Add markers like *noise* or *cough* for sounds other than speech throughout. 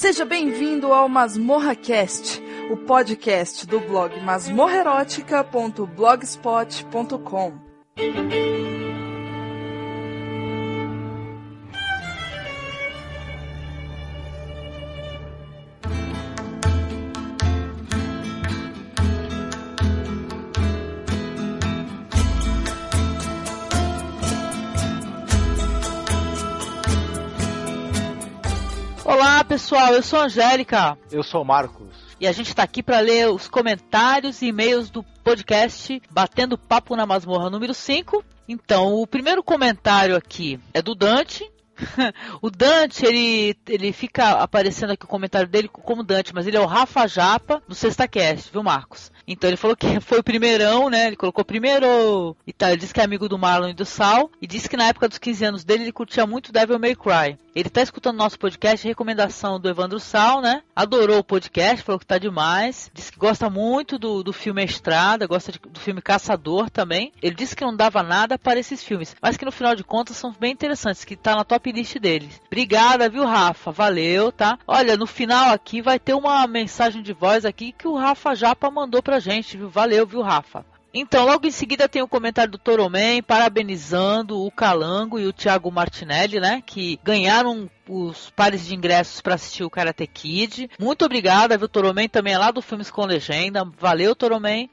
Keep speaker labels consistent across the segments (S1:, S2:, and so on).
S1: Seja bem-vindo ao Masmorra Cast, o podcast do blog masmorrerótica.blogspot.com.
S2: pessoal, eu sou a Angélica.
S3: Eu sou o Marcos.
S2: E a gente está aqui para ler os comentários e e-mails do podcast Batendo Papo na Masmorra número 5. Então, o primeiro comentário aqui é do Dante. *laughs* o Dante, ele, ele fica aparecendo aqui o comentário dele como Dante, mas ele é o Rafa Japa do Sexta Cast, viu, Marcos? Então ele falou que *laughs* foi o primeirão, né? Ele colocou primeiro e tal. Ele disse que é amigo do Marlon e do Sal. E disse que na época dos 15 anos dele ele curtia muito Devil May Cry. Ele tá escutando nosso podcast, recomendação do Evandro Sal, né? Adorou o podcast, falou que tá demais. Disse que gosta muito do, do filme Estrada, gosta de, do filme Caçador também. Ele disse que não dava nada para esses filmes, mas que no final de contas são bem interessantes, que tá na top list deles. Obrigada, viu, Rafa? Valeu, tá? Olha, no final aqui vai ter uma mensagem de voz aqui que o Rafa Japa mandou pra gente, viu? Valeu, viu, Rafa? Então, logo em seguida tem o comentário do Toroman parabenizando o Calango e o Thiago Martinelli, né? Que ganharam os pares de ingressos para assistir o Karate Kid. Muito obrigada, viu, Toroman? Também é lá do Filmes com Legenda. Valeu, Toroman.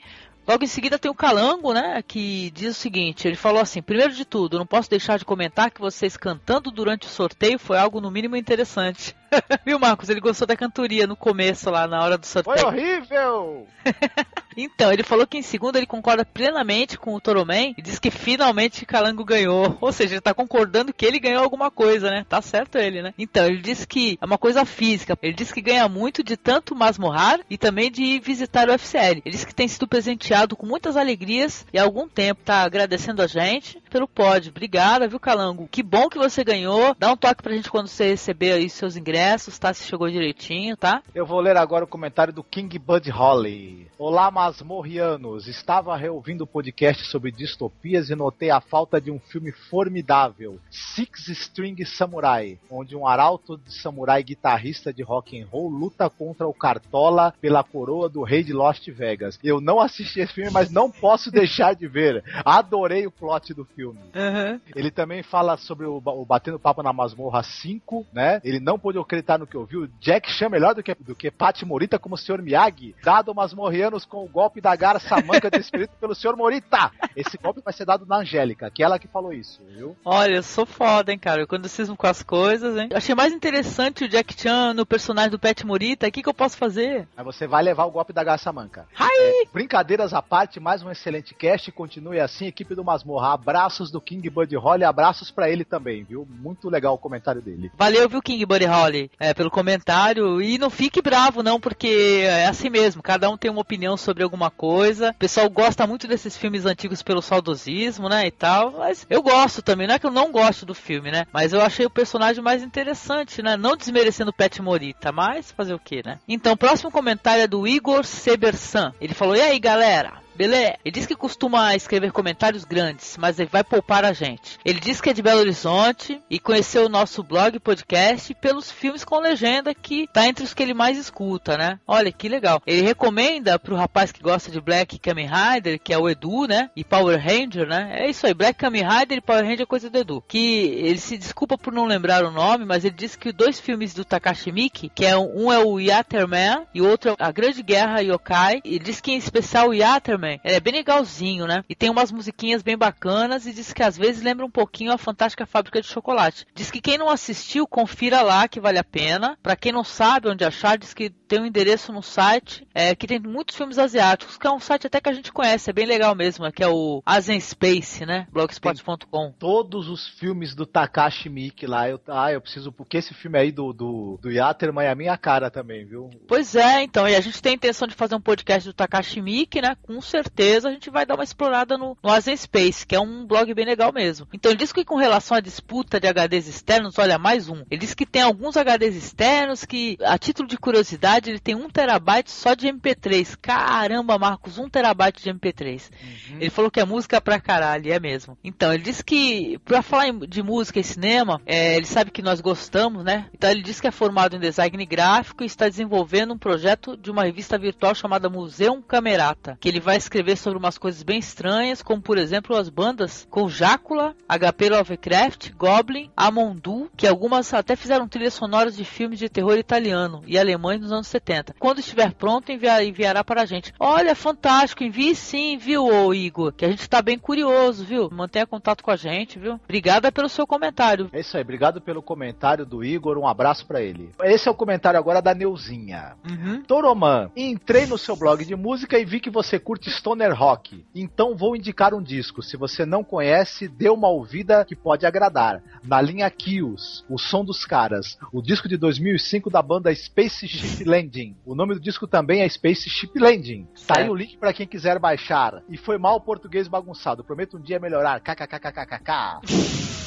S2: Logo em seguida tem o Calango, né, que diz o seguinte, ele falou assim, primeiro de tudo, não posso deixar de comentar que vocês cantando durante o sorteio foi algo no mínimo interessante. *laughs* Viu, Marcos? Ele gostou da cantoria no começo, lá na hora do sorteio.
S3: Foi horrível! *laughs*
S2: então, ele falou que em segundo ele concorda plenamente com o Toroman e diz que finalmente Calango ganhou. Ou seja, ele tá concordando que ele ganhou alguma coisa, né? Tá certo ele, né? Então, ele diz que é uma coisa física. Ele diz que ganha muito de tanto masmorrar e também de visitar o FCL. Ele diz que tem sido presenteado com muitas alegrias e há algum tempo tá agradecendo a gente pelo pod. Obrigada, viu, Calango? Que bom que você ganhou. Dá um toque pra gente quando você receber aí seus ingressos, tá? Se chegou direitinho, tá?
S3: Eu vou ler agora o comentário do King Bud Holly. Olá, masmorrianos. Estava reouvindo o podcast sobre distopias e notei a falta de um filme formidável, Six String Samurai, onde um arauto de samurai guitarrista de rock and roll luta contra o Cartola pela coroa do rei de Lost Vegas. Eu não assisti esse filme, mas não posso *laughs* deixar de ver. Adorei o plot do filme.
S2: Uhum.
S3: Ele também fala sobre o, o Batendo Papo na Masmorra 5, né? Ele não pôde acreditar no que ouviu. Jack Chan melhor do que, do que Pat Morita como Sr. Miyagi, dado masmorrianos com o golpe da garça manca descrito pelo Sr. Morita. Esse golpe vai ser dado na Angélica, que é ela que falou isso, viu?
S2: Olha, eu sou foda, hein, cara. Quando cismo com as coisas, hein? Eu achei mais interessante o Jack Chan no personagem do Pat Morita. O que, que eu posso fazer?
S3: Aí você vai levar o golpe da garça manca.
S2: Ai!
S3: É, brincadeiras à parte, mais um excelente cast. Continue assim, equipe do Masmorra. Abraços do King Buddy Holly, abraços para ele também, viu? Muito legal o comentário dele.
S2: Valeu, viu, King Buddy Holly, é, pelo comentário. E não fique bravo, não, porque é assim mesmo. Cada um tem uma opinião sobre alguma coisa. O pessoal gosta muito desses filmes antigos pelo saudosismo, né, e tal. Mas eu gosto também. Não é que eu não gosto do filme, né? Mas eu achei o personagem mais interessante, né? Não desmerecendo o Pet Morita, mas fazer o que, né? Então, o próximo comentário é do Igor Sebersan. Ele falou: E aí, galera? Beleza. Ele diz que costuma escrever comentários grandes, mas ele vai poupar a gente. Ele diz que é de Belo Horizonte e conheceu o nosso blog podcast pelos filmes com legenda que tá entre os que ele mais escuta, né? Olha que legal. Ele recomenda pro rapaz que gosta de Black Kamen Rider, que é o Edu, né? E Power Ranger, né? É isso aí, Black Kamen Rider e Power Ranger é coisa do Edu. Que ele se desculpa por não lembrar o nome, mas ele diz que dois filmes do Takashi Miki, que é um é o Yatterman e o outro é a Grande Guerra Yokai. Ele diz que em especial o Yatterman também. Ele é bem legalzinho, né? E tem umas musiquinhas bem bacanas e diz que às vezes lembra um pouquinho a Fantástica Fábrica de Chocolate. Diz que quem não assistiu, confira lá que vale a pena. Para quem não sabe onde achar, diz que tem um endereço no site é, que tem muitos filmes asiáticos, que é um site até que a gente conhece, é bem legal mesmo, que é o Asian Space, né? blogspot.com.
S3: Todos os filmes do Takashi Miike lá, eu, ah, eu preciso, porque esse filme aí do, do, do Yaterman é a minha cara também, viu?
S2: Pois é, então, e a gente tem a intenção de fazer um podcast do Takashi Miike, né? Com certeza certeza a gente vai dar uma explorada no, no Asian Space, que é um blog bem legal mesmo. Então ele diz que com relação à disputa de HDs externos, olha, mais um. Ele diz que tem alguns HDs externos que, a título de curiosidade, ele tem um terabyte só de MP3. Caramba, Marcos, um terabyte de MP3. Uhum. Ele falou que é música pra caralho, é mesmo. Então, ele disse que, pra falar de música e cinema, é, ele sabe que nós gostamos, né? Então ele diz que é formado em design gráfico e está desenvolvendo um projeto de uma revista virtual chamada Museum Camerata, que ele vai escrever sobre umas coisas bem estranhas, como por exemplo as bandas com Jácula, HP Lovecraft, Goblin, Amondu, que algumas até fizeram trilhas sonoras de filmes de terror italiano e alemães nos anos 70. Quando estiver pronto, enviar, enviará para a gente. Olha, fantástico, envie sim, viu, Igor? Que a gente está bem curioso, viu? Mantenha contato com a gente, viu? Obrigada pelo seu comentário.
S3: É isso aí, obrigado pelo comentário do Igor, um abraço para ele. Esse é o comentário agora da Neuzinha. Uhum. Toroman, entrei no seu blog de música e vi que você curte stoner rock. Então vou indicar um disco. Se você não conhece, dê uma ouvida que pode agradar. Na linha Kills, o som dos caras. O disco de 2005 da banda Spaceship *laughs* Landing. O nome do disco também é Spaceship Landing. Tá aí o link para quem quiser baixar. E foi mal o português bagunçado. Prometo um dia melhorar. KKKKKK.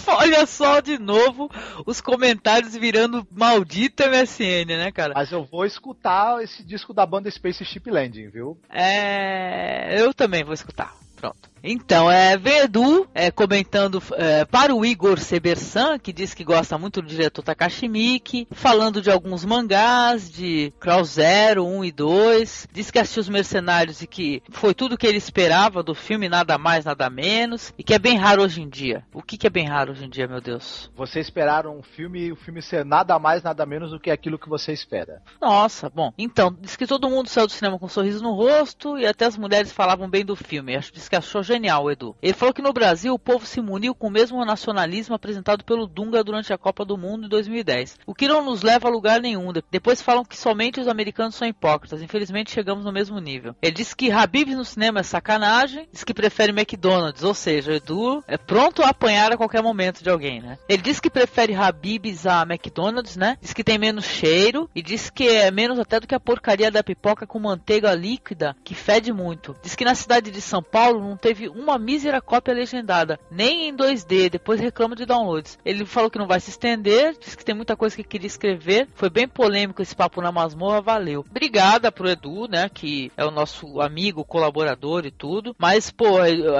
S2: Olha só de novo os comentários virando maldito MSN, né, cara?
S3: Mas eu vou escutar esse disco da banda Spaceship Landing, viu?
S2: É. Eu também vou escutar. Pronto. Então, é, vem Edu é, comentando é, para o Igor Sebersan, que diz que gosta muito do diretor Takashi Miike, falando de alguns mangás, de Crow Zero, 1 e 2, diz que assistiu Os Mercenários e que foi tudo o que ele esperava do filme, nada mais, nada menos, e que é bem raro hoje em dia. O que, que é bem raro hoje em dia, meu Deus?
S3: Você esperar um filme e o filme ser nada mais, nada menos do que aquilo que você espera.
S2: Nossa, bom. Então, diz que todo mundo saiu do cinema com um sorriso no rosto e até as mulheres falavam bem do filme. Acho que achou genial, Edu. Ele falou que no Brasil o povo se muniu com o mesmo nacionalismo apresentado pelo Dunga durante a Copa do Mundo em 2010. O que não nos leva a lugar nenhum. Depois falam que somente os americanos são hipócritas. Infelizmente chegamos no mesmo nível. Ele disse que Habib no cinema é sacanagem, diz que prefere McDonald's, ou seja, Edu é pronto a apanhar a qualquer momento de alguém, né? Ele diz que prefere Habib's a McDonald's, né? Diz que tem menos cheiro e diz que é menos até do que a porcaria da pipoca com manteiga líquida que fede muito. Diz que na cidade de São Paulo não teve teve uma mísera cópia legendada, nem em 2D, depois reclama de downloads. Ele falou que não vai se estender, disse que tem muita coisa que queria escrever. Foi bem polêmico esse papo na masmorra, valeu. Obrigada pro Edu, né, que é o nosso amigo, colaborador e tudo. Mas, pô,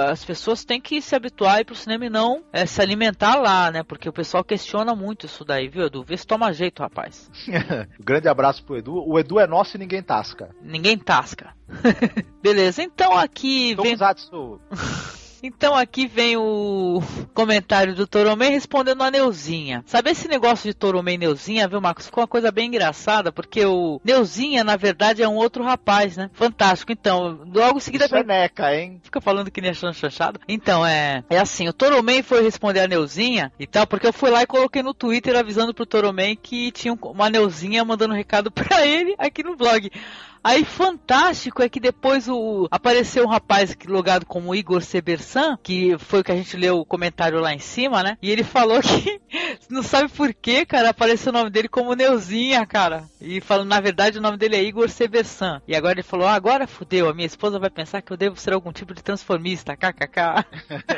S2: as pessoas têm que se habituar a ir pro cinema e não é, se alimentar lá, né, porque o pessoal questiona muito isso daí, viu, Edu? Vê se toma jeito, rapaz. *laughs*
S3: grande abraço pro Edu. O Edu é nosso e ninguém tasca.
S2: Ninguém tasca. *laughs* Beleza, então aqui
S3: vem. *laughs*
S2: Então aqui vem o *laughs* comentário do Toromei respondendo a Neuzinha. Sabe esse negócio de Toromei e Neuzinha, viu, Marcos? Ficou uma coisa bem engraçada, porque o Neuzinha, na verdade, é um outro rapaz, né? Fantástico. Então, logo em seguida.
S3: Isso é hein?
S2: Fica falando que nem chanchado. Então, é. É assim, o Toromei foi responder a Neuzinha e tal, porque eu fui lá e coloquei no Twitter avisando pro Toromei que tinha uma Neuzinha mandando um recado pra ele aqui no blog. Aí fantástico é que depois o apareceu um rapaz logado como Igor Sebersan, que foi o que a gente leu o comentário lá em cima, né? E ele falou *laughs* que não sabe por que, cara, apareceu o nome dele como Neuzinha, cara. E falando, na verdade, o nome dele é Igor Sebersan. E agora ele falou: ah, agora fudeu, a minha esposa vai pensar que eu devo ser algum tipo de transformista, kkk.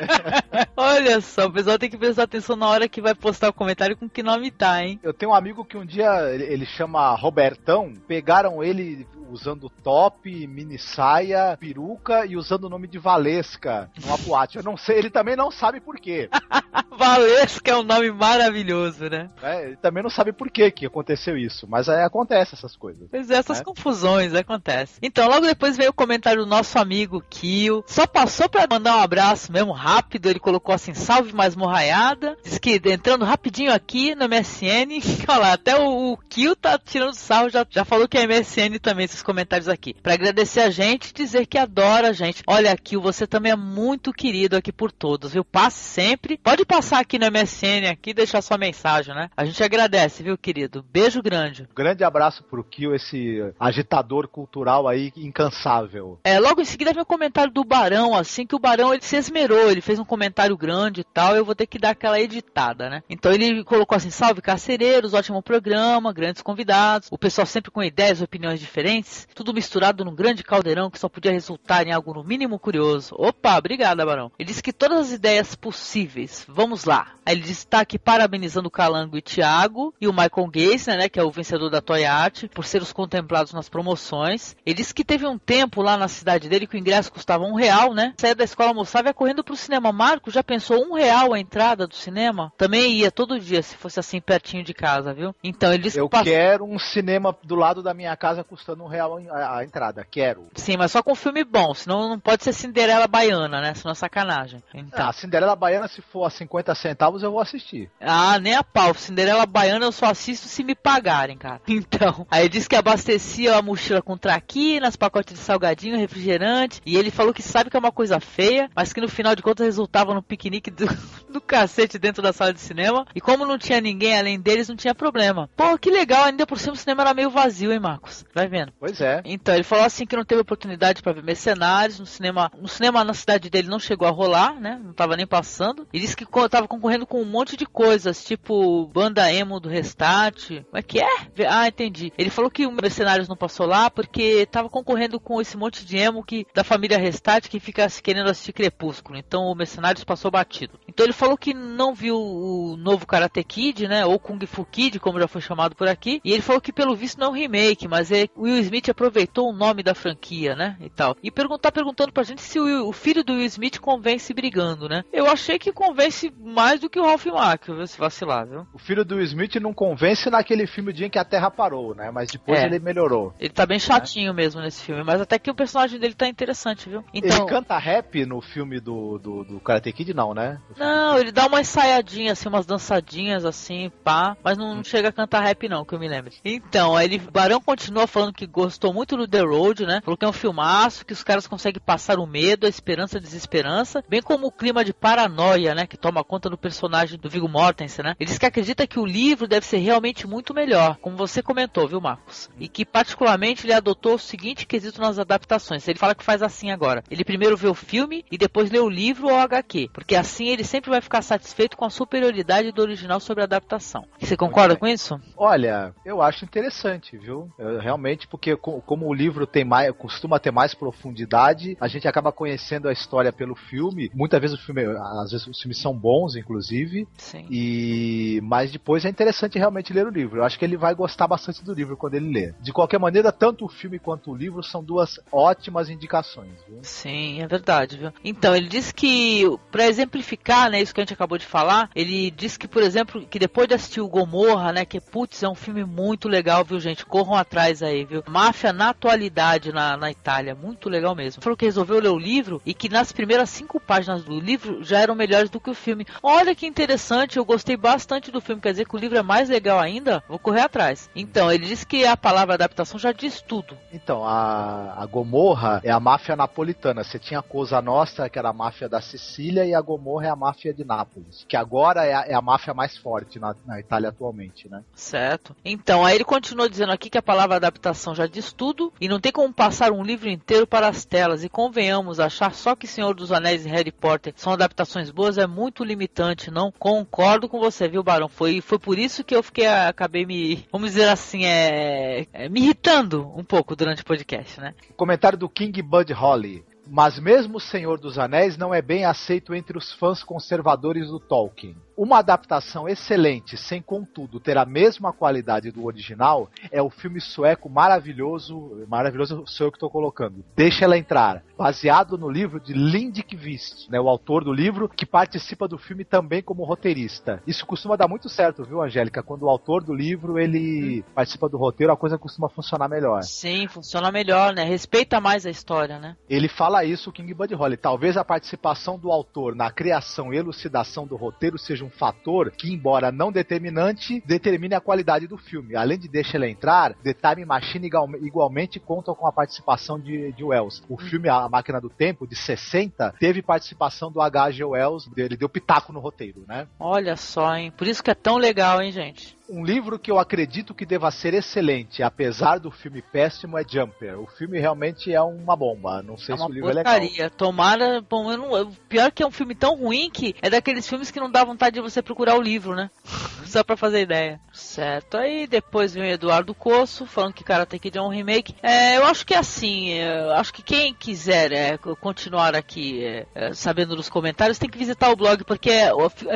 S2: *laughs* Olha só, o pessoal tem que prestar atenção na hora que vai postar o comentário com que nome tá, hein?
S3: Eu tenho um amigo que um dia ele chama Robertão, pegaram ele usando top, mini saia, peruca e usando o nome de Valesca numa boate. Eu não sei, ele também não sabe por quê. *laughs*
S2: Valesca é um nome maravilhoso, né?
S3: É, ele também não sabe por que que aconteceu isso, mas aí acontece essas coisas.
S2: Pois é, essas né? confusões acontecem. Então, logo depois veio o comentário do nosso amigo Kio. Só passou para mandar um abraço mesmo rápido, ele colocou assim, salve mais morraiada. Diz que entrando rapidinho aqui no MSN, *laughs* olha lá, até o, o Kio tá tirando sarro, já, já falou que é MSN também, esses comentários aqui. Para agradecer a gente e dizer que adora a gente. Olha, aqui, você também é muito querido aqui por todos, viu? Passe sempre. Pode passar aqui no MSN aqui e deixar sua mensagem, né? A gente agradece, viu, querido? Beijo grande.
S3: Grande abraço pro Kio, esse agitador cultural aí incansável.
S2: É, logo em seguida vem o comentário do Barão, assim, que o Barão ele se esmerou, ele fez um comentário grande e tal, eu vou ter que dar aquela editada, né? Então ele colocou assim: salve carcereiros, ótimo programa, grandes convidados, o pessoal sempre com ideias e opiniões diferentes tudo misturado num grande caldeirão que só podia resultar em algo no mínimo curioso. Opa, obrigada, Barão. Ele disse que todas as ideias possíveis. Vamos lá. Aí ele disse que tá aqui parabenizando o Calango e Thiago e o Michael Geisner, né, que é o vencedor da Toy Art, por ser os contemplados nas promoções. Ele disse que teve um tempo lá na cidade dele que o ingresso custava um real, né? Saia da escola almoçava e ia correndo pro cinema. Marco, já pensou um real a entrada do cinema? Também ia todo dia, se fosse assim pertinho de casa, viu? Então ele disse
S3: Eu
S2: que
S3: quero um cinema do lado da minha casa custando um real a, entrada. Quero.
S2: Sim, mas só com filme bom, senão não pode ser Cinderela Baiana, né? Senão é sacanagem. Então...
S3: Ah, a Cinderela Baiana, se for a 50 centavos, eu vou assistir.
S2: Ah, nem a pau. Cinderela Baiana eu só assisto se me pagarem, cara. *laughs* Então, aí disse que abastecia a mochila com traquinas, pacote de salgadinho, refrigerante. E ele falou que sabe que é uma coisa feia, mas que no final de contas resultava no piquenique do, *laughs* do cacete dentro da sala de cinema. E como não tinha ninguém além deles, não tinha problema. Pô, que legal. Ainda por cima o cinema era meio vazio, hein, Marcos? Vai vendo.
S3: Pois é.
S2: Então, ele falou assim que não teve oportunidade para ver mercenários no cinema. No cinema na cidade dele não chegou a rolar, né? Não tava nem passando. E disse que tava concorrendo com um monte de coisas, tipo banda emo do Restart. Como é que é? Ah, entendi. Ele falou que o mercenários não passou lá porque tava concorrendo com esse monte de emo que da família Restart que fica querendo assistir Crepúsculo. Então o mercenários passou batido. Então ele falou que não viu o novo Karate Kid, né? Ou Kung Fu Kid, como já foi chamado por aqui. E ele falou que pelo visto não é um remake, mas é o Will Smith aproveitou o nome da franquia, né? E tal. E perguntar perguntando pra gente se o, o filho do Will Smith convence brigando, né? Eu achei que convence mais do que o Ralph Macchio, viu? Se vacilar, viu?
S3: O filho do Smith não convence naquele filme o dia em que a Terra parou, né? Mas depois
S2: É.
S3: ele melhorou.
S2: Ele tá bem chatinho mesmo nesse filme, mas até que o personagem dele tá interessante, viu? Então,
S3: Ele canta rap no filme do, do, do Karate Kid, não, né?
S2: Não, ele dá uma ensaiadinha, assim, umas dançadinhas, assim, pá. Mas não, não chega a cantar rap, não, que eu me lembro. Então, aí ele, Barão continua falando que gostou muito do The Road, né? Falou que é um filmaço, que os caras conseguem passar o medo, a esperança, a desesperança. Bem como o clima de paranoia, né? Que toma conta do personagem do Viggo Mortensen, né? Ele diz que acredita que o livro deve ser realmente muito melhor, como você comentou, viu, Marcos? E que, particularmente, ele adotou o seguinte quesito nas adaptações. Ele fala que faz assim agora. Ele primeiro vê o filme e depois lê o livro ou HQ. Porque assim ele sempre vai ficar satisfeito com a superioridade do original sobre a adaptação. Você concorda com isso?
S3: Olha, eu acho interessante, viu? Eu, realmente, porque co- como o livro tem mais, costuma ter mais profundidade, a gente acaba conhecendo a história pelo filme. Muitas vezes o filme, às vezes os filmes são bons, inclusive.
S2: Sim.
S3: E mas depois é interessante realmente ler o livro. Eu acho que ele vai gostar bastante do livro quando ele ler. De qualquer maneira, tanto o filme quanto o livro são duas ótimas indicações, viu?
S2: Sim, é verdade, viu? Então, ele disse que, pra exemplificar, né, isso que a gente acabou de falar, ele disse que, por exemplo, que depois de assistir o Gomorra, né, que, putz, é um filme muito legal, viu, gente? Corram atrás aí, viu? Máfia na atualidade na, na Itália, muito legal mesmo. Falou que resolveu ler o livro e que nas primeiras cinco páginas do livro já eram melhores do que o filme. Olha que interessante, eu gostei bastante do filme, quer dizer que o livro é mais legal ainda? Vou correr atrás. Então, ele disse que a palavra adaptação já diz tudo.
S3: Então, a, a Gomorra é a máfia napolitana. Você tinha a Cosa Nostra, que era a máfia da Sicília, e a Gomorra é a máfia de Nápoles, que agora é a, é a máfia mais forte na, na Itália atualmente, né?
S2: Certo. Então, aí ele continua dizendo aqui que a palavra adaptação já diz tudo e não tem como passar um livro inteiro para as telas. E convenhamos, achar só que Senhor dos Anéis e Harry Potter são adaptações boas é muito limitante. Não concordo com você, viu, Barão? Foi, foi por isso que eu fiquei, acabei me, vamos dizer assim, é, é, me irritando um pouco durante o podcast, né?
S3: Comentário do King Bud Holly. Mas mesmo o Senhor dos Anéis não é bem aceito entre os fãs conservadores do Tolkien. Uma adaptação excelente, sem contudo ter a mesma qualidade do original, é o filme sueco maravilhoso, maravilhoso sou eu que estou colocando, Deixa Ela Entrar, baseado no livro de Lindqvist, né, o autor do livro, que participa do filme também como roteirista. Isso costuma dar muito certo, viu, Angélica? Quando o autor do livro, ele participa do roteiro, a coisa costuma funcionar melhor.
S2: Sim, funciona melhor, né? Respeita mais a história, né?
S3: Ele fala isso, o King Bud Holly. Talvez a participação do autor na criação e elucidação do roteiro seja um fator que, embora não determinante, determine a qualidade do filme. Além de Deixa Ela Entrar, The Time Machine igual- igualmente conta com a participação de, de Wells. O filme A Máquina do Tempo, de 60, teve participação do H.G. Wells, ele deu pitaco no roteiro, né?
S2: Olha só, hein? Por isso que é tão legal, hein, gente?
S3: Um livro que eu acredito que deva ser excelente, apesar do filme péssimo, é Jumper. O filme realmente é uma bomba. Não sei
S2: É
S3: se o livro
S2: porcaria.
S3: é legal.
S2: Tomara. Bom, eu não, eu- pior que é um filme tão ruim que é daqueles filmes que não dá vontade de você procurar o livro, né? *laughs* Só pra fazer ideia. Certo. Aí depois vem o Eduardo Coço falando que Karate Kid é um remake. É, eu acho que é assim. é, eu acho que quem quiser é, co- continuar aqui é, sabendo dos comentários tem que visitar o blog porque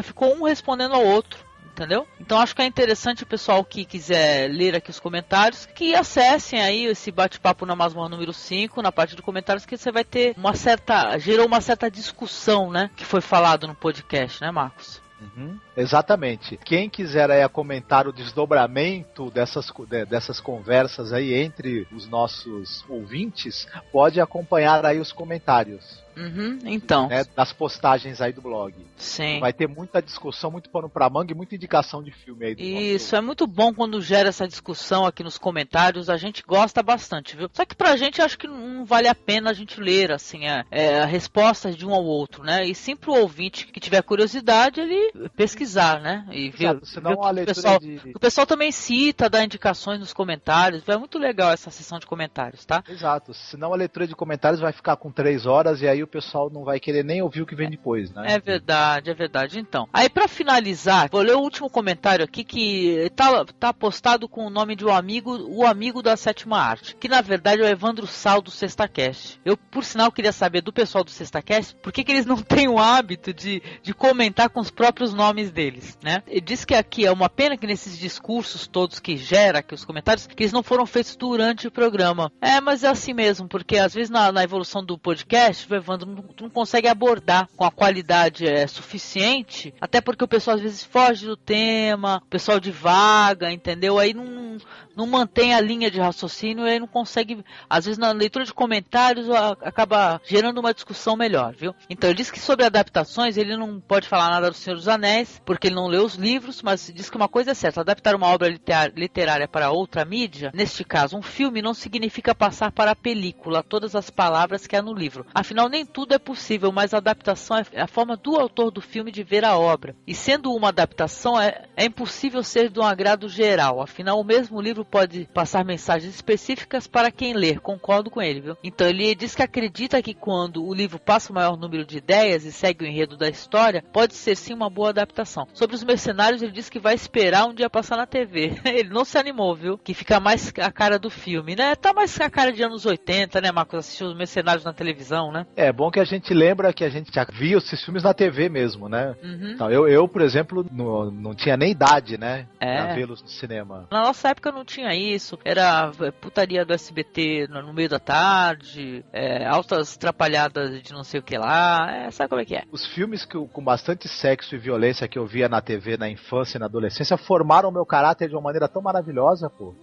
S2: ficou um respondendo ao outro. Entendeu? Então acho que é interessante o pessoal que quiser ler aqui os comentários, que acessem aí esse bate-papo na Masmorra número 5, na parte de comentários, que você vai ter uma certa. gerou uma certa discussão, né? Que foi falado no podcast, né, Marcos?
S3: Uhum, Exatamente. Quem quiser aí comentar o desdobramento dessas, dessas conversas aí entre os nossos ouvintes, pode acompanhar aí os comentários
S2: Uhum, então.
S3: né, das postagens aí do blog.
S2: Sim.
S3: Vai ter muita discussão, muito pano pra manga e muita indicação de filme aí. Do
S2: Isso, é muito bom quando gera essa discussão aqui nos comentários, a gente gosta bastante, viu? Só que pra gente acho que não vale a pena a gente ler, assim, é, é, respostas de um ao outro, né? E sim pro ouvinte que tiver curiosidade, ele pesquisar, né? E ver,
S3: senão
S2: ver o
S3: a
S2: que o
S3: leitura
S2: pessoal,
S3: de-
S2: o pessoal também cita, dá indicações nos comentários, é muito legal essa sessão de comentários, tá?
S3: Exato, senão a leitura de comentários vai ficar com três horas e aí o pessoal não vai querer nem ouvir o que vem depois, né?
S2: É verdade, é verdade. Então, aí pra finalizar, vou ler o último comentário aqui que tá, tá postado com o nome de um amigo, o amigo da sétima arte, que na verdade é o Evandro Sal do SextaCast. Eu, por sinal, queria saber do pessoal do SextaCast por que, que eles não *laughs* têm o hábito de, de comentar com os próprios nomes deles, né? Ele diz que aqui é uma pena que nesses discursos todos que gera aqui os comentários, que eles não foram feitos durante o programa. É, mas é assim mesmo, porque às vezes na, na evolução do podcast, o Evandro não, não consegue abordar com a qualidade é, suficiente, até porque o pessoal às vezes foge do tema, o pessoal divaga, entendeu? Aí não, não mantém a linha de raciocínio e não consegue, às vezes na leitura de comentários acaba gerando uma discussão melhor, viu? Então ele diz que sobre adaptações ele não pode falar nada do Senhor dos Anéis, porque ele não leu os livros, mas diz que uma coisa é certa, adaptar uma obra literária para outra mídia, neste caso um filme, não significa passar para a película todas as palavras que há no livro. Afinal, nem tudo é possível, mas a adaptação é a forma do autor do filme de ver a obra. E sendo uma adaptação, é, é impossível ser de um agrado geral. Afinal, o mesmo livro pode passar mensagens específicas para quem ler. Concordo com ele, viu? Então, ele diz que acredita que quando o livro passa o maior número de ideias e segue o enredo da história, pode ser sim uma boa adaptação. Sobre os mercenários, ele diz que vai esperar um dia passar na TV. *laughs* ele não se animou, viu? Que fica mais a cara do filme, né? Tá mais a cara de anos 80, né, Marcos? Assistiu os mercenários na televisão, né?
S3: É bom que a gente lembra que a gente já viu esses filmes na TV mesmo, né?
S2: Uhum.
S3: Então, eu, eu, por exemplo, não, não tinha nem idade, né?
S2: É.
S3: Pra vê-los no cinema.
S2: Na nossa época não tinha isso, era é, putaria do SBT no no meio da tarde, é, altas atrapalhadas de não sei o que lá, é, sabe como é que é?
S3: Os filmes que, com bastante sexo e violência que eu via na TV na infância e na adolescência formaram meu caráter de uma maneira tão maravilhosa, pô.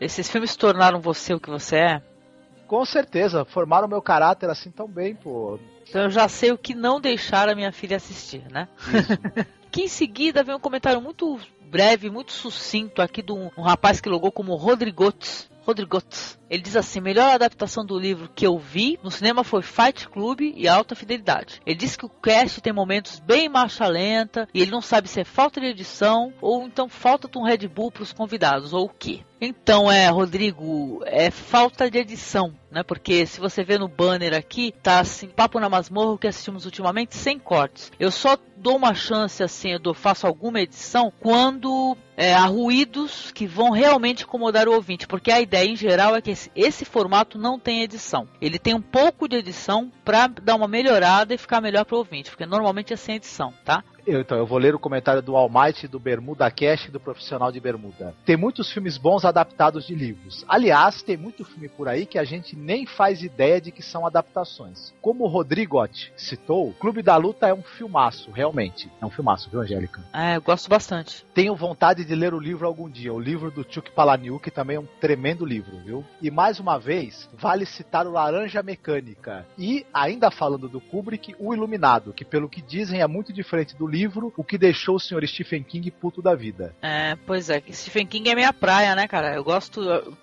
S2: Esses filmes tornaram você o que você é?
S3: Com certeza, formaram meu caráter assim tão bem, pô.
S2: Então eu já sei o que não deixar a minha filha assistir, né? *laughs* que em seguida vem um comentário muito breve, muito sucinto aqui de um, um rapaz que logou como Rodrigotes. Rodrigotes. Ele diz assim: melhor adaptação do livro que eu vi no cinema foi Fight Club e Alta Fidelidade. Ele diz que o cast tem momentos bem marcha lenta e ele não sabe se é falta de edição ou então falta de um Red Bull para os convidados ou o que. Então é, Rodrigo, é falta de edição, né? Porque se você vê no banner aqui, tá assim, Papo na Masmorra, que assistimos ultimamente, sem cortes. Eu só dou uma chance, assim, eu faço alguma edição quando é, há ruídos que vão realmente incomodar o ouvinte, porque a ideia em geral é que esse, esse formato não tem edição. Ele tem um pouco de edição para dar uma melhorada e ficar melhor para o ouvinte, porque normalmente é sem edição, tá?
S3: Eu, então, eu vou ler o comentário do Almighty, do Bermuda Cash e do Profissional de Bermuda. Tem muitos filmes bons adaptados de livros. Aliás, tem muito filme por aí que a gente nem faz ideia de que são adaptações. Como o Rodrigotti citou, Clube da Luta é um filmaço, realmente. É um filmaço, viu, Angélica?
S2: É, eu gosto bastante.
S3: Tenho vontade de ler o livro algum dia. O livro do Chuck Palahniuk também é um tremendo livro, viu? E mais uma vez, vale citar o Laranja Mecânica. E, ainda falando do Kubrick, o Iluminado, que pelo que dizem é muito diferente do livro, o que deixou o senhor Stephen King puto da vida.
S2: É, pois é, Stephen King é minha praia, né, cara? Eu gosto,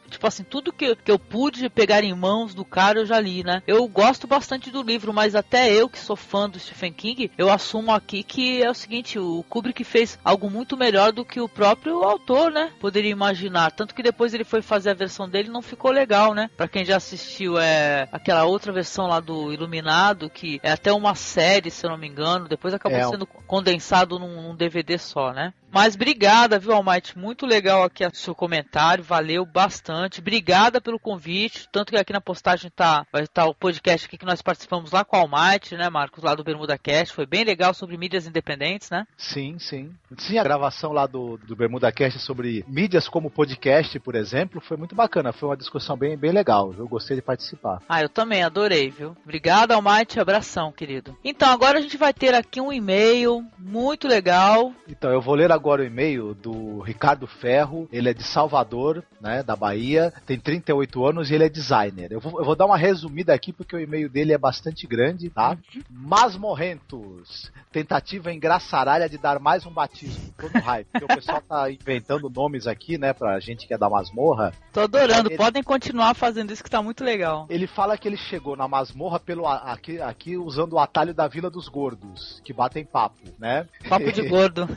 S2: tipo assim, tudo que, que eu pude pegar em mãos do cara eu já li, né? Eu gosto bastante do livro, mas até eu que sou fã do Stephen King, eu assumo aqui que é o seguinte, o Kubrick fez algo muito melhor do que o próprio autor, né? Poderia imaginar. Tanto que depois ele foi fazer a versão dele não ficou legal, né? Pra quem já assistiu é aquela outra versão lá do Iluminado, que é até uma série, se eu não me engano, depois acabou é. sendo condensado num, num DVD só, né? Mas obrigada, viu, Almighty? Muito legal aqui o seu comentário, valeu bastante. Obrigada pelo convite. Tanto que aqui na postagem tá, vai estar tá o podcast aqui que nós participamos lá com o Almighty, né, Marcos, lá do Bermuda Cast. Foi bem legal sobre mídias independentes, né?
S3: Sim, sim. Sim, a gravação lá do, do Bermuda Cast sobre mídias como podcast, por exemplo, foi muito bacana. Foi uma discussão bem, bem legal. Eu gostei de participar.
S2: Ah, eu também, adorei, viu? Obrigada, Almighty. Abração, querido. Então, agora a gente vai ter aqui um e-mail muito legal.
S3: Então, eu vou ler agora o e-mail do Ricardo Ferro. Ele é de Salvador, né, da Bahia. Tem 38 anos e ele é designer. Eu vou, eu vou dar uma resumida aqui porque o e-mail dele é bastante grande, tá? Masmorrentos. Tentativa engraçaralha de dar mais um batismo. Todo hype. Porque o pessoal tá inventando nomes aqui, né, pra gente que é da masmorra.
S2: Tô adorando. Ele... Podem continuar fazendo isso que tá muito legal.
S3: Ele fala que ele chegou na masmorra pelo aqui, aqui usando o atalho da Vila dos Gordos, que batem papo, né?
S2: Papo de *laughs* gordo.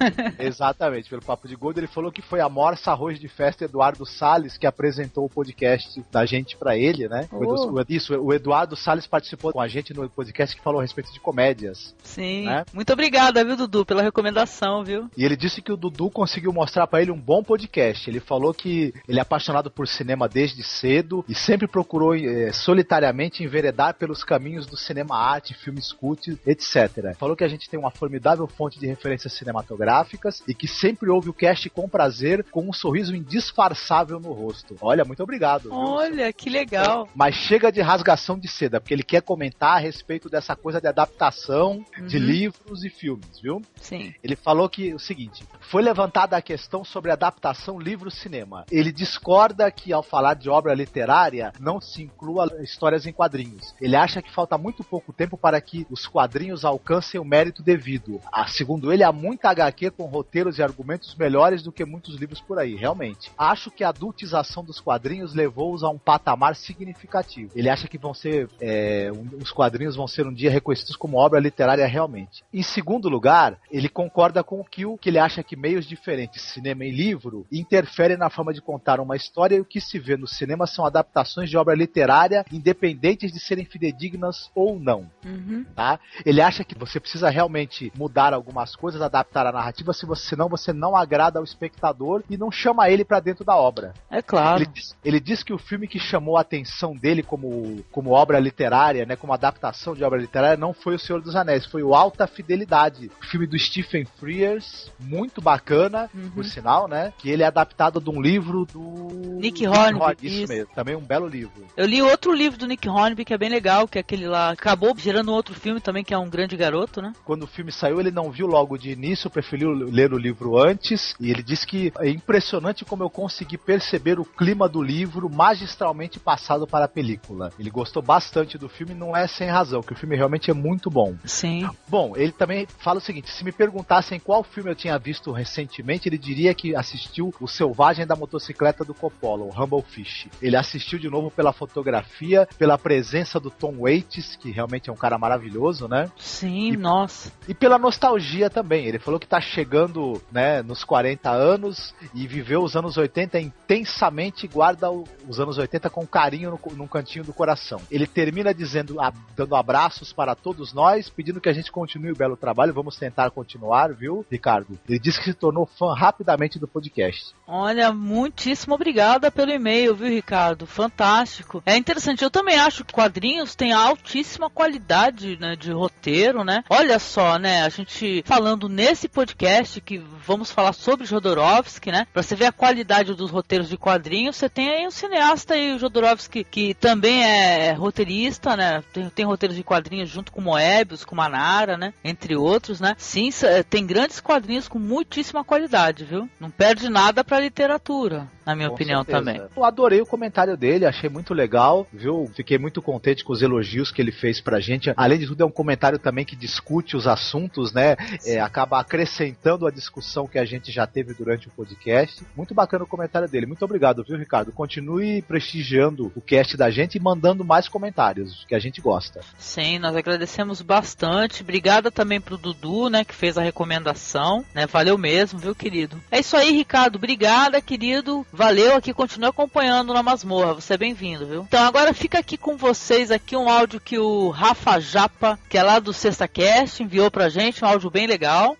S3: Exatamente, pelo Papo de Gordo. Ele falou que foi a Morsa Arroz de Festa Eduardo Salles que apresentou o podcast da gente para ele, né? Oh. Isso, o Eduardo Salles participou com a gente no podcast que falou a respeito de comédias.
S2: Sim. Né? Muito obrigada, viu, Dudu, pela recomendação, viu?
S3: E ele disse que o Dudu conseguiu mostrar para ele um bom podcast. Ele falou que ele é apaixonado por cinema desde cedo e sempre procurou é, solitariamente enveredar pelos caminhos do cinema arte, filmes cult, etc. Falou que a gente tem uma formidável fonte de referências cinematográficas e que sempre ouve o cast com prazer, com um sorriso indisfarçável no rosto. Olha, muito obrigado.
S2: Olha, viu? que legal.
S3: Mas chega de rasgação de seda, porque ele quer comentar a respeito dessa coisa de adaptação uhum. de livros e filmes, viu?
S2: Sim.
S3: Ele falou que o seguinte: foi levantada a questão sobre adaptação livro-cinema. Ele discorda que ao falar de obra literária não se inclua histórias em quadrinhos. Ele acha que falta muito pouco tempo para que os quadrinhos alcancem o mérito devido. Ah, segundo ele, há muita HQ com roteiros e argumentos melhores do que muitos livros por aí, realmente. Acho que a adultização dos quadrinhos levou-os a um patamar significativo. Ele acha que vão ser é, os quadrinhos vão ser um dia reconhecidos como obra literária realmente. Em segundo lugar, ele concorda com o Kill, que ele acha que meios diferentes, cinema e livro, interferem na forma de contar uma história e o que se vê no cinema são adaptações de obra literária, independentes de serem fidedignas ou não. Uhum. Tá? Ele acha que você precisa realmente mudar algumas coisas, adaptar a narrativa, se você, senão você não agrada ao espectador e não chama ele para dentro da obra.
S2: É claro.
S3: Ele diz, ele diz, que o filme que chamou a atenção dele como, como obra literária, né, como adaptação de obra literária, não foi O Senhor dos Anéis, foi o Alta Fidelidade, o filme do Stephen Frears, muito bacana, uhum. por sinal, né? Que ele é adaptado de um livro do
S2: Nick Hornby.
S3: Isso, isso, mesmo, também um belo livro.
S2: Eu li outro livro do Nick Hornby que é bem legal, que é aquele lá, acabou gerando outro filme também que é um grande garoto, né?
S3: Quando o filme saiu, ele não viu logo de início, preferiu ler o livro antes, e ele disse que é impressionante como eu consegui perceber o clima do livro magistralmente passado para a película. Ele gostou bastante do filme, não é sem razão, que o filme realmente é muito bom.
S2: Sim.
S3: Bom, ele também fala o seguinte: se me perguntassem qual filme eu tinha visto recentemente, ele diria que assistiu O Selvagem da Motocicleta do Coppola, o Humble Fish. Ele assistiu de novo pela fotografia, pela presença do Tom Waits, que realmente é um cara maravilhoso, né?
S2: Sim, e, nossa.
S3: E pela nostalgia também. Ele falou que tá chegando, né, nos 40 anos e viveu os anos 80 intensamente e guarda os anos 80 com carinho no, num cantinho do coração. Ele termina dizendo, dando abraços para todos nós, pedindo que a gente continue o belo trabalho. Vamos tentar continuar, viu, Ricardo? Ele disse que se tornou fã rapidamente do podcast.
S2: Olha, muitíssimo obrigada pelo e-mail, viu, Ricardo? Fantástico. É interessante, eu também acho que quadrinhos têm altíssima qualidade né, de roteiro, né? Olha só, né? A gente falando nesse podcast que vamos falar sobre Jodorowsky, né? Pra você ver a qualidade dos roteiros de quadrinhos, você tem aí um cineasta aí, o Jodorowsky, que também é roteirista, né? Tem, tem roteiros de quadrinhos junto com Moebius, com Manara, né? Entre outros, né? Sim, tem grandes quadrinhos com muitíssima qualidade, viu? Não perde nada pra literatura. Na minha
S3: Com
S2: opinião
S3: certeza.
S2: também.
S3: Eu adorei o comentário dele, achei muito legal, viu? Fiquei muito contente com os elogios que ele fez pra gente. Além de tudo, é um comentário também que discute os assuntos, né? É, acaba acrescentando a discussão que a gente já teve durante o podcast. Muito bacana o comentário dele. Muito obrigado, viu, Ricardo? Continue prestigiando o cast da gente e mandando mais comentários, que a gente gosta.
S2: Sim, nós agradecemos bastante. Obrigada também pro Dudu, né, que fez a recomendação, né? Valeu mesmo, viu, querido? É isso aí, Ricardo. Obrigada, querido. Valeu aqui, continue acompanhando na masmorra. Você é bem-vindo, viu? Então agora fica aqui com vocês aqui um áudio que o Rafa Japa, que é lá do Sexta Cast, enviou pra gente, um áudio bem legal.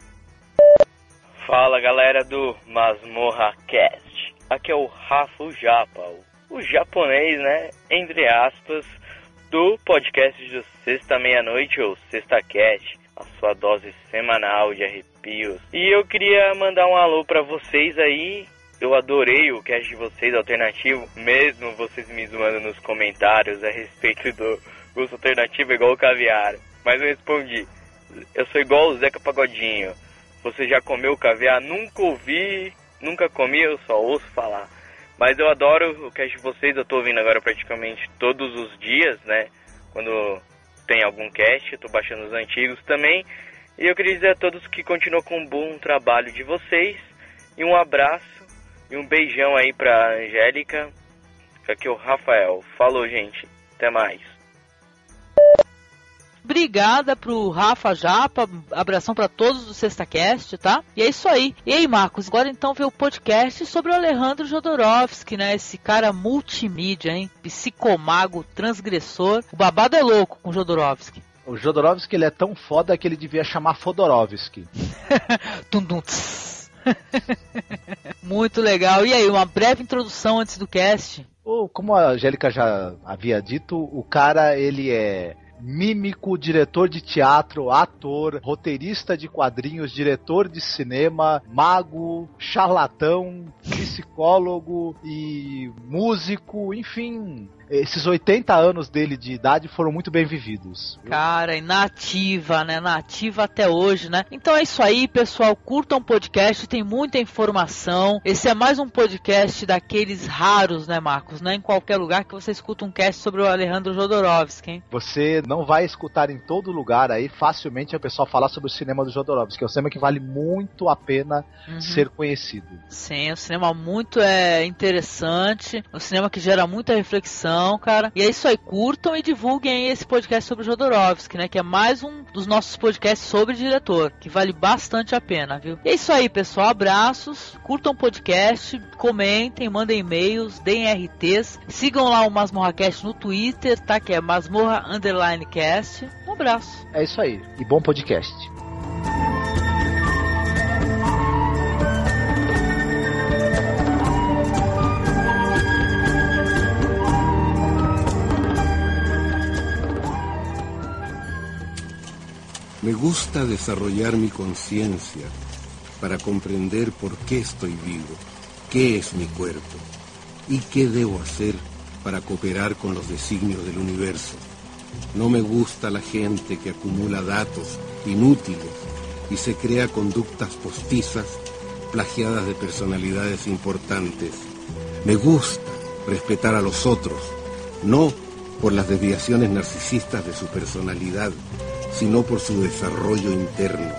S4: Fala galera do Masmorra Cast. Aqui é o Rafa Japa, o, o japonês, né? Entre aspas, do podcast do Sexta Meia-Noite ou Sexta Cast, a sua dose semanal de arrepios. E eu queria mandar um alô pra vocês aí. Eu adorei o cast de vocês alternativo, mesmo vocês me zoando nos comentários a respeito do gosto alternativo igual o caviar. Mas eu respondi, eu sou igual o Zeca Pagodinho. Você já comeu caviar? Nunca ouvi, nunca comi, eu só ouço falar. Mas eu adoro o cast de vocês, eu tô ouvindo agora praticamente todos os dias, né? Quando tem algum cast, eu tô baixando os antigos também. E eu queria dizer a todos que continuam com um bom trabalho de vocês. E um abraço e um beijão aí pra Angélica. Aqui é o Rafael. Falou, gente. Até mais.
S2: Obrigada pro Rafa Japa, abração pra todos do Sexta Cast, tá? E é isso aí. E aí, Marcos, agora então vê o podcast sobre o Alejandro Jodorowsky, né? Esse cara multimídia, hein? Psicomago, transgressor. O babado é louco com o Jodorowsky.
S3: O Jodorowsky ele é tão foda que ele devia chamar Fodorovsky.
S2: Tum, *laughs* tum, tss. *laughs* Muito legal. E aí, uma breve introdução antes do cast.
S3: Como a Angélica já havia dito, o cara ele é mímico, diretor de teatro, ator, roteirista de quadrinhos, diretor de cinema, mago, charlatão, psicólogo e músico, enfim. Esses 80 anos dele de idade foram muito bem vividos. viu?
S2: Cara, e nativa, né? Nativa até hoje, né? Então é isso aí, pessoal. Curtam o podcast, tem muita informação. Esse é mais um podcast daqueles raros, né, Marcos? Não é em qualquer lugar que você escuta um cast sobre o Alejandro Jodorowsky, hein?
S3: Você não vai escutar em todo lugar aí facilmente o pessoal falar sobre o cinema do Jodorowsky, que é um cinema que vale muito a pena
S2: Uhum.
S3: ser conhecido.
S2: Sim, um cinema muito é, interessante, um cinema que gera muita reflexão, cara. E é isso aí, curtam e divulguem esse podcast sobre Jodorowsky, né? Que é mais um dos nossos podcasts sobre diretor, que vale bastante a pena, viu? E é isso aí, pessoal. Abraços, curtam o podcast, comentem, mandem e-mails, deem RTs, sigam lá o MasmorraCast no Twitter, tá? Que é Masmorra Underline Cast. Um abraço.
S3: É isso aí. E bom podcast.
S5: Me gusta desarrollar mi conciencia para comprender por qué estoy vivo, qué es mi cuerpo y qué debo hacer para cooperar con los designios del universo. No me gusta la gente que acumula datos inútiles y se crea conductas postizas plagiadas de personalidades importantes. Me gusta respetar a los otros, no por las desviaciones narcisistas de su personalidad, sino por su desarrollo interno.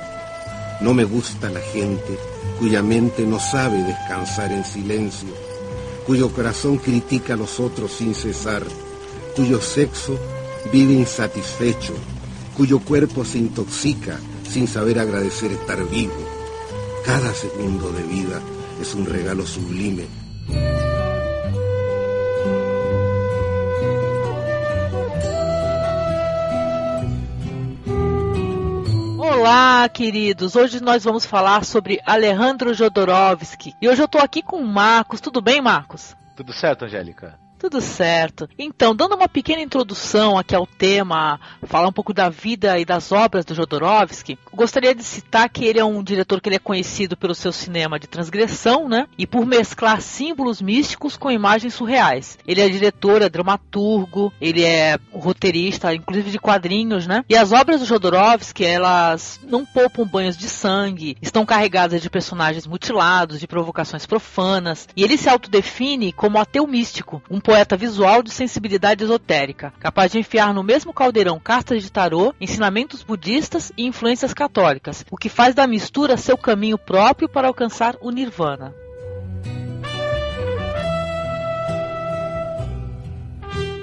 S5: No me gusta la gente cuya mente no sabe descansar en silencio, cuyo corazón critica a los otros sin cesar, cuyo sexo vive insatisfecho, cuyo cuerpo se intoxica sin saber agradecer estar vivo. Cada segundo de vida es un regalo sublime.
S2: Olá, queridos! Hoje nós vamos falar sobre Alejandro Jodorowsky. E hoje eu tô aqui com o Marcos. Tudo bem, Marcos?
S3: Tudo certo, Angélica?
S2: Tudo certo. Então, dando uma pequena introdução aqui ao tema, falar um pouco da vida e das obras do Jodorowsky, gostaria de citar que ele é um diretor que ele é conhecido pelo seu cinema de transgressão, né? E por mesclar símbolos místicos com imagens surreais. Ele é diretor, é dramaturgo, ele é roteirista, inclusive de quadrinhos, né? E as obras do Jodorowsky, elas não poupam banhos de sangue, estão carregadas de personagens mutilados, de provocações profanas, e ele se autodefine como ateu místico, um poeta visual de sensibilidade esotérica, capaz de enfiar no mesmo caldeirão cartas de tarô, ensinamentos budistas e influências católicas, o que faz da mistura seu caminho próprio para alcançar o nirvana.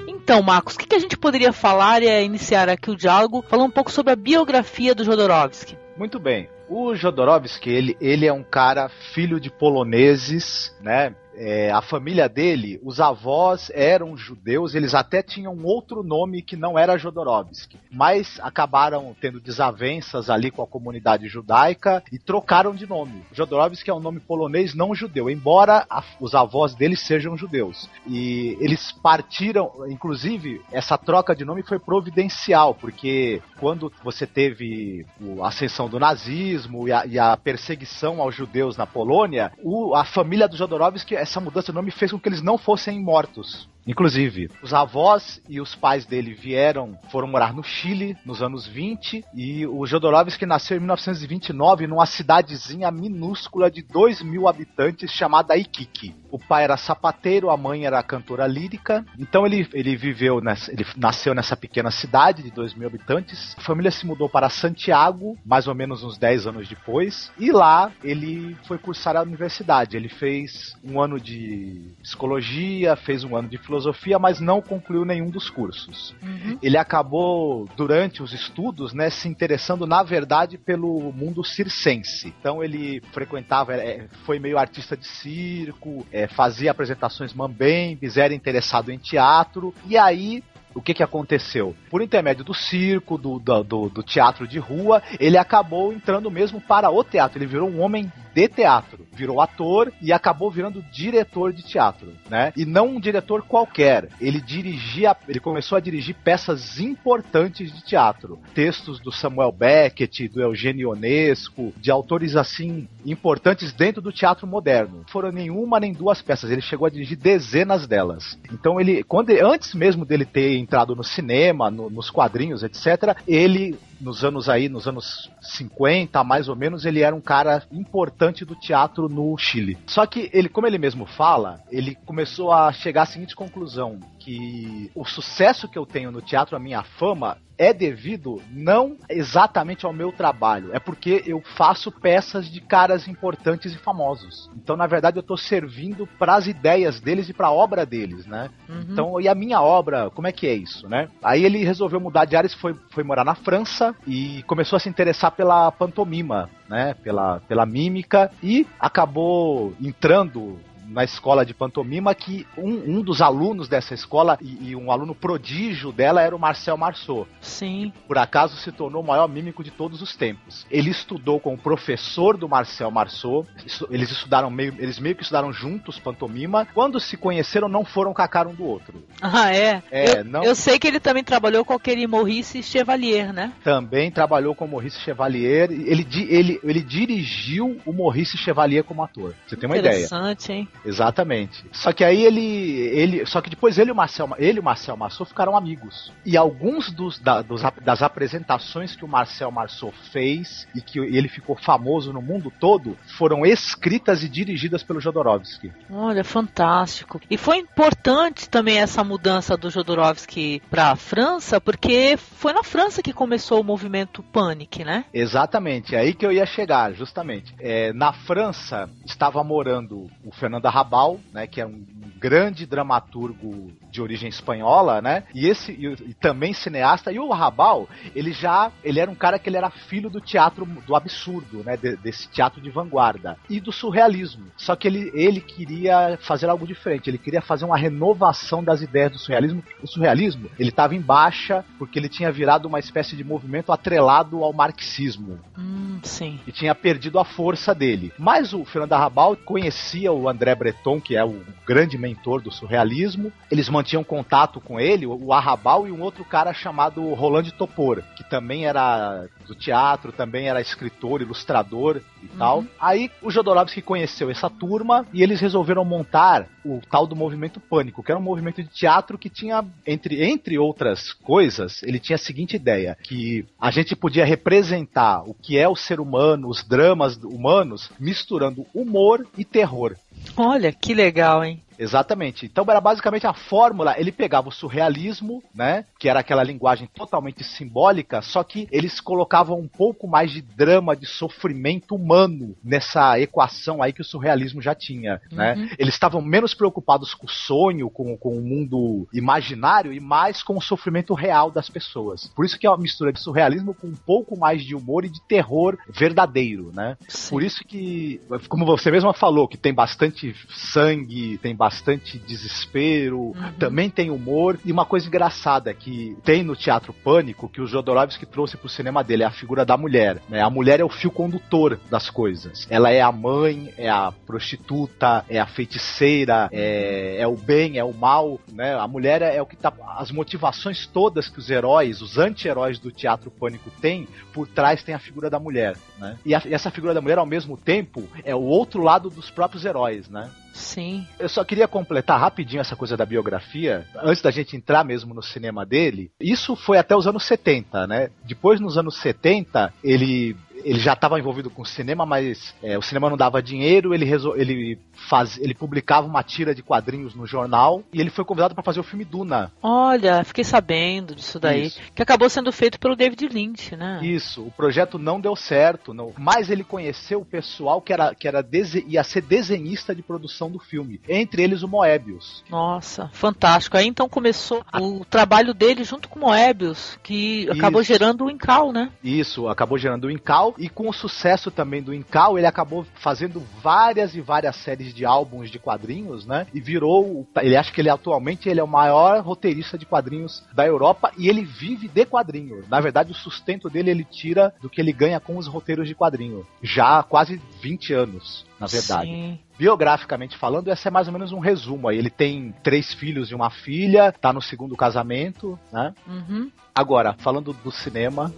S2: Então, Marcos, o que, a gente poderia falar e é iniciar aqui o diálogo falando um pouco sobre a biografia do Jodorowsky?
S3: Muito bem. O Jodorowsky, ele, ele é um cara filho de poloneses, né? É, a família dele, os avós eram judeus, eles até tinham outro nome que não era Jodorowsky, mas acabaram tendo desavenças ali com a comunidade judaica e trocaram de nome. Jodorowsky é um nome polonês não judeu, embora a, os avós dele sejam judeus. E eles partiram, inclusive, essa troca de nome foi providencial, porque quando você teve a ascensão do nazismo e a, e a perseguição aos judeus na Polônia, o, a família do Jodorowsky essa mudança de nome fez com que eles não fossem mortos. Inclusive, os avós e os pais dele vieram, foram morar no Chile nos anos 20 e o Jodorowsky nasceu em 1929 numa cidadezinha minúscula de 2 mil habitantes chamada Iquique. O pai era sapateiro, a mãe era cantora lírica, então ele, ele viveu, nessa, ele nasceu nessa pequena cidade de 2 mil habitantes. A família se mudou para Santiago, mais ou menos uns 10 anos depois, e lá ele foi cursar a universidade. Ele fez um ano de psicologia, fez um ano de filosofia, mas não concluiu nenhum dos cursos. Uhum. Ele acabou, durante os estudos, né, se interessando, na verdade, pelo mundo circense. Então ele frequentava, é, foi meio artista de circo, é, fazia apresentações mambembes, era interessado em teatro, e aí o que, que aconteceu? Por intermédio do circo, do, do, do, teatro de rua, ele acabou entrando mesmo para o teatro. Ele virou um homem de teatro. Virou ator e acabou virando diretor de teatro, né? E não um diretor qualquer. Ele dirigia, ele começou a dirigir peças importantes de teatro. Textos do Samuel Beckett, do Eugênio Ionesco, de autores assim importantes dentro do teatro moderno. Foram nenhuma nem duas peças, ele chegou a dirigir dezenas delas. Então ele, quando antes mesmo dele ter entrado no cinema, no, nos quadrinhos, etc., ele nos anos aí, nos anos 50, mais ou menos, ele era um cara importante do teatro no Chile. Só que ele, como ele mesmo fala, ele começou a chegar à seguinte conclusão: que o sucesso que eu tenho no teatro, a minha fama, é devido não exatamente ao meu trabalho, é porque eu faço peças de caras importantes e famosos. Então, na verdade, eu estou servindo para as ideias deles e para a obra deles, né? Uhum. Então, e a minha obra, como é que é isso, né? Aí ele resolveu mudar de áreas, foi, foi morar na França e começou a se interessar pela pantomima, né? Pela, pela mímica e acabou entrando na escola de pantomima que um, um dos alunos dessa escola e, e, um aluno prodígio dela era o Marcel Marceau.
S2: Sim.
S3: Por acaso se tornou o maior mímico de todos os tempos. Ele estudou com o professor do Marcel Marceau. Eles estudaram meio, eles meio que estudaram juntos pantomima. Quando se conheceram, não foram cacar um do outro.
S2: Ah, é? é eu, não... eu sei que ele também trabalhou com aquele Maurice Chevalier, né?
S3: Também trabalhou com o Maurice Chevalier. Ele, ele, ele dirigiu o Maurice Chevalier como ator. Você tem uma ideia.
S2: Interessante, hein?
S3: Exatamente. Só que aí ele, ele, só que depois ele e o Marcel, ele e o Marcel Marceau ficaram amigos. E alguns dos, da, dos, das apresentações que o Marcel Marceau fez e que ele ficou famoso no mundo todo foram escritas e dirigidas pelo Jodorowsky.
S2: Olha, fantástico. E foi importante também essa mudança do Jodorowsky para a França, porque foi na França que começou o movimento Panic, né?
S3: Exatamente. É aí que eu ia chegar, justamente. É, na França estava morando o Fernando Arrabal, né, que é um grande dramaturgo de origem espanhola, né? E esse e, e também cineasta. E o Rabal, ele já ele era um cara que ele era filho do teatro do absurdo, né? De, desse teatro de vanguarda e do surrealismo. Só que ele, ele queria fazer algo diferente. Ele queria fazer uma renovação das ideias do surrealismo. O surrealismo ele estava em baixa porque ele tinha virado uma espécie de movimento atrelado ao marxismo.
S2: Hum, sim.
S3: E tinha perdido a força dele. Mas o Fernando Arrabal conhecia o André Breton, que é o grande mentor do surrealismo. Eles mantinham contato com ele, o Arrabal e um outro cara chamado Roland Topor, que também era do teatro, também era escritor, ilustrador e uhum. tal. Aí o Jodorowsky conheceu essa turma e eles resolveram montar o tal do movimento Pânico, que era um movimento de teatro que tinha, entre, entre outras coisas, ele tinha a seguinte ideia, que a gente podia representar o que é o ser humano, os dramas humanos, misturando humor e terror.
S2: Olha, que legal, hein?
S3: Exatamente. Então era basicamente a fórmula, ele pegava o surrealismo, né, que era aquela linguagem totalmente simbólica, só que eles colocavam um pouco mais de drama, de sofrimento humano nessa equação aí que o surrealismo já tinha, né? uhum. né? Eles estavam menos preocupados com o sonho, com, com o mundo imaginário e mais com o sofrimento real das pessoas. Por isso que é uma mistura de surrealismo com um pouco mais de humor e de terror verdadeiro, né? Sim. Por isso que, como você mesma falou, que tem bastante sangue, tem bastante bastante desespero, uhum. também tem humor. E uma coisa engraçada que tem no Teatro Pânico, que o Jodorowsky trouxe pro cinema dele, é a figura da mulher. Né? A mulher é o fio condutor das coisas. Ela é a mãe, é a prostituta, é a feiticeira, é, é o bem, é o mal. Né? A mulher é, é o que tá. As motivações todas que os heróis, os anti-heróis do Teatro Pânico têm, por trás tem a figura da mulher. Né? E, a, e essa figura da mulher, ao mesmo tempo, é o outro lado dos próprios heróis, né?
S2: Sim.
S3: Eu só queria completar rapidinho essa coisa da biografia, antes da gente entrar mesmo no cinema dele. Isso foi até os anos 70, né? Depois, nos anos 70, ele ele já estava envolvido com o cinema, mas é, o cinema não dava dinheiro, ele, resol... ele, faz... ele publicava uma tira de quadrinhos no jornal e ele foi convidado para fazer o filme Duna.
S2: Olha, fiquei sabendo disso daí, Isso. que acabou sendo feito pelo David Lynch, né?
S3: Isso, o projeto não deu certo, não... mas ele conheceu o pessoal que era, que era dese... ia ser desenhista de produção do filme, entre eles o Moebius.
S2: Nossa, fantástico. Aí então começou a... o trabalho dele junto com o Moebius, que acabou Isso. gerando o Incal, né?
S3: Isso, acabou gerando o Incal e com o sucesso também do Incal, ele acabou fazendo várias e várias séries de álbuns de quadrinhos, né? E virou, ele acha que ele atualmente ele é o maior roteirista de quadrinhos da Europa e ele vive de quadrinhos. Na verdade, o sustento dele ele tira do que ele ganha com os roteiros de quadrinho, já há quase 20 anos, na verdade. Sim biograficamente falando, esse é mais ou menos um resumo aí. Ele tem três filhos e uma filha, tá no segundo casamento, né? Uhum. Agora, falando do cinema.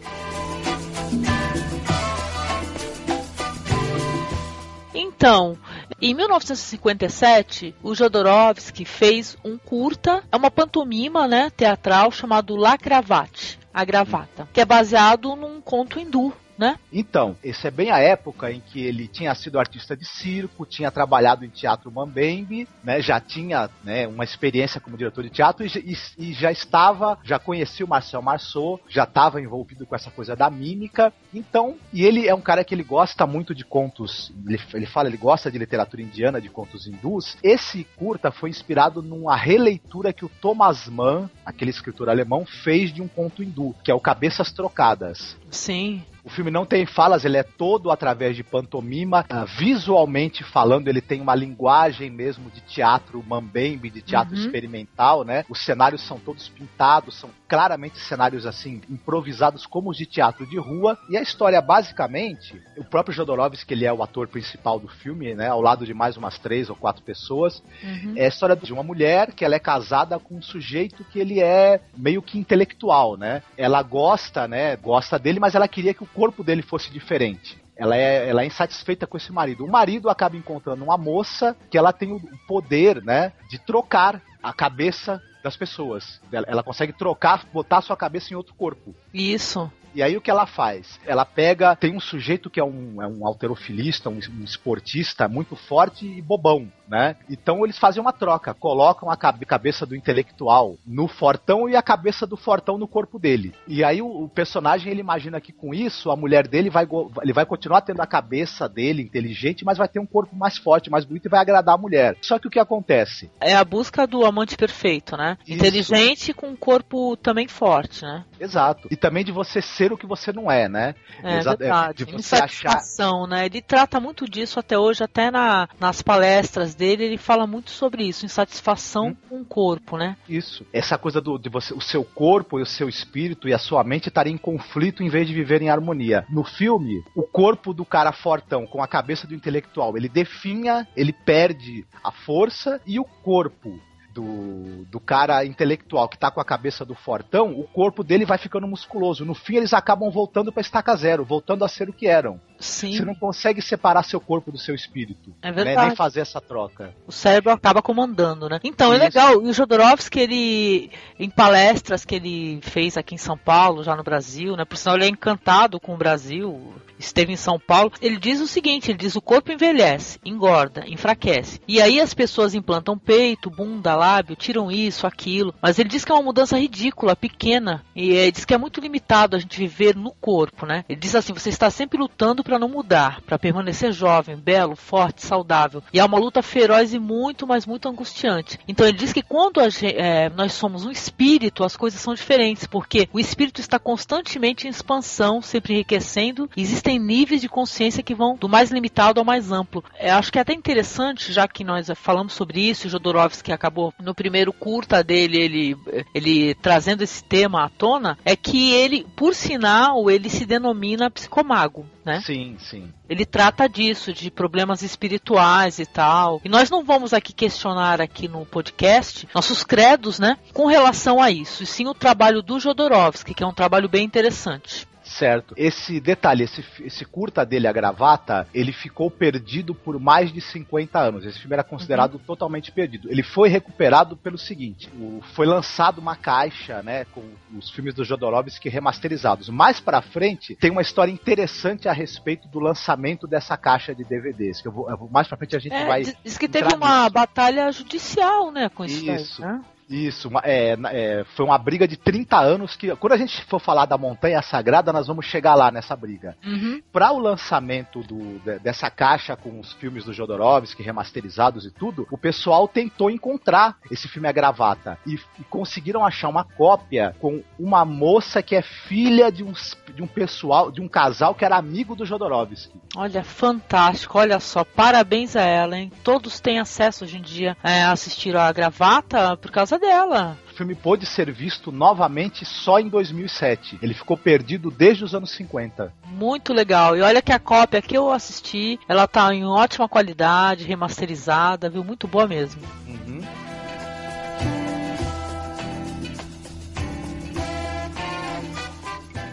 S2: Então, em 1957, o Jodorowsky fez um curta, é uma pantomima, né, teatral chamado La Cravate, a gravata, que é baseado num conto hindu né?
S3: Então, essa é bem a época em que ele tinha sido artista de circo, tinha trabalhado em teatro Mambembe, né? Já tinha né, uma experiência como diretor de teatro e, e, e já estava, já conhecia o Marcel Marceau, já estava envolvido com essa coisa da mímica. Então, e ele é um cara que ele gosta muito de contos, ele, ele fala, ele gosta de literatura indiana, de contos hindus. Esse curta foi inspirado numa releitura que o Thomas Mann, aquele escritor alemão, fez de um conto hindu, que é o Cabeças Trocadas.
S2: Sim.
S3: O filme não tem falas, ele é todo através de pantomima. Uh, visualmente falando, ele tem uma linguagem mesmo de teatro mambembe, de teatro uhum. experimental, né? Os cenários são todos pintados, são claramente cenários assim, improvisados como os de teatro de rua. E a história, basicamente, o próprio Jodorowsky, ele é o ator principal do filme, né? Ao lado de mais umas três ou quatro pessoas. Uhum. É a história de uma mulher que ela é casada com um sujeito que ele é meio que intelectual, né? Ela gosta, né? Gosta dele, mas ela queria que o corpo dele fosse diferente. Ela é, ela é insatisfeita com esse marido. O marido acaba encontrando uma moça que ela tem o poder, né, de trocar a cabeça das pessoas. Ela, ela consegue trocar, botar sua cabeça em outro corpo.
S2: Isso.
S3: E aí o que ela faz? Ela pega, tem um sujeito que é um, é um alterofilista, um, um esportista muito forte e bobão, né? Então eles fazem uma troca, colocam a cabeça do intelectual no fortão e a cabeça do fortão no corpo dele. E aí o, o personagem ele imagina que com isso a mulher dele vai ele vai continuar tendo a cabeça dele inteligente, mas vai ter um corpo mais forte, mais bonito e vai agradar a mulher. Só que o que acontece?
S2: É a busca do amante perfeito, né? Isso. Inteligente com um corpo também forte, né?
S3: Exato. E também de você ser o que você não é, né?
S2: É, Exa verdade. De você achar... né? Ele trata muito disso até hoje, até na, nas palestras dele, ele fala muito sobre isso, insatisfação hum. com o corpo, né?
S3: Isso. Essa coisa do, de você, o seu corpo e o seu espírito e a sua mente estarem em conflito em vez de viver em harmonia. No filme, o corpo do cara fortão com a cabeça do intelectual, ele definha, ele perde a força e o corpo do, do cara intelectual que tá com a cabeça do fortão, o corpo dele vai ficando musculoso. No fim, eles acabam voltando pra estaca zero, voltando a ser o que eram.
S2: Sim.
S3: Você não consegue separar seu corpo do seu espírito.
S2: É verdade. Né?
S3: Nem fazer essa troca.
S2: O cérebro acaba comandando, né? Então, é Isso. é legal. E o Jodorowsky, ele, em palestras que ele fez aqui em São Paulo, já no Brasil, né? Por sinal, ele é encantado com o Brasil esteve em São Paulo, ele diz o seguinte: ele diz o corpo envelhece, engorda, enfraquece. E aí as pessoas implantam peito, bunda, lábio, tiram isso, aquilo. Mas ele diz que é uma mudança ridícula, pequena. E é, diz que é muito limitado a gente viver no corpo, né? Ele diz assim: você está sempre lutando para não mudar, para permanecer jovem, belo, forte, saudável. E é uma luta feroz e muito, mas muito angustiante. Então ele diz que quando gente, é, nós somos um espírito, as coisas são diferentes, porque o espírito está constantemente em expansão, sempre enriquecendo. Existem níveis de consciência que vão do mais limitado ao mais amplo. É, acho que é até interessante, já que nós falamos sobre isso, o Jodorowsky acabou no primeiro curta dele, ele, ele trazendo esse tema à tona, é que ele, por sinal, ele se denomina psicomago, né?
S3: Sim, sim.
S2: Ele trata disso, de problemas espirituais e tal. E nós não vamos aqui questionar aqui no podcast nossos credos, né, com relação a isso, e sim o trabalho do Jodorowsky, que é um trabalho bem interessante.
S3: Certo. Esse detalhe, esse, esse curta dele, A Gravata, ele ficou perdido por mais de 50 anos. Esse filme era considerado uhum. totalmente perdido. Ele foi recuperado pelo seguinte: o, foi lançado uma caixa, né, com os filmes do Jodorowsky remasterizados. Mais pra frente, tem uma história interessante a respeito do lançamento dessa caixa de DVDs. Que eu vou, eu vou mais pra frente a gente é, vai.
S2: Diz que teve uma nisso. batalha judicial, né, com
S3: isso.
S2: Isso.
S3: Daí, né? Isso, é, é, foi uma briga de 30 anos que, quando a gente for falar da Montanha Sagrada, nós vamos chegar lá nessa briga.
S2: Uhum.
S3: Para o lançamento do, dessa caixa com os filmes do Jodorowsky remasterizados e tudo, o pessoal tentou encontrar esse filme A Gravata e, e conseguiram achar uma cópia com uma moça que é filha de um, de um pessoal, de um casal que era amigo do Jodorowsky.
S2: Olha, fantástico, olha só, parabéns a ela, hein? Todos têm acesso hoje em dia é, a assistir a Gravata por causa dela.
S3: O filme pôde ser visto novamente só em 2007. Ele ficou perdido desde os anos 50.
S2: Muito legal. E olha que a cópia que eu assisti, ela tá em ótima qualidade, remasterizada, viu? Muito boa mesmo.
S3: Uhum.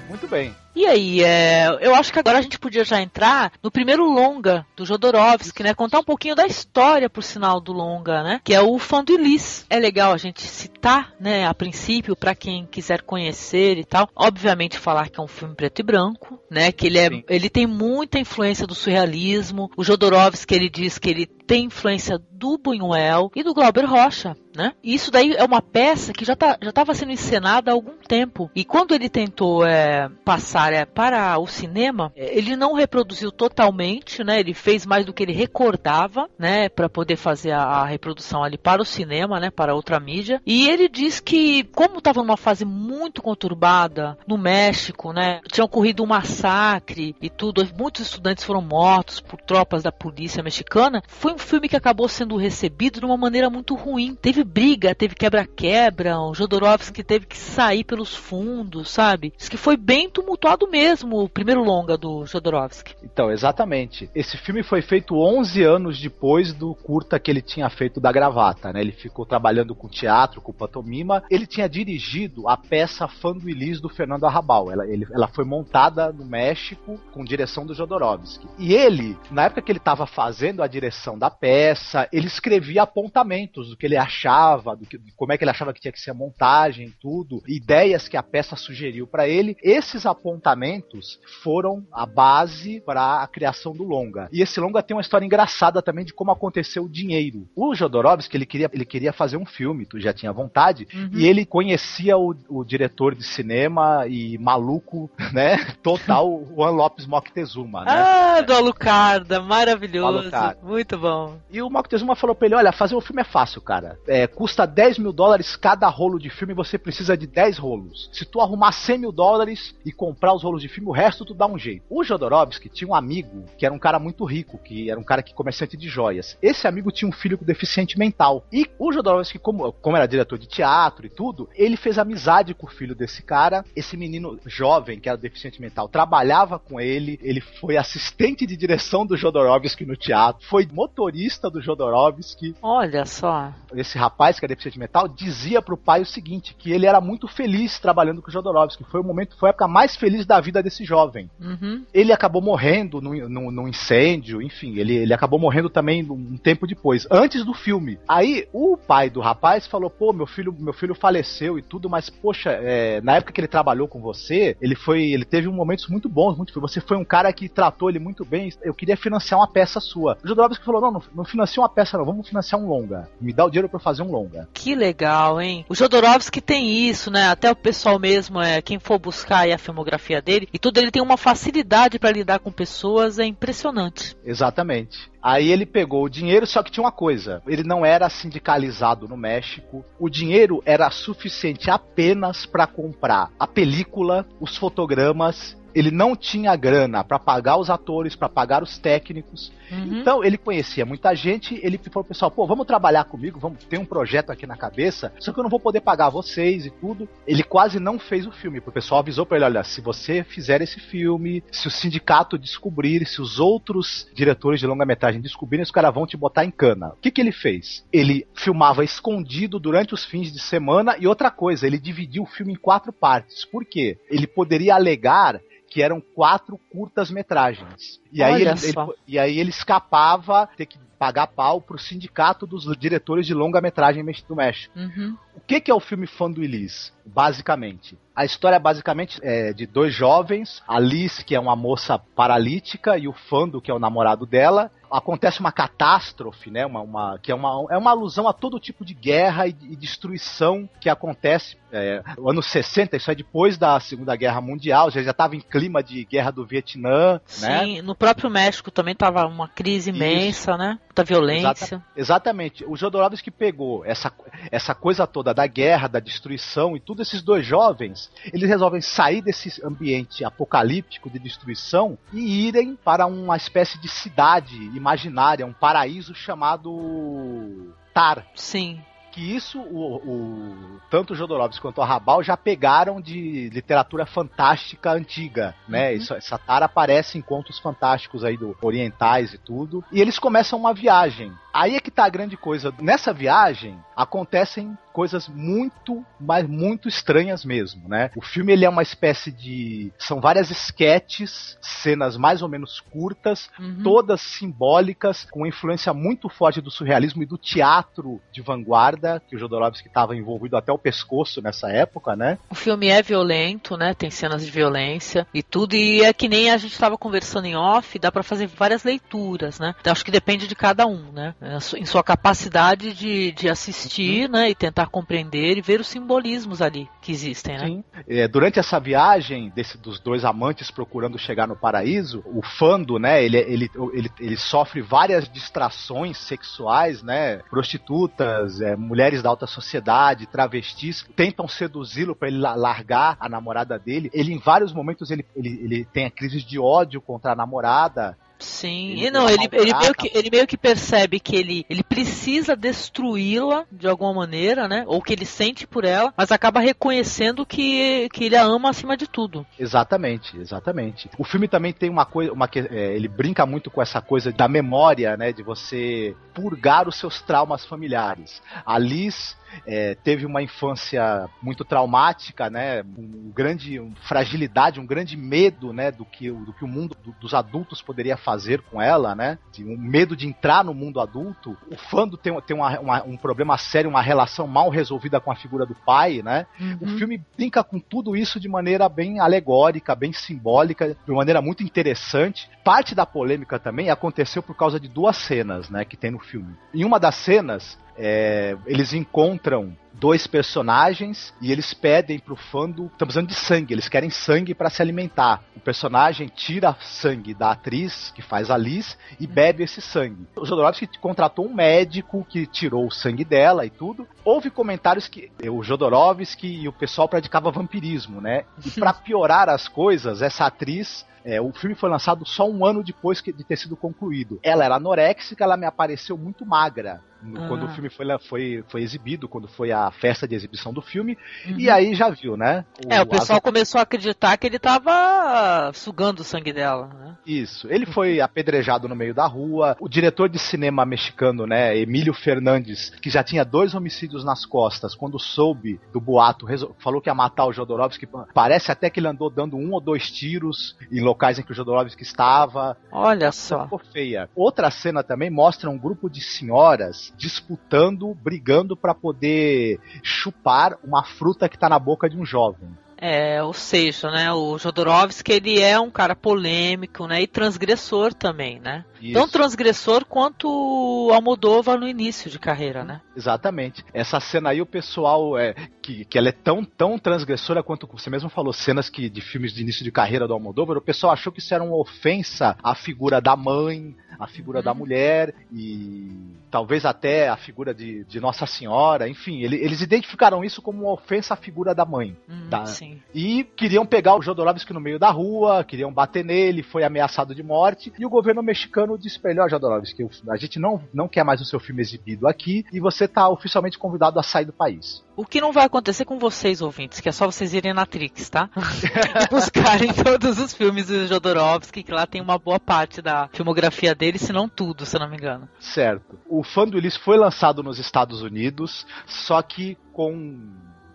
S3: Muito bem.
S2: E aí, é, eu acho que agora a gente podia já entrar no primeiro longa do Jodorowsky, né? Contar um pouquinho da história, por sinal, do longa, né? Que é o Fã do Elis. É legal a gente citar, né, a princípio, para quem quiser conhecer e tal. Obviamente falar que é um filme preto e branco, né? Que ele, é, ele tem muita influência do surrealismo. O Jodorowsky, ele diz que ele tem influência do Buñuel e do Glauber Rocha, né? Isso daí é uma peça que já tá, já estava sendo encenada há algum tempo. E quando ele tentou é, passar para, para o cinema, ele não reproduziu totalmente, né? Ele fez mais do que ele recordava, né? Para poder fazer a, a, reprodução ali para o cinema, né? Para outra mídia. E ele diz que, como estava numa fase muito conturbada no México, né? Tinha ocorrido um massacre e tudo, muitos estudantes foram mortos por tropas da polícia mexicana. Foi filme que acabou sendo recebido de uma maneira muito ruim. Teve briga, teve quebra-quebra, o Jodorowsky teve que sair pelos fundos, sabe? Diz que foi bem tumultuado mesmo o primeiro longa do Jodorowsky.
S3: Então, exatamente. Esse filme foi feito 11 anos depois do curta que ele tinha feito da gravata, né? Ele ficou trabalhando com teatro, com pantomima. Ele tinha dirigido a peça Elis do Fernando Arrabal. Ela, ele, ela foi montada no México com direção do Jodorowsky. E ele, na época que ele estava fazendo a direção da da peça, ele escrevia apontamentos do que ele achava, do que, como é que ele achava que tinha que ser a montagem, tudo, ideias que a peça sugeriu para ele. Esses apontamentos foram a base para a criação do longa. E esse longa tem uma história engraçada também de como aconteceu o dinheiro. O Jodorowsky ele queria, ele queria fazer um filme, tu já tinha vontade, uhum. e ele conhecia o, o, diretor de cinema e maluco, *laughs* né? Total, o Juan Lopes Moctezuma, né?
S2: Ah, do Alucarda, maravilhoso, Alucarda. muito bom.
S3: E o Moctezuma falou pra ele, olha, fazer um filme é fácil, cara. É, custa 10 mil dólares cada rolo de filme, você precisa de 10 rolos. Se tu arrumar 100 mil dólares e comprar os rolos de filme, o resto tu dá um jeito. O Jodorowsky tinha um amigo que era um cara muito rico, que era um cara que comerciante de joias. Esse amigo tinha um filho com deficiente mental. E o Jodorowsky, como, como era diretor de teatro e tudo, ele fez amizade com o filho desse cara. Esse menino jovem, que era deficiente mental, trabalhava com ele. Ele foi assistente de direção do Jodorowsky no teatro, foi motorista do Jodorowsky.
S2: Olha só.
S3: Esse rapaz que é deficiente mental dizia pro pai o seguinte, que ele era muito feliz trabalhando com o Jodorowsky. Foi o momento, foi a época mais feliz da vida desse jovem. Uhum. Ele acabou morrendo num, num, num incêndio, enfim, ele, ele acabou morrendo também um tempo depois, antes do filme. Aí o pai do rapaz falou: pô, meu filho, meu filho faleceu e tudo, mas poxa, é, na época que ele trabalhou com você, ele foi, ele teve momentos muito bons, muito. Você foi um cara que tratou ele muito bem. Eu queria financiar uma peça sua. O Jodorowsky falou: não, não, não financia uma peça, não. Vamos financiar um longa. Me dá o dinheiro para fazer um longa.
S2: Que legal, hein? O Jodorowsky tem isso, né? Até o pessoal mesmo, é quem for buscar a filmografia dele e tudo, ele tem uma facilidade para lidar com pessoas, é impressionante.
S3: Exatamente. Aí ele pegou o dinheiro, só que tinha uma coisa: ele não era sindicalizado no México. O dinheiro era suficiente apenas para comprar a película, os fotogramas ele não tinha grana para pagar os atores, para pagar os técnicos. Uhum. Então ele conhecia muita gente, ele falou pessoal, pô, vamos trabalhar comigo, vamos ter um projeto aqui na cabeça, só que eu não vou poder pagar vocês e tudo. Ele quase não fez o filme, o pessoal avisou para ele, olha, se você fizer esse filme, se o sindicato descobrir, se os outros diretores de longa-metragem descobrirem, os caras vão te botar em cana. O que que ele fez? Ele filmava escondido durante os fins de semana e outra coisa, ele dividiu o filme em quatro partes. Por quê? Ele poderia alegar que eram quatro curtas-metragens. E, aí ele, ele, e aí ele escapava ter que pagar pau pro sindicato dos diretores de longa-metragem do México. Uhum. O que, que é o filme Fã do Elise? Basicamente. A história é basicamente é de dois jovens, a Liz, que é uma moça paralítica, e o Fando, que é o namorado dela. Acontece uma catástrofe, né? Uma, uma, que é uma, é uma alusão a todo tipo de guerra e, e destruição que acontece é, no ano 60, isso é depois da Segunda Guerra Mundial, já estava em clima de guerra do Vietnã,
S2: Sim, né? Sim, no próprio México também estava uma crise imensa, isso. né? Muita violência.
S3: Exata, exatamente. O Jodorowsky pegou essa, essa coisa toda da guerra, da destruição e tudo esses dois jovens, eles resolvem sair desse ambiente apocalíptico de destruição e irem para uma espécie de cidade imaginária, um paraíso chamado Tar.
S2: Sim
S3: que isso o, o, tanto o Jodorowsky quanto o Rabal já pegaram de literatura fantástica antiga, né? Uhum. Essa tara aparece em contos fantásticos aí do orientais e tudo. E eles começam uma viagem. Aí é que tá a grande coisa. Nessa viagem acontecem coisas muito, mas muito estranhas mesmo, né? O filme ele é uma espécie de são várias esquetes, cenas mais ou menos curtas, uhum. todas simbólicas, com influência muito forte do surrealismo e do teatro de vanguarda, que o Jodorowsky estava envolvido até o pescoço nessa época, né?
S2: O filme é violento, né? Tem cenas de violência e tudo e é que nem a gente estava conversando em off, dá para fazer várias leituras, né? Então, acho que depende de cada um, né? Em sua capacidade de, de assistir, uhum. né? E tentar compreender e ver os simbolismos ali que existem, né? Sim.
S3: É, durante essa viagem desse, dos dois amantes procurando chegar no paraíso, o Fando, né, ele, ele, ele, ele sofre várias distrações sexuais, né? Prostitutas, é, mulheres da alta sociedade, travestis, tentam seduzi-lo para ele largar a namorada dele. Ele, em vários momentos, ele, ele, ele tem a crise de ódio contra a namorada.
S2: Sim, ele e não, ele, ele, meio que, ele meio que percebe que ele, ele precisa destruí-la de alguma maneira, né? Ou que ele sente por ela, mas acaba reconhecendo que, que ele a ama acima de tudo.
S3: Exatamente, exatamente. O filme também tem uma coisa, uma, é, ele brinca muito com essa coisa da memória, né? De você purgar os seus traumas familiares. A Liz é, teve uma infância muito traumática, né? Um grande um, fragilidade, um grande medo, né? Do que, do que o mundo do, dos adultos poderia fazer com ela, né? Um medo de entrar no mundo adulto. O Fando tem, tem uma, uma, um problema sério, uma relação mal resolvida com a figura do pai, né? Uhum. O filme brinca com tudo isso de maneira bem alegórica, bem simbólica, de maneira muito interessante. Parte da polêmica também aconteceu por causa de duas cenas, né? Que tem no filme. Em uma das cenas, é, eles encontram dois personagens e eles pedem pro fando, estão precisando de sangue, eles querem sangue para se alimentar. O personagem tira sangue da atriz que faz a Liz e bebe esse sangue. O Jodorowsky contratou um médico que tirou o sangue dela e tudo. Houve comentários que o Jodorowsky e o pessoal praticava vampirismo, né? E *laughs* para piorar as coisas, essa atriz é, o filme foi lançado só um ano depois de ter sido concluído. Ela era anoréxica, ela me apareceu muito magra ah. quando o filme foi, foi, foi exibido, quando foi a festa de exibição do filme. Uhum. E aí já viu, né?
S2: O, é, o pessoal as... começou a acreditar que ele tava sugando o sangue dela, né?
S3: Isso. Ele foi *laughs* apedrejado no meio da rua. O diretor de cinema mexicano, né, Emílio Fernandes, que já tinha dois homicídios nas costas, quando soube do boato, falou que ia matar o Jodorowsky. Parece até que ele andou dando um ou dois tiros em locais em que o Jodorowsky estava.
S2: Olha só.
S3: Ficou feia. Outra cena também mostra um grupo de senhoras disputando, brigando para poder chupar uma fruta que está na boca de um jovem.
S2: É, ou seja, né, o Jodorowsky ele é um cara polêmico, né, e transgressor também, né? Isso. Tão transgressor quanto o Almodóvar no início de carreira, né?
S3: Exatamente. Essa cena aí o pessoal é que, que ela é tão tão transgressora quanto você mesmo falou, cenas que de filmes de início de carreira do Almodóvar, o pessoal achou que isso era uma ofensa à figura da mãe, à figura uhum. da mulher e talvez até a figura de, de Nossa Senhora, enfim, ele, eles identificaram isso como uma ofensa à figura da mãe.
S2: Hum,
S3: da,
S2: sim.
S3: E queriam pegar o Jodorowsky no meio da rua, queriam bater nele, foi ameaçado de morte, e o governo mexicano disse pra ele, ó, Jodorowsky, a gente não, não quer mais o seu filme exibido aqui, e você tá oficialmente convidado a sair do país.
S2: O que não vai acontecer com vocês, ouvintes, que é só vocês irem na Trix, tá? *laughs* e buscarem todos os filmes do Jodorowsky, que lá tem uma boa parte da filmografia dele, se não tudo, se eu não me engano.
S3: Certo. O Fã do Ulisses foi lançado nos Estados Unidos, só que com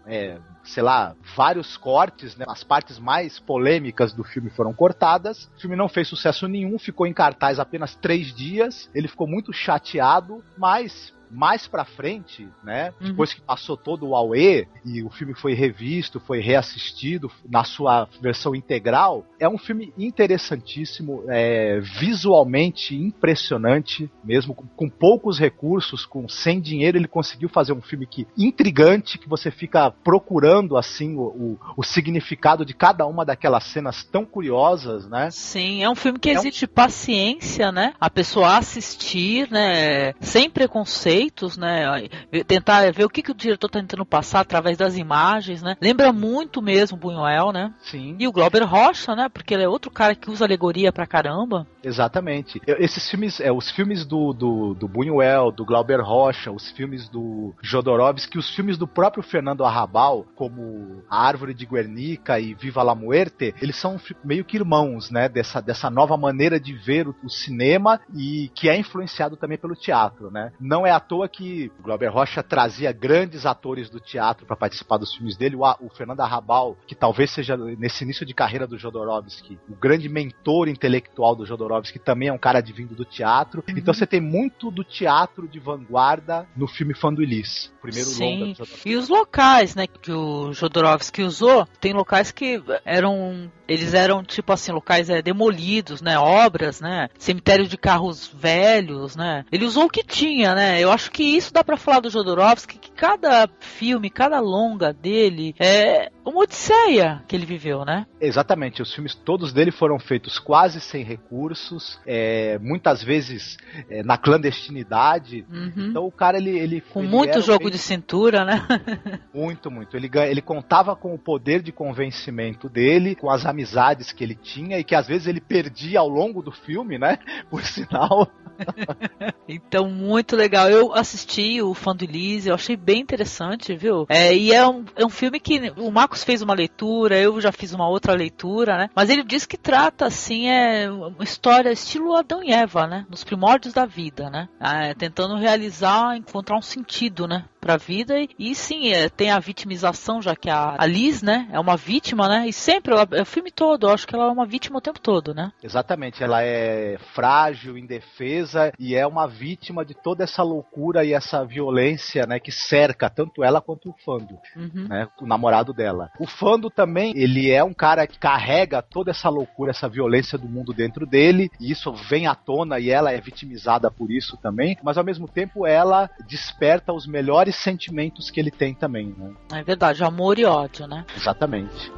S3: é, sei lá, vários cortes, né? As partes mais polêmicas do filme foram cortadas. O filme não fez sucesso nenhum, ficou em cartaz apenas três dias. Ele ficou muito chateado, mas mais pra frente, né? Uhum. Depois que passou todo o AUE e o filme foi revisto, foi reassistido na sua versão integral, é um filme interessantíssimo, é, visualmente impressionante, mesmo com, com, poucos recursos, com sem dinheiro, ele conseguiu fazer um filme que intrigante, que você fica procurando assim o, o, o significado de cada uma daquelas cenas tão curiosas, né?
S2: Sim, é um filme que é exige um... paciência, né? A pessoa assistir, né? Sem preconceito conceitos, né? Tentar ver o que, que o diretor está tentando passar através das imagens, né? Lembra muito mesmo Buñuel, né?
S3: Sim.
S2: E o Glauber Rocha, né? Porque ele é outro cara que usa alegoria pra caramba.
S3: Exatamente. Esses filmes, é, os filmes do, do, do Buñuel, do Glauber Rocha, os filmes do Jodorowsky, os filmes do próprio Fernando Arrabal, como A Árvore de Guernica e Viva la Muerte, eles são meio que irmãos, né? Dessa, dessa nova maneira de ver o, o cinema e que é influenciado também pelo teatro, né? Não é à toa que o Glauber Rocha trazia grandes atores do teatro para participar dos filmes dele. O, o, Fernando Arrabal, que talvez seja nesse início de carreira do Jodorowsky, o grande mentor intelectual do Jodorowsky, também é um cara advindo do teatro. Uhum. Então você tem muito do teatro de vanguarda no filme Fã do Elis. Primeiro
S2: Sim. longa E os locais, né, que o Jodorowsky usou, tem locais que eram eles eram tipo assim locais é, demolidos, né, obras, né, cemitério de carros velhos, né. Ele usou o que tinha, né. Eu acho que isso dá para falar do Jodorowsky, que cada filme, cada longa dele é uma odisseia que ele viveu, né?
S3: Exatamente, os filmes todos dele foram feitos quase sem recursos, é, muitas vezes é, na clandestinidade. Uhum. Então o cara ele, ele
S2: com
S3: ele
S2: muito jogo de cintura, né? *laughs*
S3: muito, muito. Ele ele contava com o poder de convencimento dele, com as amizades que ele tinha e que às vezes ele perdia ao longo do filme, né? *laughs* Por sinal. *laughs*
S2: então, muito legal. Eu assisti o Fã do Elise, eu achei bem interessante, viu? É, e é um, é um filme que o Marcos fez uma leitura, eu já fiz uma outra leitura, né? Mas ele diz que trata, assim, é uma história estilo Adão e Eva, né? Nos primórdios da vida, né? É, tentando realizar, encontrar um sentido, né? Pra vida. E, e sim, é, tem a vitimização, já que a, a Liz, né, é uma vítima, né? E sempre, ela, é o filme todo, eu acho que ela é uma vítima o tempo todo, né?
S3: Exatamente, ela é frágil, indefesa e é uma vítima de toda essa loucura e essa violência, né, que cerca tanto ela quanto o Fando,
S2: Uhum.
S3: né, o namorado dela. O Fando também, ele é um cara que carrega toda essa loucura, essa violência do mundo dentro dele, e isso vem à tona e ela é vitimizada por isso também, mas ao mesmo tempo ela desperta os melhores sentimentos que ele tem também, né?
S2: É verdade, amor e ódio, né?
S3: Exatamente.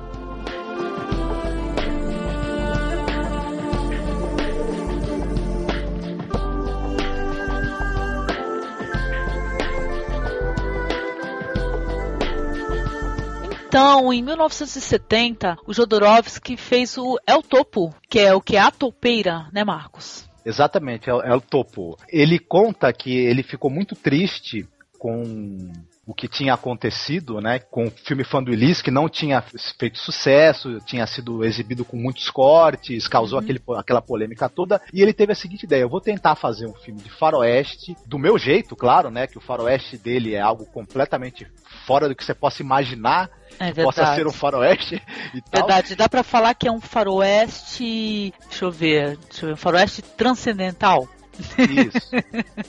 S2: Então, em 1970, o Jodorowsky fez o El Topo, que é o que é a topeira, né, Marcos?
S3: Exatamente, é, o- é o topo. Ele conta que ele ficou muito triste com o que tinha acontecido, né, com o filme Elise, que não tinha feito sucesso, tinha sido exibido com muitos cortes, causou aquele, aquela polêmica toda, e ele teve a seguinte ideia, eu vou tentar fazer um filme de faroeste, do meu jeito, claro, né, que o faroeste dele é algo completamente fora do que você possa imaginar,
S2: É
S3: que possa ser um faroeste *laughs* e tal.
S2: Verdade, dá pra falar que é um faroeste. Deixa eu ver. Deixa eu ver um faroeste transcendental.
S3: Isso.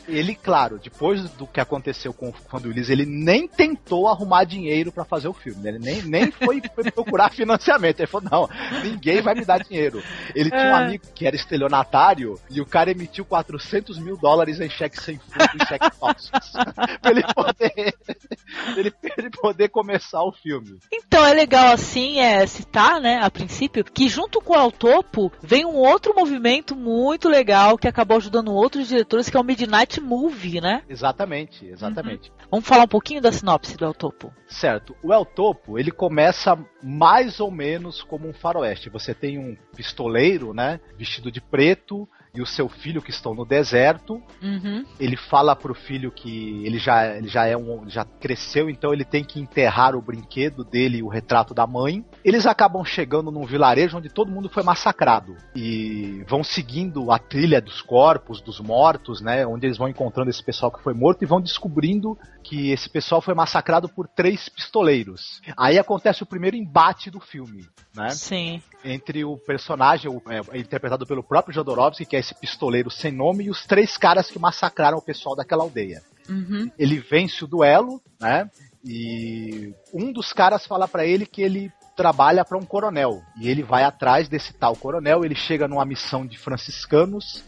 S3: Ele, claro, depois do que aconteceu com o Fã do Elise, ele nem tentou arrumar dinheiro pra fazer o filme. né? Ele nem, nem foi, foi procurar financiamento. Ele falou: não, ninguém vai me dar dinheiro. Ele tinha um
S2: É.
S3: amigo que era estelionatário e o cara emitiu 400 mil dólares em cheque sem fundo e cheque falsos. *laughs* pra ele poder, ele, ele poder começar o filme.
S2: Então é legal assim é citar, né, a princípio, que junto com o El Topo vem um outro movimento muito legal que acabou ajudando outros diretores, que é o Midnight Movie, né?
S3: Exatamente, exatamente.
S2: Vamos falar um pouquinho da sinopse do El Topo.
S3: Certo. O El Topo, ele começa mais ou menos como um faroeste. Você tem um pistoleiro, né, vestido de preto, e o seu filho que estão no deserto.
S2: Uhum.
S3: Ele fala pro filho que ele já, ele já é um, já cresceu, então ele tem que enterrar o brinquedo dele, o retrato da mãe. Eles acabam chegando num vilarejo onde todo mundo foi massacrado e vão seguindo a trilha dos corpos, dos mortos, né, onde eles vão encontrando esse pessoal que foi morto e vão descobrindo que esse pessoal foi massacrado por três pistoleiros. Aí acontece o primeiro embate do filme, né?
S2: Sim.
S3: entre o personagem o- é interpretado pelo próprio Jodorowsky, que é esse pistoleiro sem nome, e os três caras que massacraram o pessoal daquela aldeia.
S2: Uhum.
S3: Ele vence o duelo, né? E um dos caras fala pra ele que ele trabalha pra um coronel e ele vai atrás desse tal coronel. Ele chega numa missão de franciscanos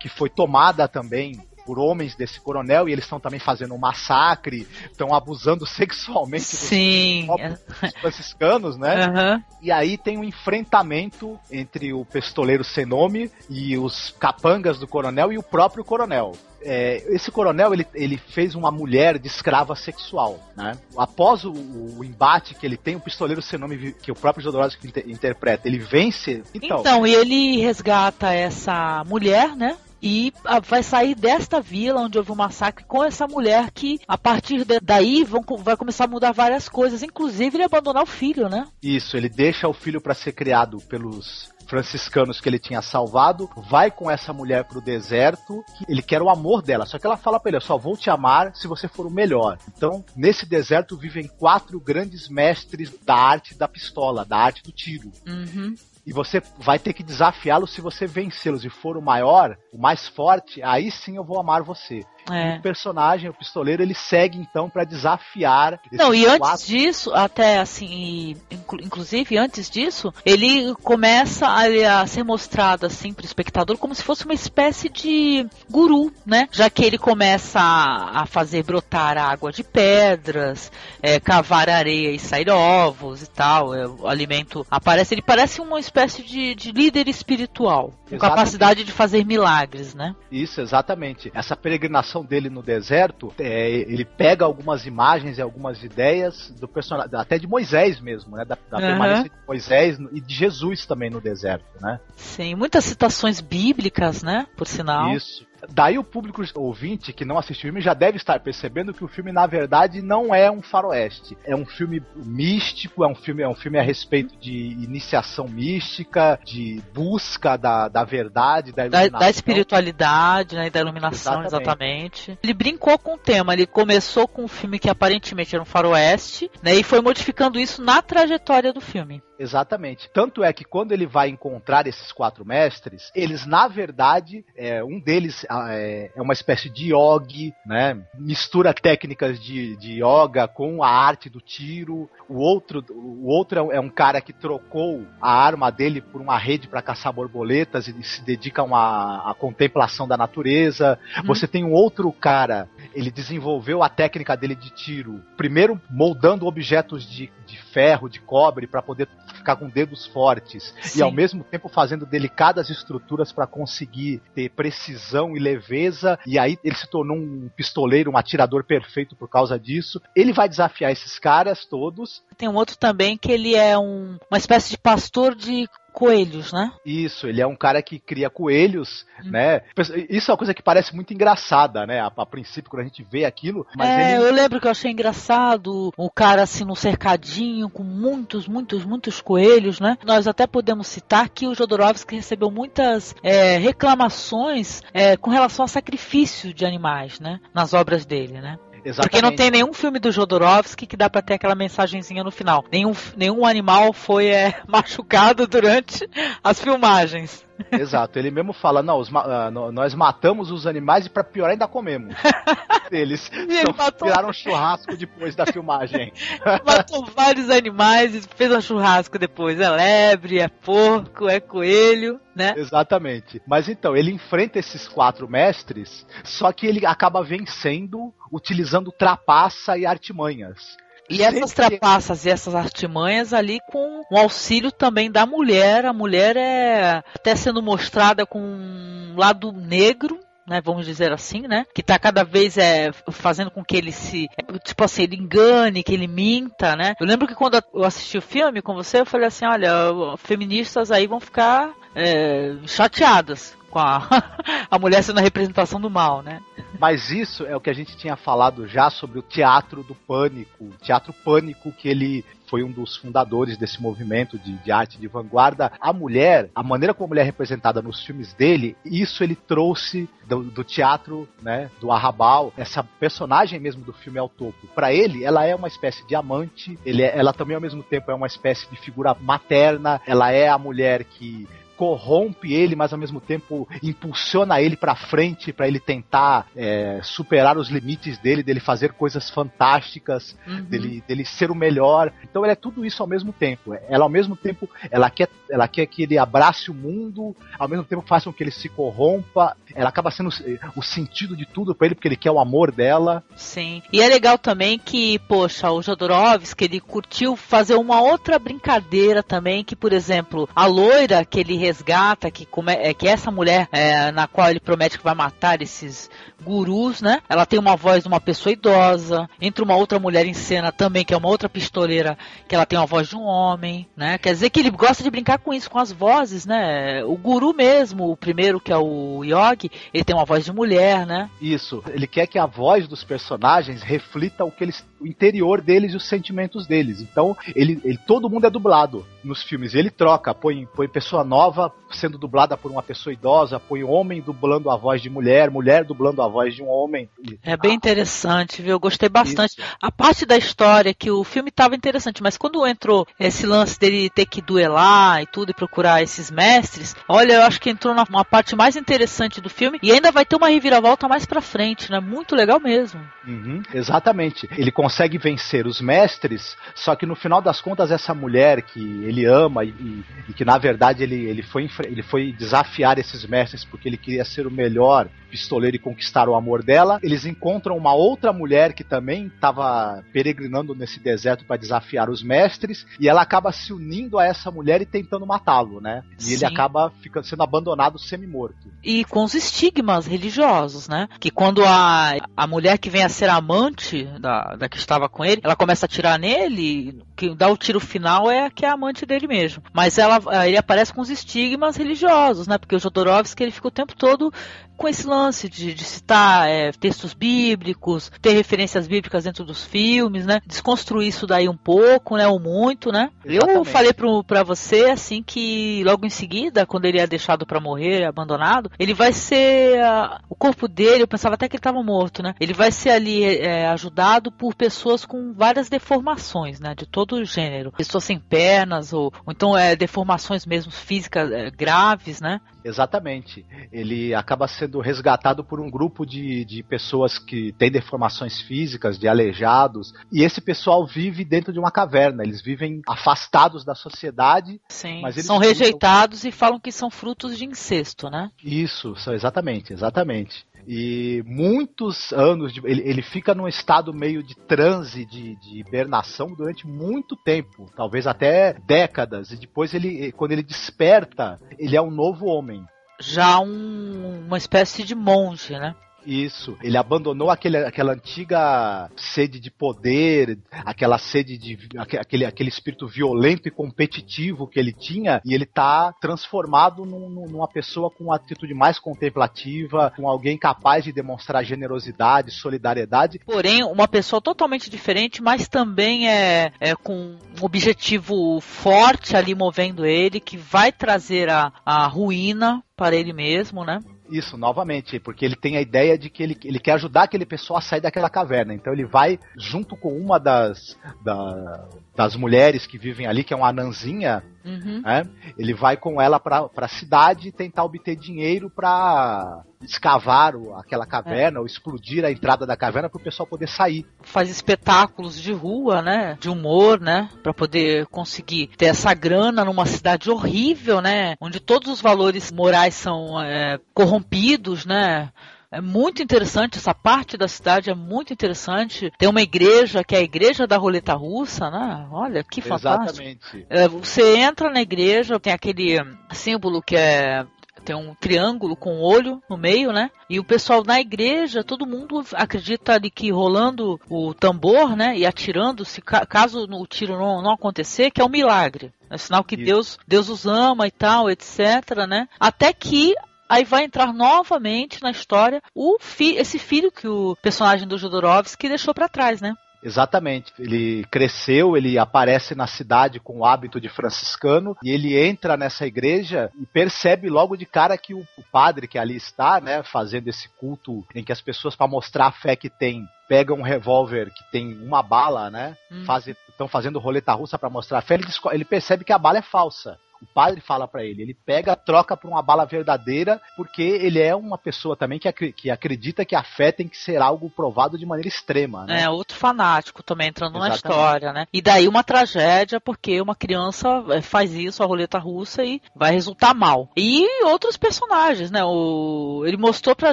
S3: que foi tomada também por homens desse coronel e eles estão também fazendo um massacre, estão abusando sexualmente dos
S2: Sim.
S3: próprios franciscanos, né?
S2: Aham.
S3: E aí tem um enfrentamento entre o pistoleiro sem nome e os capangas do coronel e o próprio coronel. É, esse coronel ele, ele fez uma mulher de escrava sexual, né? Após o, o embate que ele tem, o pistoleiro sem nome que o próprio Jodorowsky inter- interpreta, ele vence. Então,
S2: Então, e ele resgata essa mulher, né? E ah, vai sair desta vila onde houve um massacre com essa mulher que, a partir daí, vão, vai começar a mudar várias coisas, inclusive ele abandonar o filho, né?
S3: isso, ele deixa o filho para ser criado pelos franciscanos que ele tinha salvado, vai com essa mulher pro deserto, ele quer o amor dela, só que ela fala pra ele, eu só vou te amar se você for o melhor. Então, nesse deserto vivem quatro grandes mestres da arte da pistola, da arte do tiro.
S2: Uhum.
S3: E você vai ter que desafiá-los se você vencê-los e for o maior, o mais forte, aí sim eu vou amar você.
S2: É.
S3: O personagem, o pistoleiro, ele segue então pra desafiar
S2: Não, e antes
S3: quatro-
S2: disso, até assim, inclu- inclusive antes disso, ele começa a, a ser mostrado assim pro espectador como se fosse uma espécie de guru, né? Já que ele começa a, a fazer brotar água de pedras, é, cavar areia e sair ovos e tal, é, o alimento aparece, ele parece uma espécie de, de líder espiritual, com
S3: Exatamente.
S2: capacidade de fazer milagres, né?
S3: Isso, exatamente. Essa peregrinação dele no deserto, é, ele pega algumas imagens e algumas ideias do personagem, até de Moisés mesmo, né? Da, da
S2: Aham.
S3: permanência de Moisés e de Jesus também no deserto, né?
S2: Sim, muitas citações bíblicas, né? Por sinal.
S3: Isso. Daí o público ouvinte que não assistiu o filme já deve estar percebendo que o filme, na verdade, não é um faroeste. É um filme místico, é um filme, é um filme a respeito de iniciação mística, de busca da, da verdade, da
S2: iluminação. Da, da espiritualidade, né, e da iluminação, exatamente. exatamente. Ele brincou com o tema, ele começou com um filme que aparentemente era um faroeste, né, e foi modificando isso na trajetória do filme.
S3: Exatamente. Tanto é que quando ele vai encontrar esses quatro mestres, eles, na verdade, é, um deles é, é uma espécie de yogi, né? Mistura técnicas de, de yoga com a arte do tiro. O outro, o outro é um cara que trocou a arma dele por uma rede para caçar borboletas e se dedica a uma a contemplação da natureza. Uhum. Você tem um outro cara, ele desenvolveu a técnica dele de tiro, primeiro moldando objetos de, de ferro, de cobre, para poder ficar com dedos fortes Sim. e ao mesmo tempo fazendo delicadas estruturas para conseguir ter precisão e leveza. E aí ele se tornou um pistoleiro, um atirador perfeito por causa disso. Ele vai desafiar esses caras todos.
S2: Tem um outro também que ele é um, uma espécie de pastor de coelhos, né?
S3: Isso, ele é um cara que cria coelhos, hum. né? Isso é uma coisa que parece muito engraçada, né? A, a princípio, quando a gente vê aquilo. Mas
S2: é,
S3: ele...
S2: eu lembro que eu achei engraçado o cara assim no cercadinho, com muitos, muitos, muitos coelhos, né? Nós até podemos citar que o Jodorowsky recebeu muitas é, reclamações é, com relação ao sacrifício de animais, né? Nas obras dele, né? Exatamente. Porque não tem nenhum filme do Jodorowsky que dá para ter aquela mensagenzinha no final. Nenhum, nenhum animal foi é, *laughs* machucado durante as filmagens.
S3: Exato, ele mesmo fala: não, os, uh, nós matamos os animais e para piorar ainda comemos. *laughs* Eles então, matou... viraram um churrasco depois da filmagem. *laughs*
S2: matou vários animais e fez um churrasco depois. É lebre, é porco, é coelho, né?
S3: Exatamente. Mas então, ele enfrenta esses quatro mestres, só que ele acaba vencendo utilizando trapaça e artimanhas.
S2: E essas trapaças e essas artimanhas ali com o auxílio também da mulher. A mulher é até sendo mostrada com um lado negro né, vamos dizer assim, né, que está cada vez é, fazendo com que ele se, tipo assim, ele engane, que ele minta, né. Eu lembro que quando eu assisti o filme com você, eu falei assim, olha, feministas aí vão ficar é, chateadas com a, *laughs* a mulher sendo a representação do mal, né?
S3: Mas isso é o que a gente tinha falado já sobre o teatro do pânico, o teatro pânico que ele foi um dos fundadores desse movimento de, de, arte de vanguarda. A mulher, a maneira como a mulher é representada nos filmes dele, isso ele trouxe do, do teatro, né, do arrabal, essa personagem mesmo do filme ao topo. Para ele, ela é uma espécie de amante, ele é, ela também ao mesmo tempo é uma espécie de figura materna, ela é a mulher que corrompe ele, mas ao mesmo tempo impulsiona ele para frente, para ele tentar é, superar os limites dele, dele fazer coisas fantásticas, uhum. dele, dele ser o melhor. Então ela é tudo isso ao mesmo tempo. Ela ao mesmo tempo, ela quer, ela quer que ele abrace o mundo, ao mesmo tempo faz com que ele se corrompa. Ela acaba sendo o sentido de tudo para ele, porque ele quer o amor dela.
S2: Sim. E é legal também que, poxa, o Jodorowsky, ele curtiu fazer uma outra brincadeira também, que, por exemplo, a loira que ele resgata, que, come, é, que essa mulher é, na qual ele promete que vai matar esses gurus, né? Ela tem uma voz de uma pessoa idosa. Entra uma outra mulher em cena também, que é uma outra pistoleira, que ela tem uma voz de um homem, né? Quer dizer que ele gosta de brincar com isso, com as vozes, né? O guru mesmo, o primeiro que é o Yogi, ele tem uma voz de mulher, né?
S3: Isso. Ele quer que a voz dos personagens reflita o que eles, o interior deles e os sentimentos deles. Então, ele, ele todo mundo é dublado nos filmes. Ele troca, põe, põe pessoa nova sendo dublada por uma pessoa idosa, põe homem dublando a voz de mulher, mulher dublando a voz de um homem.
S2: É bem interessante, viu? Eu gostei bastante. Isso. A parte da história que o filme estava interessante, mas quando entrou esse lance dele ter que duelar e tudo e procurar esses mestres, olha, eu acho que entrou numa parte mais interessante do filme e ainda vai ter uma reviravolta mais pra frente, né? Muito legal mesmo.
S3: Uhum, exatamente. Ele consegue vencer os mestres, só que no final das contas essa mulher que ele ama e, e, e que na verdade ele, ele, foi, ele foi desafiar esses mestres porque ele queria ser o melhor pistoleiro e conquistar o amor dela. Eles encontram uma outra mulher que também estava peregrinando nesse deserto para desafiar os mestres e ela acaba se unindo a essa mulher e tentando matá-lo, né? E Sim. ele acaba ficando sendo abandonado semi-morto.
S2: E com os estigmas religiosos, né? Que quando a, a mulher que vem a ser amante da, da que estava com ele, ela começa a atirar nele, que dá o tiro final é que é a amante dele mesmo. Mas ela, ele aparece com os estigmas religiosos, né? Porque o Jodorowsky ele fica o tempo todo com esse lance de, de citar é, textos bíblicos, ter referências bíblicas dentro dos filmes, né? Desconstruir isso daí um pouco, né? Ou muito, né? Exatamente. Eu falei pro, pra você, assim, que logo em seguida, quando ele é deixado para morrer, abandonado, ele vai ser. O corpo dele, eu pensava até que ele estava morto, né? Ele vai ser ali é, ajudado por pessoas com várias deformações, né? De todo o gênero. Pessoas sem pernas, ou, ou então é, deformações mesmo físicas é, graves, né?
S3: Exatamente. Ele acaba sendo resgatado por um grupo de, de pessoas que têm deformações físicas, de aleijados, e esse pessoal vive dentro de uma caverna. Eles vivem afastados da sociedade.
S2: Sim, mas eles são rejeitados e falam que são frutos de incesto, né?
S3: Isso, exatamente, exatamente. E muitos anos, de, ele, ele fica num estado meio de transe, de, de hibernação durante muito tempo, talvez até décadas. E depois ele, quando ele desperta, ele é um novo homem.
S2: Já um, uma espécie de monge, né?
S3: Isso. Ele abandonou aquele, aquela antiga sede de poder, aquela sede de. aquele, aquele espírito violento e competitivo que ele tinha, e ele tá transformado num, numa pessoa com uma atitude mais contemplativa, com alguém capaz de demonstrar generosidade, solidariedade.
S2: Porém, uma pessoa totalmente diferente, mas também é, é com um objetivo forte ali movendo ele, que vai trazer a, a ruína para ele mesmo, né?
S3: Isso, novamente, porque ele tem a ideia de que ele, ele quer ajudar aquele pessoal a sair daquela caverna. Então ele vai junto com uma das, da, das mulheres que vivem ali, que é uma anãzinha, uhum. né? ele vai com ela para a cidade tentar obter dinheiro para escavar aquela caverna é. ou explodir a entrada da caverna para o pessoal poder sair.
S2: Faz espetáculos de rua, né? De humor, né? Para poder conseguir ter essa grana numa cidade horrível, né? Onde todos os valores morais são é, corrompidos, né? É muito interessante, essa parte da cidade é muito interessante. Tem uma igreja que é a igreja da roleta russa, né? Olha que fantástico. Exatamente. É, você entra na igreja, tem aquele símbolo que é tem um triângulo com olho no meio, né? E o pessoal na igreja, todo mundo acredita ali que rolando o tambor, né? E atirando, se caso o tiro não, não acontecer, que é um milagre. É sinal que Deus, Deus os ama e tal, etc, né? Até que aí vai entrar novamente na história o fi esse filho que o personagem do Jodorowsky deixou para trás, né?
S3: Exatamente. Ele cresceu, ele aparece na cidade com o hábito de franciscano e ele entra nessa igreja e percebe logo de cara que o, padre que ali está, né, fazendo esse culto em que as pessoas para mostrar a fé que tem pegam um revólver que tem uma bala, né? Hum. Estão fazendo roleta russa para mostrar a fé. Ele, ele percebe que a bala é falsa o padre fala para ele. Ele pega, troca por uma bala verdadeira, porque ele é uma pessoa também que, que acredita que a fé tem que ser algo provado de maneira extrema. Né?
S2: É, outro fanático também entrando Exatamente. na história, né? E daí uma tragédia, porque uma criança é, faz isso, a roleta russa, e vai resultar mal. E outros personagens, né? O... Ele mostrou pra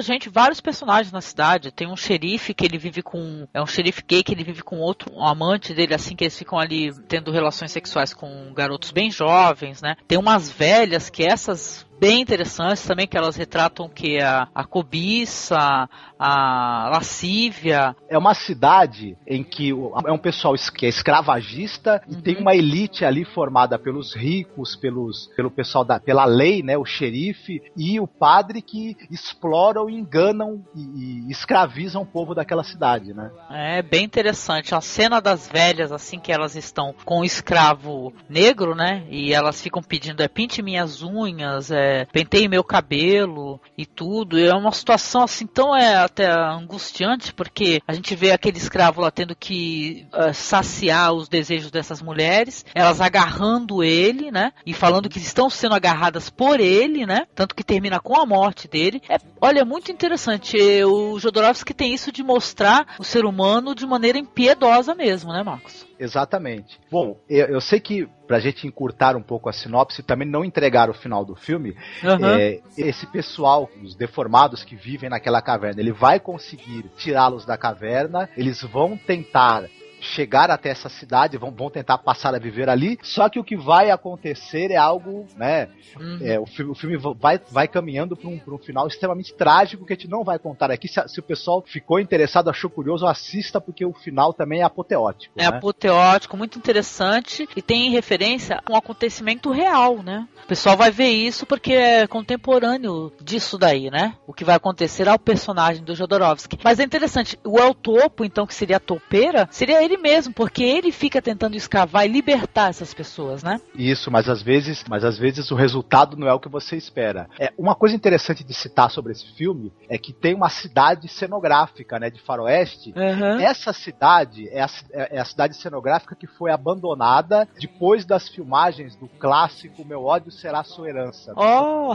S2: gente vários personagens na cidade. Tem um xerife que ele vive com. É um xerife gay que ele vive com outro um amante dele, assim, que eles ficam ali tendo relações sexuais com garotos bem jovens, né? Tem umas velhas que essas bem interessantes também, que elas retratam que a, a cobiça, a lascívia.
S3: É uma cidade em que é um pessoal que é escravagista uhum. e tem uma elite ali formada pelos ricos, pelos, pelo pessoal da, pela lei, né, o xerife e o padre que exploram, enganam e, e escravizam o povo daquela cidade, né?
S2: É bem interessante. A cena das velhas, assim que elas estão com o escravo negro, né, e elas ficam pedindo é pinte minhas unhas, é pentei meu cabelo e tudo. E é uma situação assim tão é até angustiante, porque a gente vê aquele escravo lá tendo que uh, saciar os desejos dessas mulheres, elas agarrando ele, né? E falando que estão sendo agarradas por ele, né? Tanto que termina com a morte dele. É, olha, muito interessante. O Jodorowsky tem isso de mostrar o ser humano de maneira impiedosa mesmo, né, Marcos?
S3: Exatamente. Bom, eu, eu sei que pra gente encurtar um pouco a sinopse, também não entregar o final do filme, uhum. é, esse pessoal, os deformados que vivem naquela caverna, ele vai conseguir tirá-los da caverna, eles vão tentar chegar até essa cidade, vão, vão tentar passar a viver ali. Só que o que vai acontecer é algo, né? Uhum. É, o, filme, o filme vai, vai caminhando para um, um final extremamente trágico que a gente não vai contar aqui. Se, se, o pessoal ficou interessado, achou curioso, assista, porque o final também é apoteótico.
S2: É né? apoteótico, muito interessante e tem referência a um acontecimento real, né? O pessoal vai ver isso porque é contemporâneo disso daí, né? O que vai acontecer ao personagem do Jodorowsky. Mas é interessante, o El Topo, então, que seria a topeira, seria ele mesmo, porque ele fica tentando escavar e libertar essas pessoas, né?
S3: Isso, mas às vezes, mas às vezes o resultado não é o que você espera. É uma coisa interessante de citar sobre esse filme é que tem uma cidade cenográfica, né, de faroeste. Uhum. Essa cidade é a, é a cidade cenográfica que foi abandonada depois das filmagens do clássico Meu ódio será sua herança.
S2: Oh,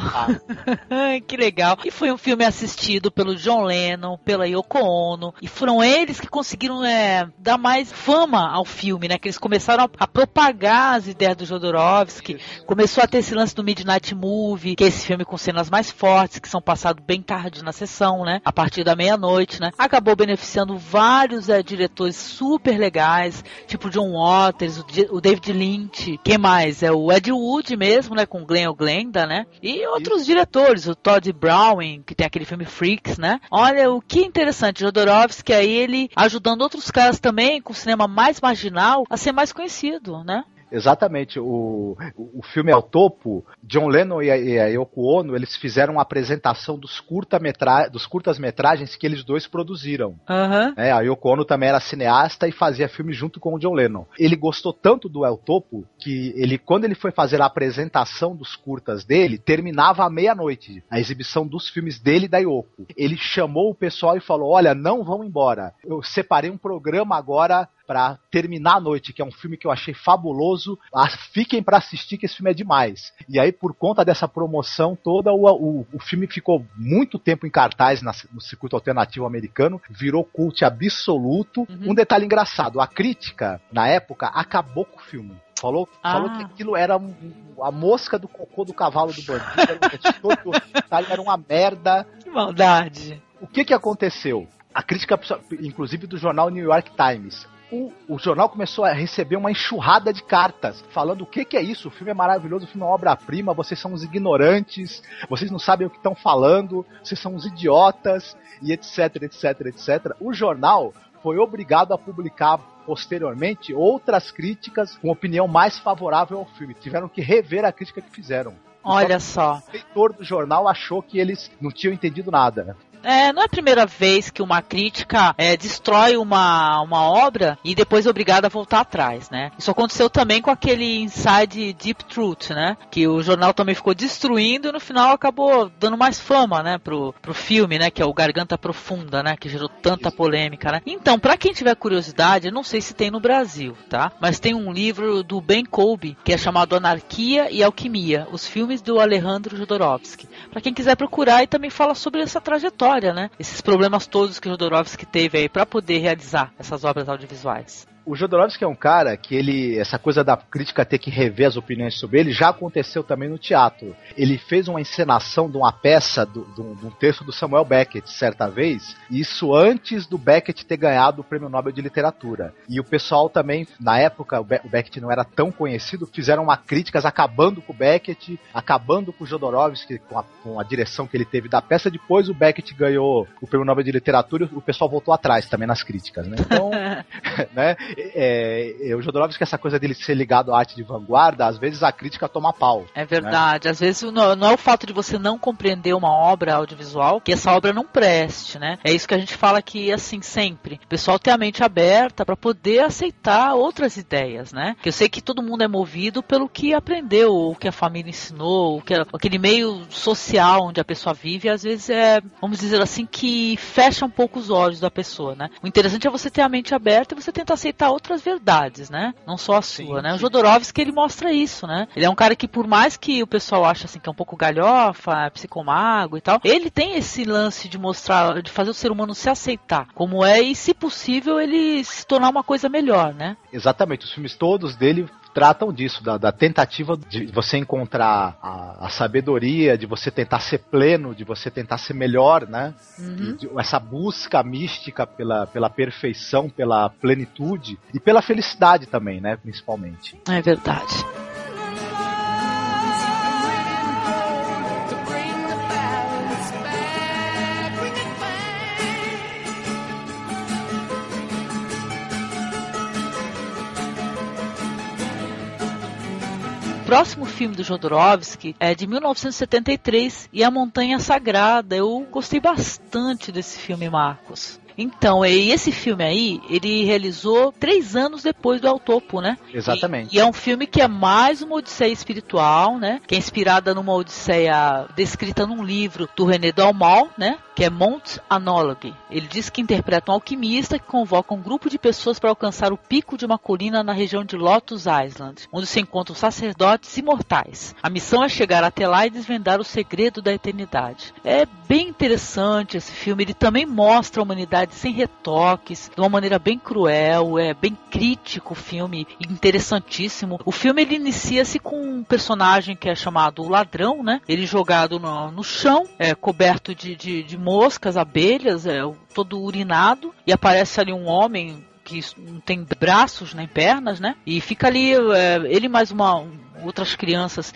S2: *laughs* que legal! E foi um filme assistido pelo John Lennon, pela Yoko Ono, e foram eles que conseguiram é, dar mais fama ao filme, né? Que eles começaram a, propagar as ideias do Jodorowsky, começou a ter esse lance do Midnight Movie, que é esse filme com cenas mais fortes, que são passados bem tarde na sessão, né? A partir da meia-noite, né? Acabou beneficiando vários é, diretores super legais, tipo John Waters, o, o David Lynch, quem mais? É o Ed Wood mesmo, né? Com Glenn Glenda, né? E outros Isso. diretores, o Todd Browning, que tem aquele filme Freaks, né? Olha, o que interessante, Jodorowsky aí ele ajudando outros caras também com cinema mais marginal a ser mais conhecido, né?
S3: Exatamente. O, o filme ao topo, John Lennon e a, e a Yoko Ono, eles fizeram uma apresentação dos, curta -metra, dos curtas-metragens que eles dois produziram. Uhum. É, a Yoko Ono também era cineasta e fazia filme junto com o John Lennon. Ele gostou tanto do El Topo que ele, quando ele foi fazer a apresentação dos curtas dele, terminava à meia-noite a exibição dos filmes dele e da Yoko. Ele chamou o pessoal e falou: Olha, não vão embora. Eu separei um programa agora para terminar a noite, que é um filme que eu achei fabuloso. Ah, *laughs* fiquem para assistir que esse filme é demais. E aí, por conta dessa promoção toda, o, o, o filme ficou muito tempo em cartaz na, no circuito alternativo americano, virou cult absoluto. Uhum. Um detalhe engraçado: a crítica, na época, acabou com o filme. Falou, ah. falou que aquilo era um, a mosca do cocô do cavalo do bandido. Era, *laughs* era uma merda.
S2: Que maldade.
S3: O que que aconteceu? A crítica, inclusive do jornal New York Times, o, o, jornal começou a receber uma enxurrada de cartas falando o que, que é isso, o filme é maravilhoso, o filme é uma obra-prima, vocês são os ignorantes, vocês não sabem o que estão falando, vocês são os idiotas, e etc, etc, etc. O jornal foi obrigado a publicar posteriormente outras críticas com opinião mais favorável ao filme. Tiveram que rever a crítica que fizeram.
S2: Olha só.
S3: O leitor do jornal achou que eles não tinham entendido nada.
S2: É, não é a primeira vez que uma crítica é, destrói uma, uma obra e depois é obrigada a voltar atrás, né? Isso aconteceu também com aquele Inside Deep Truth, né? Que o jornal também ficou destruindo e no final acabou dando mais fama, né, pro, pro filme, né? Que é o Garganta Profunda, né? Que gerou tanta polêmica, né? Então, para quem tiver curiosidade, eu não sei se tem no Brasil, tá? Mas tem um livro do Ben Colby que é chamado Anarquia e Alquimia, os filmes do Alejandro Jodorowsky. Para quem quiser procurar e também fala sobre essa trajetória história, né? Esses problemas todos que Jodorowsky teve aí para poder realizar essas obras audiovisuais
S3: o Jodorowsky é um cara que ele, essa coisa da crítica ter que rever as opiniões sobre ele, já aconteceu também no teatro. Ele fez uma encenação de uma peça, de um texto do Samuel Beckett, certa vez, isso antes do Beckett ter ganhado o Prêmio Nobel de Literatura. E o pessoal também, na época, o, Be o Beckett não era tão conhecido, fizeram uma críticas acabando com o Beckett, acabando com o Jodorowsky, com a, com a direção que ele teve da peça. Depois o Beckett ganhou o Prêmio Nobel de Literatura e o pessoal voltou atrás também nas críticas, né? Então, *laughs* *laughs* né? É, o Jodorowsky, essa coisa dele ser ligado à arte de vanguarda, às vezes a crítica toma pau.
S2: É verdade. Né? Às vezes não, não, é o fato de você não compreender uma obra audiovisual que essa obra não preste, né? É isso que a gente fala aqui, assim, sempre. O pessoal tem a mente aberta para poder aceitar outras ideias, né? Que eu sei que todo mundo é movido pelo que aprendeu, o que a família ensinou, o que aquele meio social onde a pessoa vive, às vezes é, vamos dizer assim, que fecha um pouco os olhos da pessoa, né? O interessante é você ter a mente aberta e você tentar aceitar aceitar outras verdades, né? Não só a sua, sim, né? Sim. O Jodorowsky, ele mostra isso, né? Ele é um cara que, por mais que o pessoal ache assim que é um pouco galhofa, psicomago e tal, ele tem esse lance de mostrar, de fazer o ser humano se aceitar como é e, se possível, ele se tornar uma coisa melhor, né?
S3: Exatamente. Os filmes todos dele tratam disso, da, da tentativa de você encontrar a, a, sabedoria, de você tentar ser pleno, de você tentar ser melhor, né? Uhum. De, essa busca mística pela, pela perfeição, pela plenitude e pela felicidade também, né? Principalmente.
S2: É verdade. Próximo filme do Jodorowsky é de 1973 e A Montanha Sagrada. Eu gostei bastante desse filme, Marcos. Então, e esse filme aí, ele realizou três anos depois do Autopo, né?
S3: Exatamente.
S2: E, e, é um filme que é mais uma odisseia espiritual, né? Que é inspirada numa odisseia descrita num livro do René Dalmal, né? Que é Mount Analogy. Ele diz que interpreta um alquimista que convoca um grupo de pessoas para alcançar o pico de uma colina na região de Lotus Island, onde se encontram sacerdotes imortais. A missão é chegar até lá e desvendar o segredo da eternidade. É bem interessante esse filme. Ele também mostra a humanidade sem retoques, de uma maneira bem cruel, é bem crítico o filme, interessantíssimo. O filme ele inicia-se com um personagem que é chamado o ladrão, né? Ele jogado no, no chão, é, coberto de, de, de moscas, abelhas, é, todo urinado, e aparece ali um homem que não tem braços nem pernas, né? E fica ali é, ele mais uma outras crianças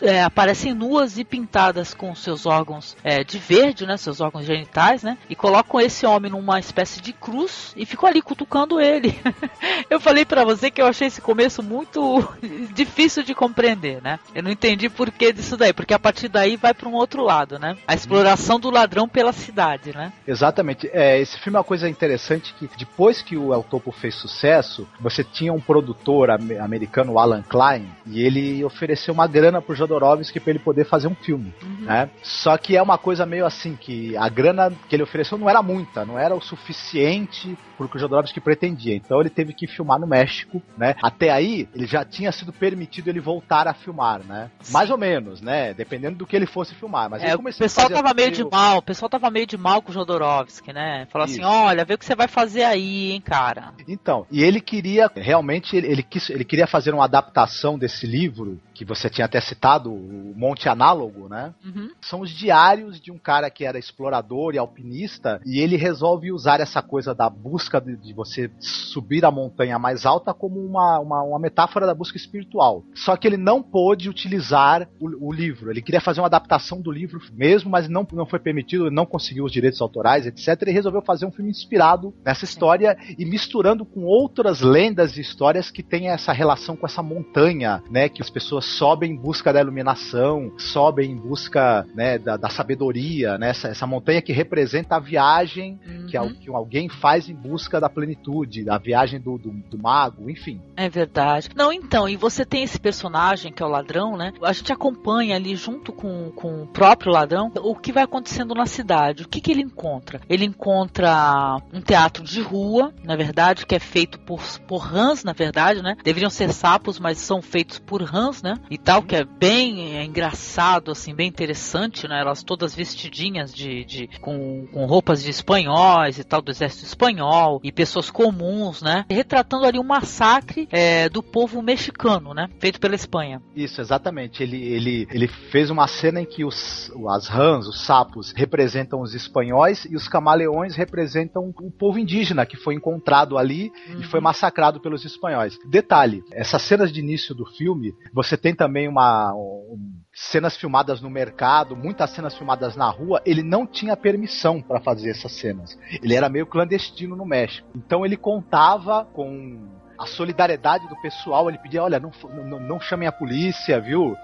S2: é, aparecem nuas e pintadas com seus órgãos é, de verde, né, seus órgãos genitais, né, e colocam esse homem numa espécie de cruz e ficam ali cutucando ele. *laughs* eu falei para você que eu achei esse começo muito *laughs* difícil de compreender, né? Eu não entendi por que disso daí, porque a partir daí vai para um outro lado, né? A exploração do ladrão pela cidade, né?
S3: Exatamente. É, esse filme é uma coisa interessante que depois que o El Topo fez sucesso, você tinha um produtor americano, Alan Klein, e ele ofereceu uma grana pro Jodorowsky para ele poder fazer um filme, uhum. né? Só que é uma coisa meio assim que a grana que ele ofereceu não era muita, não era o suficiente pro que o Jodorowsky pretendia. Então ele teve que filmar no México, né? Até aí ele já tinha sido permitido ele voltar a filmar, né? Mais ou menos, né? Dependendo do que ele fosse filmar. Mas
S2: é, o pessoal tava meio de mal, o pessoal tava meio de mal com o Jodorowsky, né? Falou assim, Isso. assim, olha, vê o que você vai fazer aí, hein, cara.
S3: Então, e ele queria realmente ele, ele, quis, ele queria fazer uma adaptação desse livro que você tinha até citado, o Monte Análogo, né? Uhum. São os diários de um cara que era explorador e alpinista, e ele resolve usar essa coisa da busca de, de você subir a montanha mais alta como uma, uma, uma, metáfora da busca espiritual. Só que ele não pôde utilizar o, o, livro. Ele queria fazer uma adaptação do livro mesmo, mas não, não foi permitido, não conseguiu os direitos autorais, etc. Ele resolveu fazer um filme inspirado nessa história e misturando com outras lendas e histórias que têm essa relação com essa montanha, né? Que as pessoas sobem em busca da iluminação, sobem em busca né, da, da sabedoria, né, essa, essa, montanha que representa a viagem uhum. que, que, alguém faz em busca da plenitude, a viagem do, do, do, mago, enfim.
S2: É verdade. Não, então, e você tem esse personagem que é o ladrão, né? A gente acompanha ali junto com, com o próprio ladrão o que vai acontecendo na cidade. O que, que ele encontra? Ele encontra um teatro de rua, na verdade, que é feito por, por rãs, na verdade, né? Deveriam ser sapos, mas são feitos por rãs, né? e tal, que é bem é, engraçado, assim, bem interessante, né? Elas todas vestidinhas de, de com, com roupas de espanhóis e tal, do exército espanhol, e pessoas comuns, né? Retratando ali um massacre é, do povo mexicano, né? Feito pela Espanha.
S3: Isso, exatamente. Ele, ele, ele fez uma cena em que os, as rãs, os sapos, representam os espanhóis e os camaleões representam o povo indígena que foi encontrado ali uhum. e foi uhum. massacrado pelos espanhóis. Detalhe, essas cenas de início do filme, você tem também uma um, cenas filmadas no mercado, muitas cenas filmadas na rua. Ele não tinha permissão para fazer essas cenas. Ele era meio clandestino no México. Então ele contava com a solidariedade do pessoal, ele pedia, olha, não, não, não chamem a polícia, viu?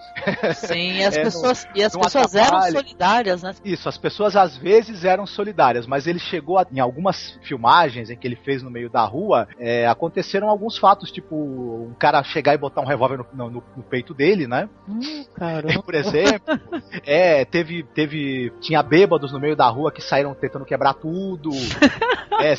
S2: Sim, *laughs* e as é, pessoas, não, e as pessoas eram solidárias, né?
S3: Isso, as pessoas às vezes eram solidárias, mas ele chegou a, em algumas filmagens em que ele fez no meio da rua, é, aconteceram alguns fatos, tipo, um cara chegar e botar um revólver no, no, no peito dele, né?
S2: Hum, *laughs* caramba.
S3: Por exemplo, é, teve, teve, tinha bêbados no meio da rua que saíram tentando quebrar tudo, *laughs* é,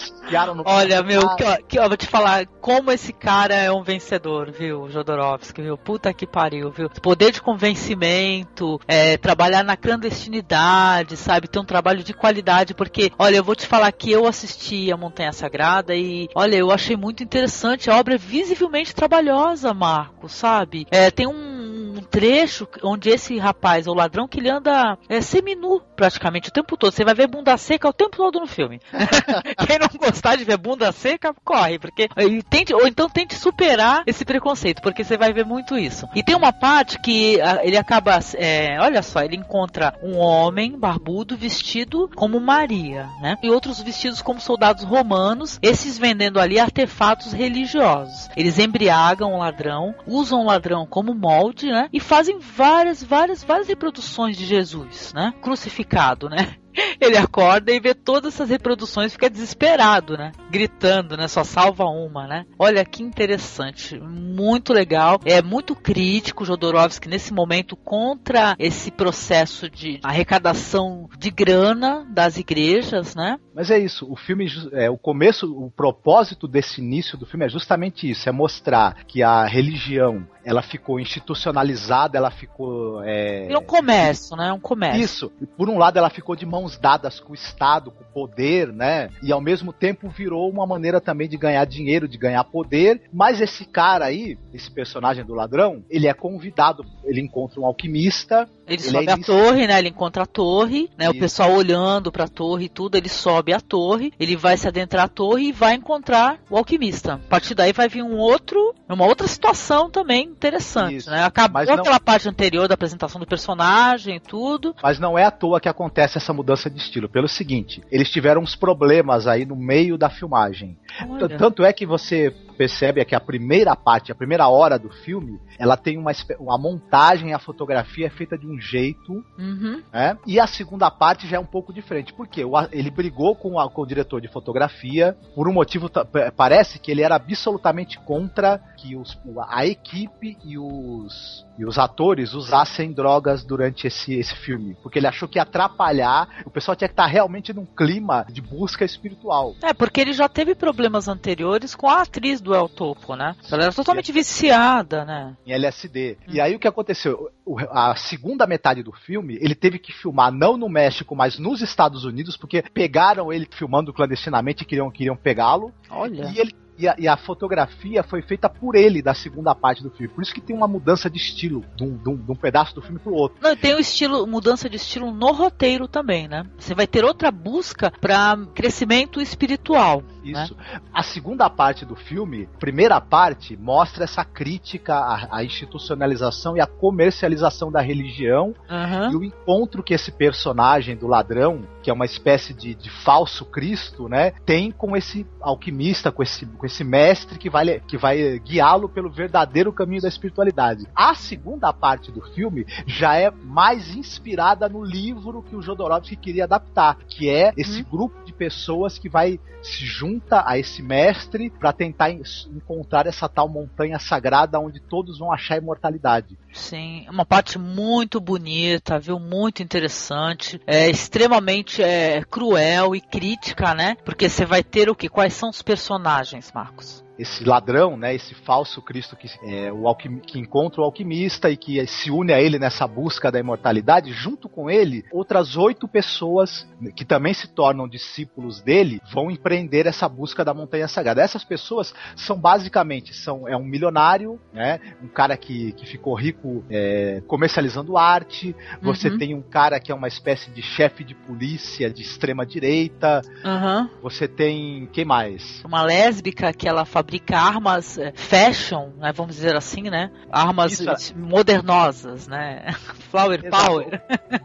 S2: no Olha, meu, que, que, ó, vou te falar, como esse esse cara é um vencedor, viu, Jodorowsky, viu? Puta que pariu, viu? Poder de convencimento, é, trabalhar na clandestinidade, sabe? Ter um trabalho de qualidade, porque, olha, eu vou te falar que eu assisti a Montanha Sagrada e, olha, eu achei muito interessante. A obra é visivelmente trabalhosa, Marco, sabe? É, tem um trecho onde esse rapaz, o ladrão, que ele anda é, seminu praticamente o tempo todo. Você vai ver bunda seca o tempo todo no filme. *laughs* Quem não gostar de ver bunda seca, corre, porque tente, ou então tente superar esse preconceito, porque você vai ver muito isso. E tem uma parte que ele acaba, é, olha só, ele encontra um homem barbudo vestido como Maria, né? E outros vestidos como soldados romanos, esses vendendo ali artefatos religiosos. Eles embriagam o ladrão, usam o ladrão como molde, né? E fazem várias, várias, várias reproduções de Jesus, né? Crucificado, né? *laughs* Ele acorda e vê todas essas reproduções, fica desesperado, né? Gritando, né? Só salva uma, né? Olha que interessante, muito legal. É muito crítico Jodorowsky nesse momento contra esse processo de arrecadação de grana das igrejas, né?
S3: Mas é isso, o filme, é, o começo, o propósito desse início do filme é justamente isso, é mostrar que a religião ela ficou institucionalizada, ela ficou. É,
S2: um comércio, né? É um comércio.
S3: Isso. E por um lado ela ficou de mãos dadas com o Estado, com o poder, né? E ao mesmo tempo virou uma maneira também de ganhar dinheiro, de ganhar poder. Mas esse cara aí, esse personagem do ladrão, ele é convidado, ele encontra um alquimista.
S2: Ele, ele sobe é a torre, né? Ele encontra a torre, né? Isso. O pessoal olhando pra torre e tudo, ele sobe a torre, ele vai se adentrar a torre e vai encontrar o alquimista. A partir daí vai vir um outro, uma outra situação também interessante, Isso. né? Acabou não... aquela parte anterior da apresentação do personagem e tudo.
S3: Mas não é à toa que acontece essa mudança de estilo. Pelo seguinte, eles tiveram uns problemas aí no meio da filmagem. Olha. Tanto é que você percebe que a primeira parte, a primeira hora do filme, ela tem uma a montagem, a fotografia é feita de um jeito, uhum. né? E a segunda parte já é um pouco diferente. Por quê? Ele brigou com, a, com o diretor de fotografia por um motivo parece que ele era absolutamente contra que os, a equipe e os e os atores usassem drogas durante esse, esse filme, porque ele achou que ia atrapalhar, o pessoal tinha que estar realmente num clima de busca espiritual.
S2: É, porque ele já teve problemas anteriores com a atriz do El Topo, né? Ela era totalmente viciada, né?
S3: Em LSD. Hum. E aí o que aconteceu? A segunda metade do filme, ele teve que filmar não no México, mas nos Estados Unidos, porque pegaram ele filmando clandestinamente e queriam, queriam pegá-lo.
S2: Olha.
S3: E ele e a, e a, fotografia foi feita por ele da segunda parte do filme. Por isso que tem uma mudança de estilo de um, de um, de um pedaço do filme pro outro.
S2: Não, tem o estilo, mudança de estilo no roteiro também, né? Você vai ter outra busca para crescimento espiritual.
S3: Né? Isso. Né? A segunda parte do filme, primeira parte, mostra essa crítica à, à institucionalização e à comercialização da religião uhum. e o encontro que esse personagem do ladrão, que é uma espécie de, de falso Cristo, né, tem com esse alquimista, com esse, com esse mestre que vai, que vai guiá-lo pelo verdadeiro caminho da espiritualidade. A segunda parte do filme já é mais inspirada no livro que o Jodorowsky queria adaptar, que é esse uhum. grupo de pessoas que vai se junta a esse mestre para tentar encontrar essa tal montanha sagrada onde todos vão achar imortalidade.
S2: Sim, uma parte muito bonita, viu? Muito interessante, é extremamente é, cruel e crítica, né? Porque você vai ter o que? Quais são os personagens, Marcos?
S3: Esse ladrão, né, esse falso Cristo que, é, o alquim, que encontra o alquimista e que se une a ele nessa busca da imortalidade, junto com ele, outras oito pessoas que também se tornam discípulos dele vão empreender essa busca da montanha sagrada. Essas pessoas são basicamente são é um milionário, né, um cara que, que ficou rico é, comercializando arte. Você uhum. tem um cara que é uma espécie de chefe de polícia de extrema direita.
S2: Uhum.
S3: Você tem quem mais?
S2: Uma lésbica que ela fabrica armas é, fashion, né, vamos dizer assim, né? Armas Isso. É- modernosas, né? *laughs* Flower Exato. power.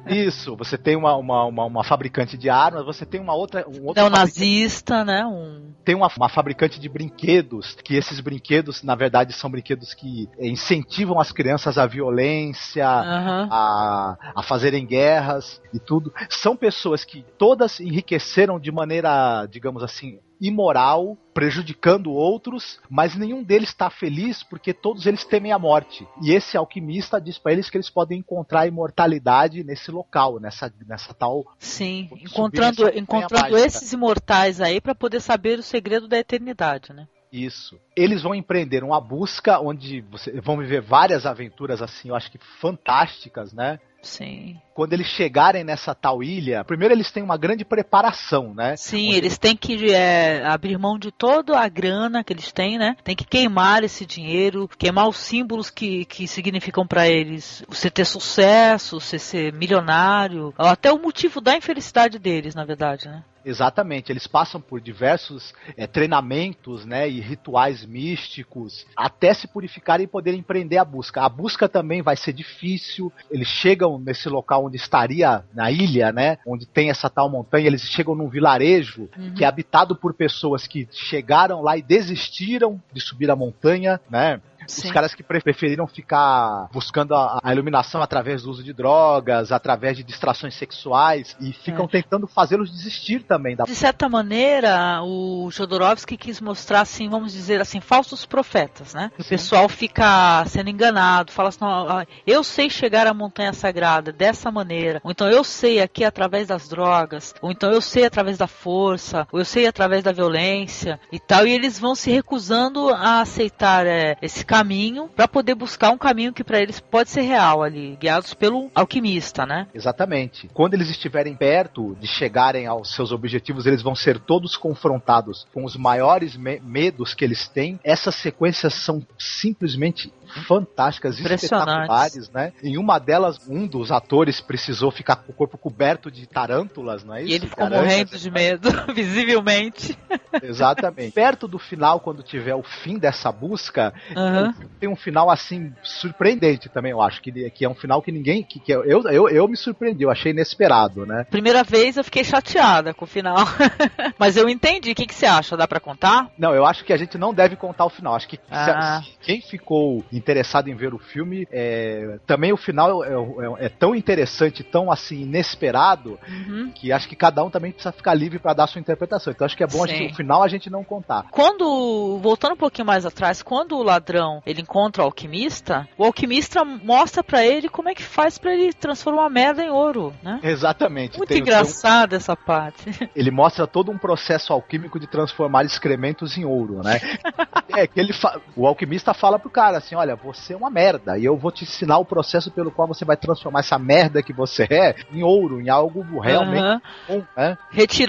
S3: Isso, você tem uma, uma, uma, uma, fabricante de armas, você tem uma outra. Um outro
S2: é um nazista, né? Um...
S3: Tem uma, uma fabricante de brinquedos, que esses brinquedos, na verdade, são brinquedos que incentivam as crianças à violência, uhum. a, a fazerem guerras e tudo. São pessoas que todas enriqueceram de maneira, digamos assim, imoral, prejudicando outros, mas nenhum deles está feliz porque todos eles temem a morte. E esse alquimista diz para eles que eles podem encontrar a imortalidade nesse local, nessa, nessa tal.
S2: Sim, encontrando, encontrando esses imortais aí para poder saber o segredo da eternidade, né?
S3: Isso. Eles vão empreender uma busca onde você, vão viver várias aventuras assim, eu acho que fantásticas, né?
S2: Sim.
S3: Quando eles chegarem nessa tal ilha, primeiro eles têm uma grande preparação, né?
S2: Sim,
S3: Onde
S2: eles têm que é, abrir mão de toda a grana que eles têm, né? Tem que queimar esse dinheiro, queimar os símbolos que, que significam para eles você ter sucesso, você ser milionário, até o motivo da infelicidade deles, na verdade, né?
S3: Exatamente, eles passam por diversos é, treinamentos né, e rituais místicos até se purificarem e poderem empreender a busca. A busca também vai ser difícil, eles chegam nesse local onde estaria, na ilha, né, onde tem essa tal montanha, eles chegam num vilarejo
S2: Uhum.
S3: que é habitado por pessoas que chegaram lá e desistiram de subir a montanha, né?
S2: Sim.
S3: Os caras que pre- preferiram ficar buscando a, a iluminação através do uso de drogas, através de distrações sexuais e ficam
S2: É.
S3: tentando fazê-los desistir também da
S2: De certa maneira, o Jodorowsky quis mostrar, assim, vamos dizer assim, falsos profetas, né? O
S3: Sim.
S2: pessoal fica sendo enganado, fala assim, "Não, ah, eu sei chegar à montanha sagrada dessa maneira, ou então eu sei aqui através das drogas, ou então eu sei através da força, ou eu sei através da violência e tal, e eles vão se recusando a aceitar é, esse caminho para poder buscar um caminho que para eles pode ser real ali, guiados pelo alquimista, né?
S3: Exatamente. Quando eles estiverem perto de chegarem aos seus objetivos, eles vão ser todos confrontados com os maiores me- medos que eles têm. Essas sequências são simplesmente fantásticas, espetaculares, né? Em uma delas, um dos atores precisou ficar com o corpo coberto de tarântulas, não é isso?
S2: E ele ficou
S3: aranhas,
S2: morrendo de medo, *laughs* visivelmente.
S3: Exatamente. Perto do final, quando tiver o fim dessa busca,
S2: Aham.
S3: tem um final assim surpreendente também, eu acho que, que é um final que ninguém que, que eu, eu eu me surpreendi, eu achei inesperado, né?
S2: Primeira vez eu fiquei chateada com o final. *laughs* Mas eu entendi. O que, que você acha? Dá pra contar?
S3: Não, eu acho que a gente não deve contar o final. Acho que se-
S2: Ah.
S3: se quem ficou interessado em ver o filme, é, também o final é, é- é tão interessante, tão assim inesperado,
S2: Uhum.
S3: que acho que cada um também precisa ficar livre para dar sua interpretação. Então acho que é bom gente, o final a gente não contar.
S2: Quando, voltando um pouquinho mais atrás, quando o ladrão ele encontra o alquimista, o alquimista mostra pra ele como é que faz pra ele transformar a merda em ouro, né?
S3: Exatamente.
S2: Muito
S3: tem um-
S2: engraçada essa parte.
S3: ele mostra todo um processo alquímico de transformar excrementos em ouro, né? *laughs* é que ele fa- o alquimista fala pro cara assim, olha, você é uma merda e eu vou te ensinar o processo pelo qual você vai transformar essa merda que você é em ouro, em algo realmente
S2: Aham.
S3: bom, né?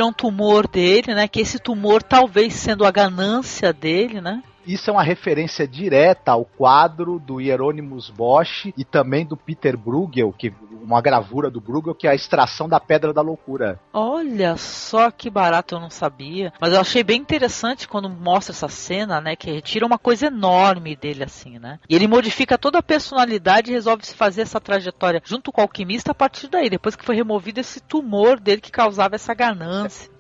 S2: Um tumor dele, né? Que esse tumor talvez sendo a ganância dele, né?
S3: Isso é uma referência direta ao quadro do Hieronymus Bosch e também do Peter Bruegel, que uma gravura do Bruegel que é a extração da pedra da loucura.
S2: Olha só que barato, eu não sabia. Mas eu achei bem interessante quando mostra essa cena, né? Que retira uma coisa enorme dele, assim, né? E ele modifica toda a personalidade e resolve se fazer essa trajetória junto com o alquimista a partir daí, depois que foi removido esse tumor dele que causava essa ganância.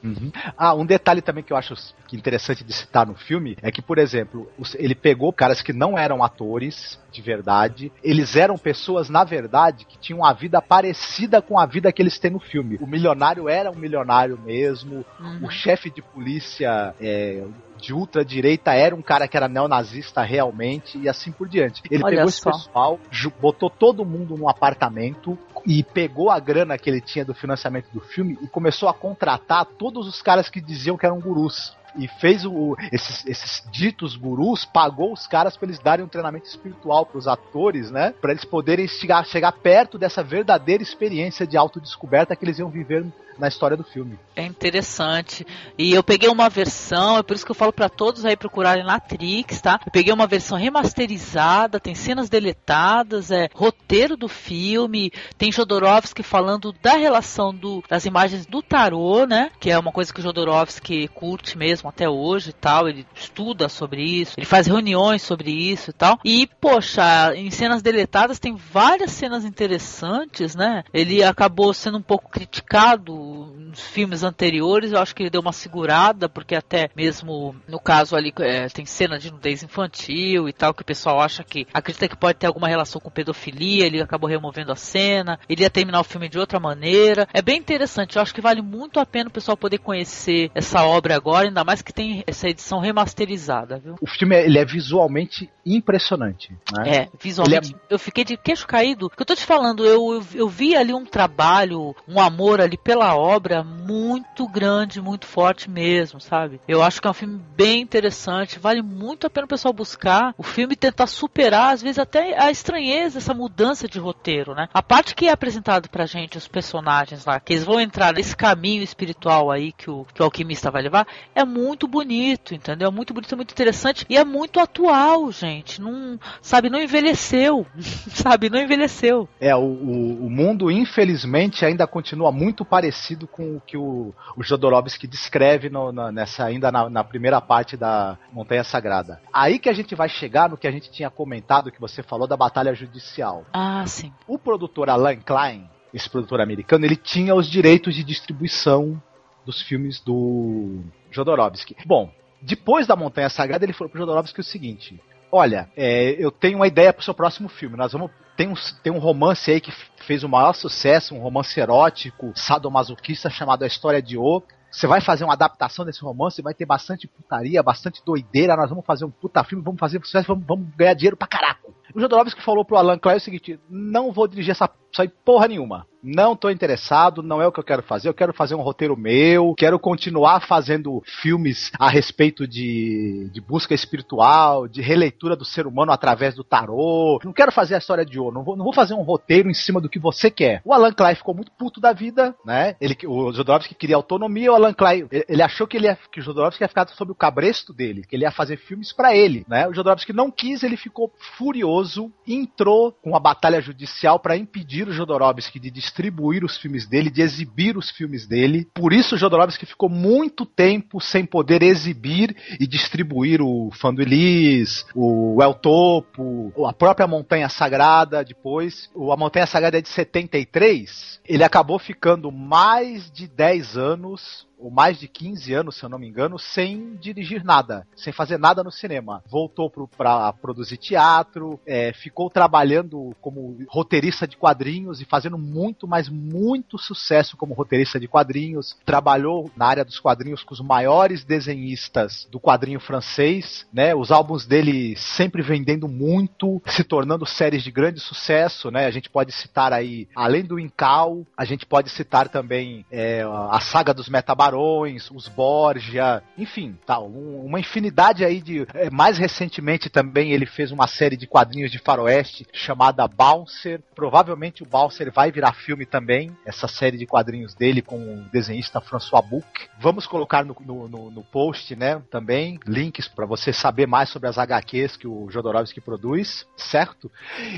S3: Ah, um detalhe também que eu acho que interessante de citar no filme é que, por exemplo, ele pegou caras que não eram atores de verdade, eles eram pessoas, na verdade, que tinham uma vida parecida com a vida que eles têm no filme. O milionário era um milionário mesmo,
S2: Uhum.
S3: o chefe de polícia é, de ultradireita era um cara que era neonazista realmente e assim por diante. Ele
S2: Olha
S3: pegou esse
S2: só.
S3: pessoal, ju- botou todo mundo num apartamento e pegou a grana que ele tinha do financiamento do filme e começou a contratar todos os caras que diziam que eram gurus. E fez o, esses, esses ditos gurus, pagou os caras para eles darem um treinamento espiritual para os atores, né? Para eles poderem chegar, chegar perto dessa verdadeira experiência de autodescoberta que eles iam viver na história do filme.
S2: É interessante. E eu peguei uma versão, é por isso que eu falo pra todos aí procurarem na Trix, tá? Eu peguei uma versão remasterizada, tem cenas deletadas, é roteiro do filme, tem Jodorowsky falando da relação do, das imagens do tarô, né? Que é uma coisa que o Jodorowsky curte mesmo até hoje e tal. Ele estuda sobre isso, ele faz reuniões sobre isso e tal. E, poxa, em cenas deletadas tem várias cenas interessantes, né? Ele acabou sendo um pouco criticado nos filmes anteriores, eu acho que ele deu uma segurada, porque até mesmo no caso ali é, tem cena de nudez infantil e tal, que o pessoal acha que acredita que pode ter alguma relação com pedofilia, ele acabou removendo a cena, ele ia terminar o filme de outra maneira. É bem interessante, eu acho que vale muito a pena o pessoal poder conhecer essa obra agora, ainda mais que tem essa edição remasterizada, viu?
S3: O filme ele é visualmente impressionante. Né?
S2: É, visualmente, eu fiquei de queixo caído. Porque eu tô te falando, eu, eu, eu vi ali um trabalho, um amor ali pela obra muito grande, muito forte mesmo, sabe? Eu acho que é um filme bem interessante, vale muito a pena o pessoal buscar o filme tentar superar, às vezes, até a estranheza, essa mudança de roteiro, né? A parte que é apresentado pra gente, os personagens lá, que eles vão entrar nesse caminho espiritual aí que o, que o alquimista vai levar, é muito bonito, entendeu? É muito bonito, é muito interessante e é muito atual, gente. Não, sabe, não envelheceu, *laughs* sabe? Não envelheceu.
S3: É, o, o mundo, infelizmente, ainda continua muito parecido com o que o, o Jodorowsky descreve no, na, nessa, ainda na, na, primeira parte da Montanha Sagrada. Aí que a gente vai chegar no que a gente tinha comentado, que você falou da batalha judicial.
S2: Ah, sim.
S3: O produtor Alan Klein, esse produtor americano, ele tinha os direitos de distribuição dos filmes do Jodorowsky. Bom, depois da Montanha Sagrada, ele falou pro Jodorowsky o seguinte: Olha, é, eu tenho uma ideia pro seu próximo filme. Nós vamos. Tem um, tem um romance aí que fez o maior sucesso, um romance erótico, sadomasoquista chamado A História de O. Você vai fazer uma adaptação desse romance, vai ter bastante putaria, bastante doideira. Nós vamos fazer um puta filme, vamos fazer sucesso, vamos, vamos ganhar dinheiro pra caraco. O Jodorowsky falou pro Alan Clay o seguinte: não vou dirigir essa, essa porra nenhuma não estou interessado, não é o que eu quero fazer, eu quero fazer um roteiro meu, quero continuar fazendo filmes a respeito de, de busca espiritual, de releitura do ser humano através do tarô. Não quero fazer a história de ouro, não vou, não vou fazer um roteiro em cima do que você quer. O Alan Clay ficou muito puto da vida, né? Ele, o Jodorowsky queria autonomia, o Alan Clay, ele achou que, ele ia, que o Jodorowsky ia ficar sob o cabresto dele, que ele ia fazer filmes para ele, né? O Jodorowsky não quis, ele ficou furioso, entrou com a batalha judicial para impedir o Jodorowsky de distribuir os filmes dele, de exibir os filmes dele. Por isso, Jodorowsky ficou muito tempo sem poder exibir e distribuir o Fando Elis, o El Topo, a própria Montanha Sagrada depois. A Montanha Sagrada é de 73. Ele acabou ficando mais de 10 anos ou mais de 15 anos, se eu não me engano, sem dirigir nada, sem fazer nada no cinema. Voltou para produzir teatro, é, ficou trabalhando como roteirista de quadrinhos e fazendo muito, mas muito sucesso como roteirista de quadrinhos. Trabalhou na área dos quadrinhos com os maiores desenhistas do quadrinho francês, né? Os álbuns dele sempre vendendo muito, se tornando séries de grande sucesso, né? A gente pode citar aí, além do Incal, a gente pode citar também é, a saga dos Metabarões, Barões, os Borgia, enfim, tal, um, uma infinidade aí de. É, mais recentemente também ele fez uma série de quadrinhos de faroeste chamada Bouncer. Provavelmente o Bouncer vai virar filme também, essa série de quadrinhos dele com o desenhista François Bouc. Vamos colocar no, no, no post, né, também, links para você saber mais sobre as HQs que o Jodorowsky produz, certo?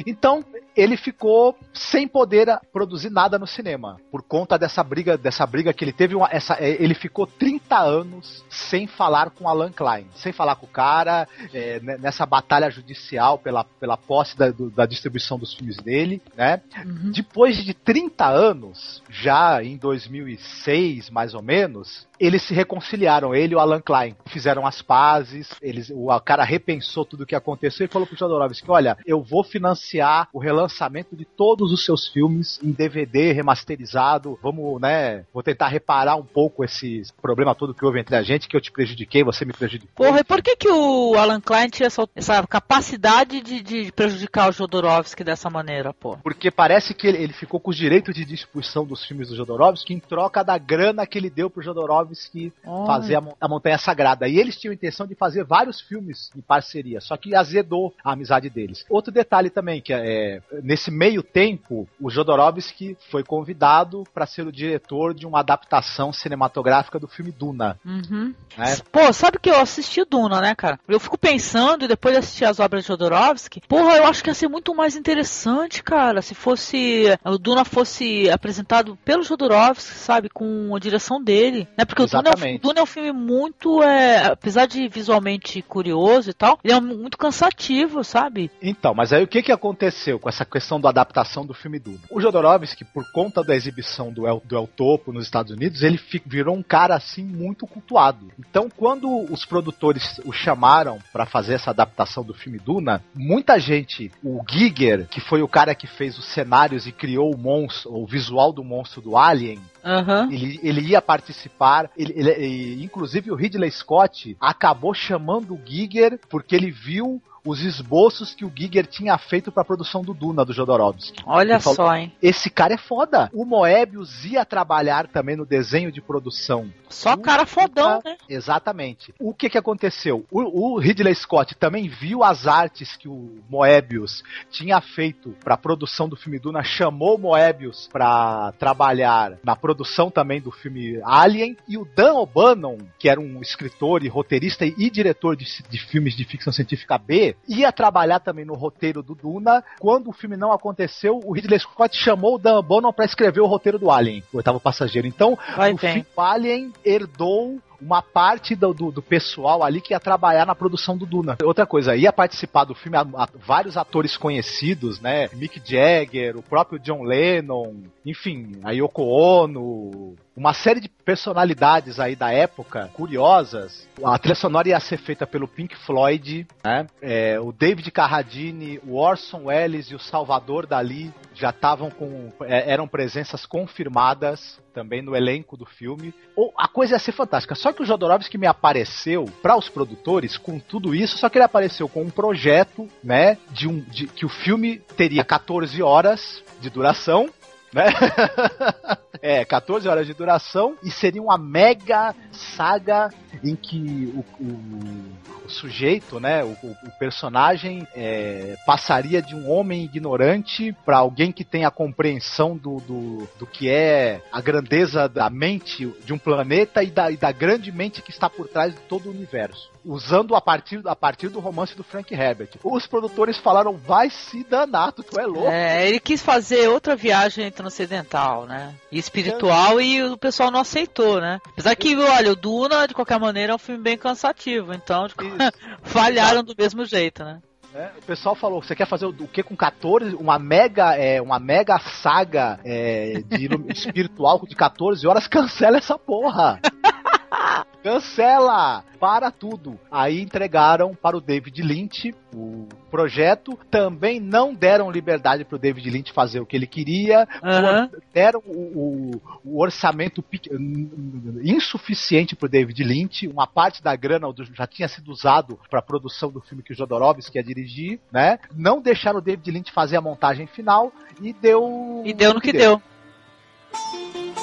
S3: Então, ele ficou sem poder produzir nada no cinema, por conta dessa briga, dessa briga que ele teve, uma, essa, é, ele ficou 30 anos sem falar com Alan Klein, sem falar com o cara, é, nessa batalha judicial pela, pela posse da, do, da distribuição dos filmes dele, né? Uhum. Depois de 30 anos, já em 2006, mais ou menos, eles se reconciliaram, ele e o Alan Klein. Fizeram as pazes, eles, o cara repensou tudo o que aconteceu e falou pro Jodorowsky, olha, eu vou financiar o relançamento de todos os seus filmes em DVD remasterizado, vamos, né, vou tentar reparar um pouco esse problema todo que houve entre a gente, que eu te prejudiquei, você me prejudicou.
S2: Porra, e por que que o Alan Klein tinha essa, essa capacidade de, de, prejudicar o Jodorowsky dessa maneira, pô?
S3: Porque parece que ele, ele ficou com os direitos de distribuição dos filmes do Jodorowsky em troca da grana que ele deu pro Jodorowsky Tarkovsky oh. fazer a, a, Montanha Sagrada. E eles tinham a intenção de fazer vários filmes em parceria, só que azedou a amizade deles. Outro detalhe também, que é, nesse meio tempo, o Jodorowsky foi convidado para ser o diretor de uma adaptação cinematográfica do filme Duna.
S2: Uhum. Né? Pô, sabe que eu assisti Duna, né, cara? Eu fico pensando, e depois de assistir as obras de Jodorowsky, porra, eu acho que ia ser muito mais interessante, cara, se fosse o Duna fosse apresentado pelo Jodorowsky, sabe, com a direção dele, né? Porque Exatamente. o Duna, é, o Duna é um filme muito, é, apesar de visualmente curioso e tal, ele é muito cansativo, sabe?
S3: Então, mas aí o que que aconteceu com essa questão da adaptação do filme Duna? O Jodorowsky, por conta da exibição do El, do El Topo nos Estados Unidos, ele virou um cara assim muito cultuado. Então, quando os produtores o chamaram para fazer essa adaptação do filme Duna, muita gente, o Giger, que foi o cara que fez os cenários e criou o monstro, o visual do monstro do Alien,
S2: Uhum.
S3: Ele, ele ia participar, ele, ele, inclusive o Ridley Scott acabou chamando o Giger porque ele viu os esboços que o Giger tinha feito para a produção do Duna do Jodorowsky.
S2: Olha falou, só, hein?
S3: Esse cara é foda. O Moebius ia trabalhar também no desenho de produção.
S2: Só o cara fodão, né?
S3: Exatamente. O que que aconteceu? O, o Ridley Scott também viu as artes que o Moebius tinha feito para a produção do filme Duna, chamou o Moebius para trabalhar na produção também do filme Alien e o Dan O'Bannon, que era um escritor e roteirista e diretor de, de filmes de ficção científica B, ia trabalhar também no roteiro do Duna. Quando o filme não aconteceu, o Ridley Scott chamou o Dan O'Bannon para escrever o roteiro do Alien, o oitavo passageiro. Então, Vai o filme Alien herdou uma parte do, do, do, pessoal ali que ia trabalhar na produção do Duna. Outra coisa, ia participar do filme a, a, vários atores conhecidos, né? Mick Jagger, o próprio John Lennon, enfim, a Yoko Ono, uma série de personalidades aí da época, curiosas. A trilha sonora ia ser feita pelo Pink Floyd, né? É, o David Carradine, o Orson Welles e o Salvador Dali já estavam com. É, eram presenças confirmadas também no elenco do filme. Ou a coisa ia ser fantástica. Só que o Jodorowsky me apareceu para os produtores com tudo isso, só que ele apareceu com um projeto, né, de um de, que o filme teria 14 horas de duração né? *laughs* é, 14 horas de duração e seria uma mega saga em que o, o, o sujeito, né, o, o personagem é, passaria de um homem ignorante para alguém que tem a compreensão do, do, do, que é a grandeza da mente de um planeta e da, e da grande mente que está por trás de todo o universo usando a partir, a partir do romance do Frank Herbert. Os produtores falaram, vai se danar, tu é louco.
S2: É, ele quis fazer outra viagem transcendental, né? E espiritual, e o pessoal não aceitou, né? Apesar que, olha, o Duna, de qualquer maneira, é um filme bem cansativo, então *laughs* falharam do mesmo jeito, né?
S3: É, o pessoal falou, você quer fazer o, o que com 14? Uma mega, é, uma mega saga é, de *laughs* espiritual de 14 horas? Cancela essa porra! *laughs* Cancela! Para tudo. Aí entregaram para o David Lynch o projeto. Também não deram liberdade para o David Lynch fazer o que ele queria. Uhum. Deram o, o, o orçamento insuficiente para o David Lynch. Uma parte da grana já tinha sido usado para a produção do filme que o Jodorowsky ia dirigir, né? Não deixaram o David Lynch fazer a montagem final e deu.
S2: E deu no que, que deu. deu.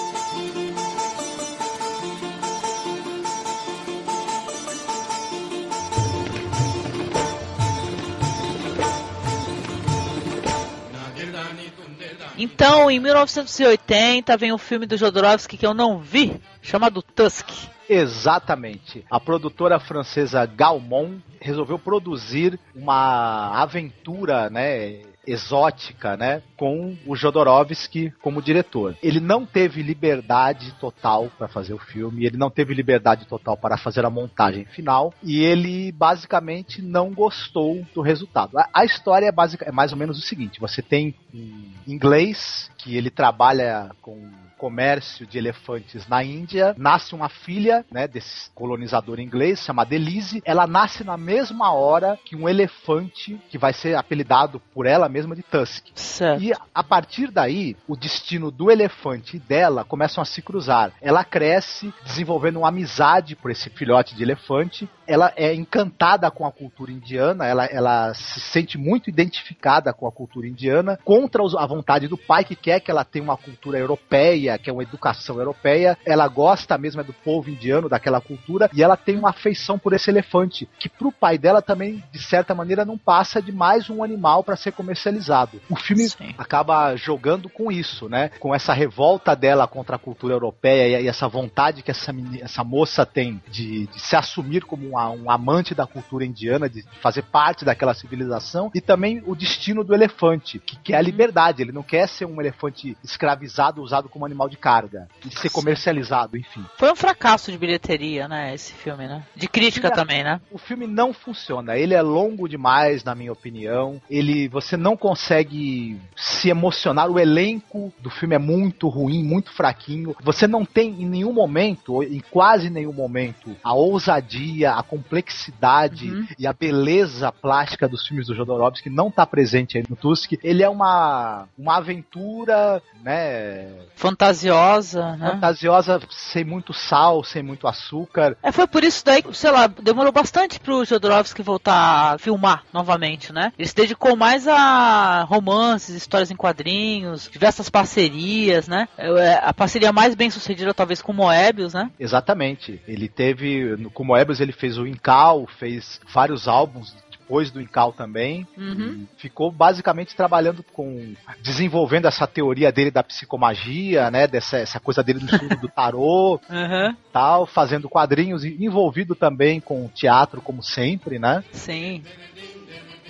S2: Então, em 1980, vem um filme do Jodorowsky que eu não vi, chamado Tusk.
S3: Exatamente. A produtora francesa Galmon resolveu produzir uma aventura, né, exótica, né, com o Jodorowsky como diretor. Ele não teve liberdade total para fazer o filme, ele não teve liberdade total para fazer a montagem final e ele basicamente não gostou do resultado. A, história é, basic, é mais ou menos o seguinte: você tem um inglês que ele trabalha com comércio de elefantes na Índia, nasce uma filha, né, desse colonizador inglês, chamada Elise. Ela nasce na mesma hora que um elefante que vai ser apelidado por ela mesma de Tusk.
S2: Certo.
S3: E a partir daí, o destino do elefante e dela começam a se cruzar. Ela cresce desenvolvendo uma amizade por esse filhote de elefante. Ela é encantada com a cultura indiana, ela, ela se sente muito identificada com a cultura indiana, contra a vontade do pai que quer que ela tenha uma cultura europeia que é uma educação europeia, ela gosta mesmo é do povo indiano, daquela cultura, e ela tem uma afeição por esse elefante, que pro pai dela também, de certa maneira, não passa de mais um animal para ser comercializado. O filme Sim. acaba jogando com isso, né? Com essa revolta dela contra a cultura europeia e essa vontade que essa, menina, essa moça tem de, de se assumir como uma, um amante da cultura indiana, de, de fazer parte daquela civilização, e também o destino do elefante, que quer a uhum. liberdade. Ele não quer ser um elefante escravizado, usado como animal de carga e ser comercializado, enfim.
S2: Foi um fracasso de bilheteria, né, esse filme, né? De crítica também, né?
S3: O filme não funciona, ele é longo demais, na minha opinião. Ele, você não consegue se emocionar, o elenco do filme é muito ruim, muito fraquinho. Você não tem em nenhum momento, em quase nenhum momento, a ousadia, a complexidade uhum. e a beleza plástica dos filmes do Jodorowsky não está presente aí no Tusk. Ele é uma uma aventura, né,
S2: fantasiosa, né?
S3: Fantasiosa, sem muito sal, sem muito açúcar.
S2: É, foi por isso daí, sei lá, demorou bastante pro Jodorowsky voltar a filmar novamente, né? Ele se dedicou mais a romances, histórias em quadrinhos, diversas parcerias, né? É, a parceria mais bem sucedida talvez com Moebius, né?
S3: Exatamente. Ele teve, com Moebius ele fez o Incal, fez vários álbuns depois do Incal também.
S2: Uhum.
S3: Ficou basicamente trabalhando com. desenvolvendo essa teoria dele da psicomagia, né? Dessa essa coisa dele do estudo do tarô,
S2: Uhum. *laughs*
S3: tal, fazendo quadrinhos envolvido também com teatro, como sempre, né?
S2: Sim.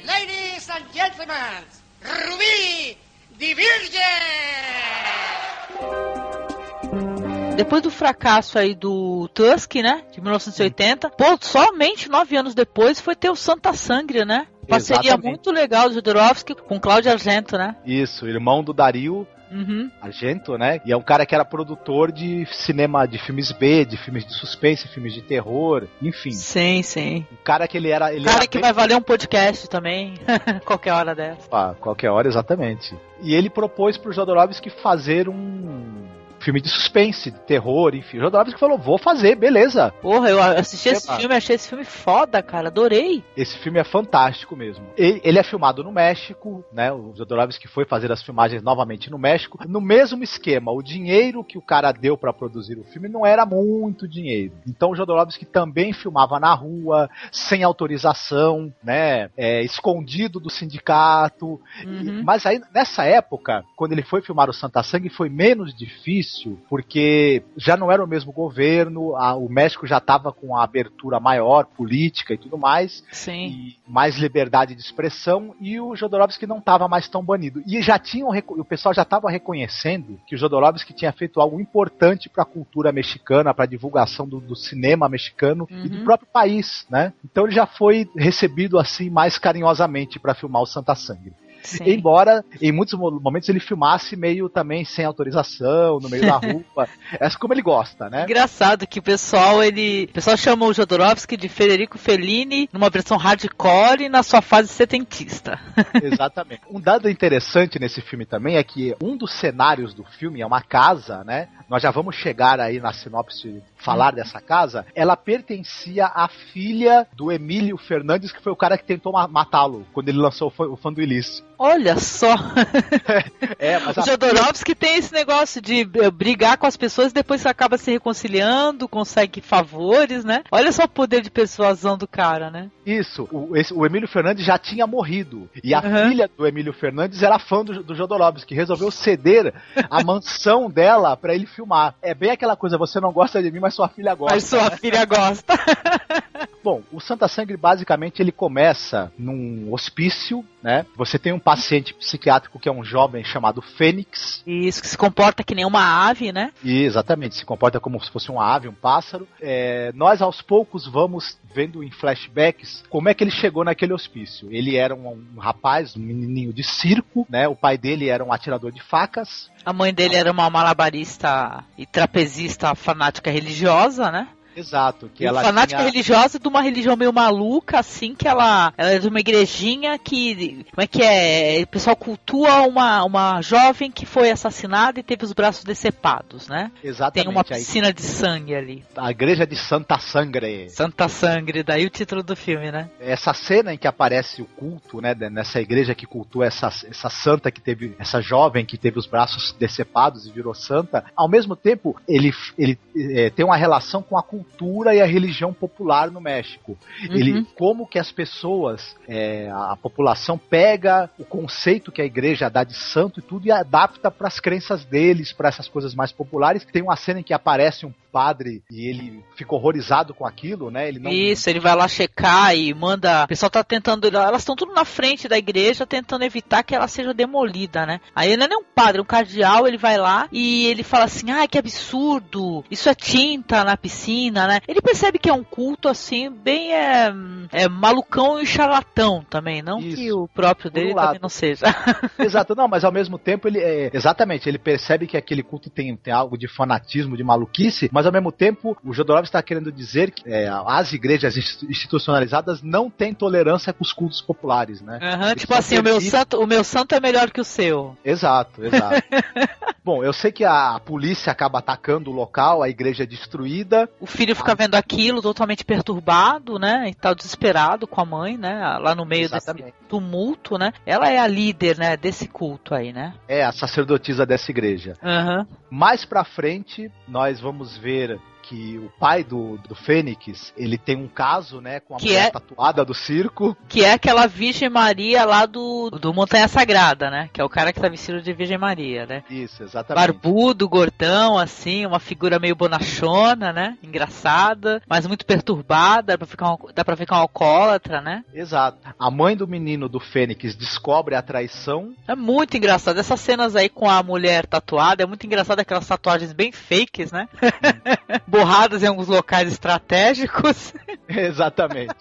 S6: Ladies and gentlemen, Ruby the Virgin!
S2: Depois do fracasso aí do Tusk, né? De 1980, pô, somente nove anos depois foi ter o Santa Sangria, né? Parceria
S3: Exatamente.
S2: muito legal do Jodorowsky com Cláudio Argento, né?
S3: Isso, irmão do Dario
S2: Uhum.
S3: Argento, né? E é um cara que era produtor de cinema, de filmes B, de filmes de suspense, filmes de terror, enfim.
S2: Sim, sim.
S3: Um cara que ele era. Ele
S2: Cara
S3: era
S2: que
S3: bem-
S2: vai valer um podcast também, *laughs* qualquer hora dessa.
S3: A qualquer hora, exatamente. E ele propôs pro Jodorowsky fazer um filme de suspense, de terror, enfim. O Jodorowsky falou, vou fazer, beleza.
S2: Porra, eu assisti esse
S3: Epa.
S2: filme, achei esse filme foda, cara, adorei.
S3: Esse filme é fantástico mesmo. Ele, é filmado no México, né? O Jodorowsky foi fazer as filmagens novamente no México. No mesmo esquema, o dinheiro que o cara deu pra produzir o filme não era muito dinheiro. Então o Jodorowsky também filmava na rua, sem autorização, né? É, escondido do sindicato.
S2: Uhum.
S3: Mas aí, nessa época, quando ele foi filmar o Santa Sangue, foi menos difícil, porque já não era o mesmo governo, a- o México já estava com a abertura maior, política e tudo mais,
S2: Sim.
S3: e mais liberdade de expressão, e o Jodorowsky não estava mais tão banido. E já tinham, o pessoal já estava reconhecendo que o Jodorowsky tinha feito algo importante para a cultura mexicana, para a divulgação do, do cinema mexicano e do
S2: Uhum.
S3: próprio país, né? Então ele já foi recebido assim mais carinhosamente para filmar o Santa Sangue.
S2: Sim.
S3: Embora em muitos mo- momentos ele filmasse meio também sem autorização, no meio da *laughs* rua. É como ele gosta, né?
S2: Engraçado que o pessoal, ele. O pessoal chamou o Jodorowsky de Federico Fellini numa versão hardcore e na sua fase setentista. *laughs*
S3: Exatamente. Um dado interessante nesse filme também é que um dos cenários do filme é uma casa, né? Nós já vamos chegar aí na sinopse falar dessa casa. Ela pertencia à filha do Emílio Fernandes, que foi o cara que tentou ma- matá-lo quando ele lançou o fã- o Fanduilice.
S2: Olha só, *laughs*
S3: É, mas *laughs*
S2: o
S3: a
S2: Jodorowsky tem esse negócio de eh, brigar com as pessoas e depois você acaba se reconciliando, consegue favores, né? Olha só o poder de persuasão do cara, né?
S3: Isso, o, esse- o Emílio Fernandes já tinha morrido. E a
S2: Uhum.
S3: filha do Emílio Fernandes era fã do, do Jodorowsky, resolveu ceder a mansão dela pra ele filmar. É bem aquela coisa, você não gosta de mim, mas sua filha gosta.
S2: Mas sua filha gosta. *laughs*
S3: Bom, o Santa Sangre basicamente ele começa num hospício, né? Você tem um paciente psiquiátrico que é um jovem chamado Fênix.
S2: Isso, que se comporta que nem uma ave, né?
S3: E exatamente, se comporta como se fosse uma ave, um pássaro. É, nós aos poucos vamos vendo em flashbacks como é que ele chegou naquele hospício. Ele era um, um rapaz, um menininho de circo, né? O pai dele era um atirador de facas.
S2: A mãe dele era uma malabarista e trapezista fanática religiosa, né?
S3: Exato, que
S2: E
S3: ela
S2: fanática
S3: tinha...
S2: religiosa de uma religião meio maluca, assim, que ela, ela é de uma igrejinha que. Como é que é? O pessoal cultua uma, uma jovem que foi assassinada e teve os braços decepados, né?
S3: Exatamente,
S2: Tem uma
S3: aí,
S2: piscina de sangue ali.
S3: a igreja de Santa Sangre.
S2: Santa Sangre, daí o título do filme, né?
S3: essa cena em que aparece o culto, né, nessa igreja que cultua essa, essa santa que teve, essa jovem que teve os braços decepados e virou santa, ao mesmo tempo ele, ele eh, tem uma relação com a cultura e a religião popular no México.
S2: Uhum.
S3: Ele, como que as pessoas, a, a população pega o conceito que a igreja dá de santo e tudo e adapta para as crenças deles, para essas coisas mais populares. Tem uma cena em que aparece um padre e ele fica horrorizado com aquilo, né? Ele não
S2: Isso, ele vai lá checar e manda. O pessoal tá tentando. Elas estão tudo na frente da igreja, tentando evitar que ela seja demolida, né? Aí ele não é um padre, é um cardeal, ele vai lá e ele fala assim: ai, que absurdo, isso é tinta na piscina, né? Ele percebe que é um culto assim, bem é, é malucão e charlatão também, não que
S3: Isso.
S2: o próprio
S3: Por um
S2: dele
S3: lado.
S2: também não seja. *laughs*
S3: Exato, não, mas ao mesmo tempo ele é, exatamente, ele percebe que aquele culto tem, tem algo de fanatismo, de maluquice, mas ao mesmo tempo o Jodorowsky está querendo dizer que é, as igrejas insti- institucionalizadas não têm tolerância com os cultos populares, né? Eles
S2: tipo assim, o meu, santo, o meu santo é melhor que o seu.
S3: Exato, exato. *laughs* Bom, eu sei que a polícia acaba atacando o local, a igreja é destruída.
S2: O filho fica vendo aquilo totalmente perturbado, né? E tá desesperado com a mãe, né? Lá no meio
S3: Exatamente.
S2: desse tumulto, né? Ela é a líder, né? Desse culto aí, né?
S3: É, a sacerdotisa dessa igreja.
S2: Aham.
S3: Mais pra frente, nós vamos ver Oliveira. Que o pai do, do Fênix, ele tem um caso, né, com a
S2: Que
S3: mulher
S2: é-
S3: tatuada do circo.
S2: Que é aquela Virgem Maria lá do, do Montanha Sagrada, né? Que é o cara que tá vestido de Virgem Maria, né?
S3: Isso, exatamente.
S2: Barbudo, gordão, assim, uma figura meio bonachona, né? Engraçada, mas muito perturbada, dá pra, ficar um, dá pra é um alcoólatra, né?
S3: Exato. A mãe do menino do Fênix descobre a traição.
S2: É muito engraçado. Essas cenas aí com a mulher tatuada, é muito engraçado aquelas tatuagens bem fakes, né? *laughs* Borradas em alguns locais estratégicos. *laughs*
S3: Exatamente.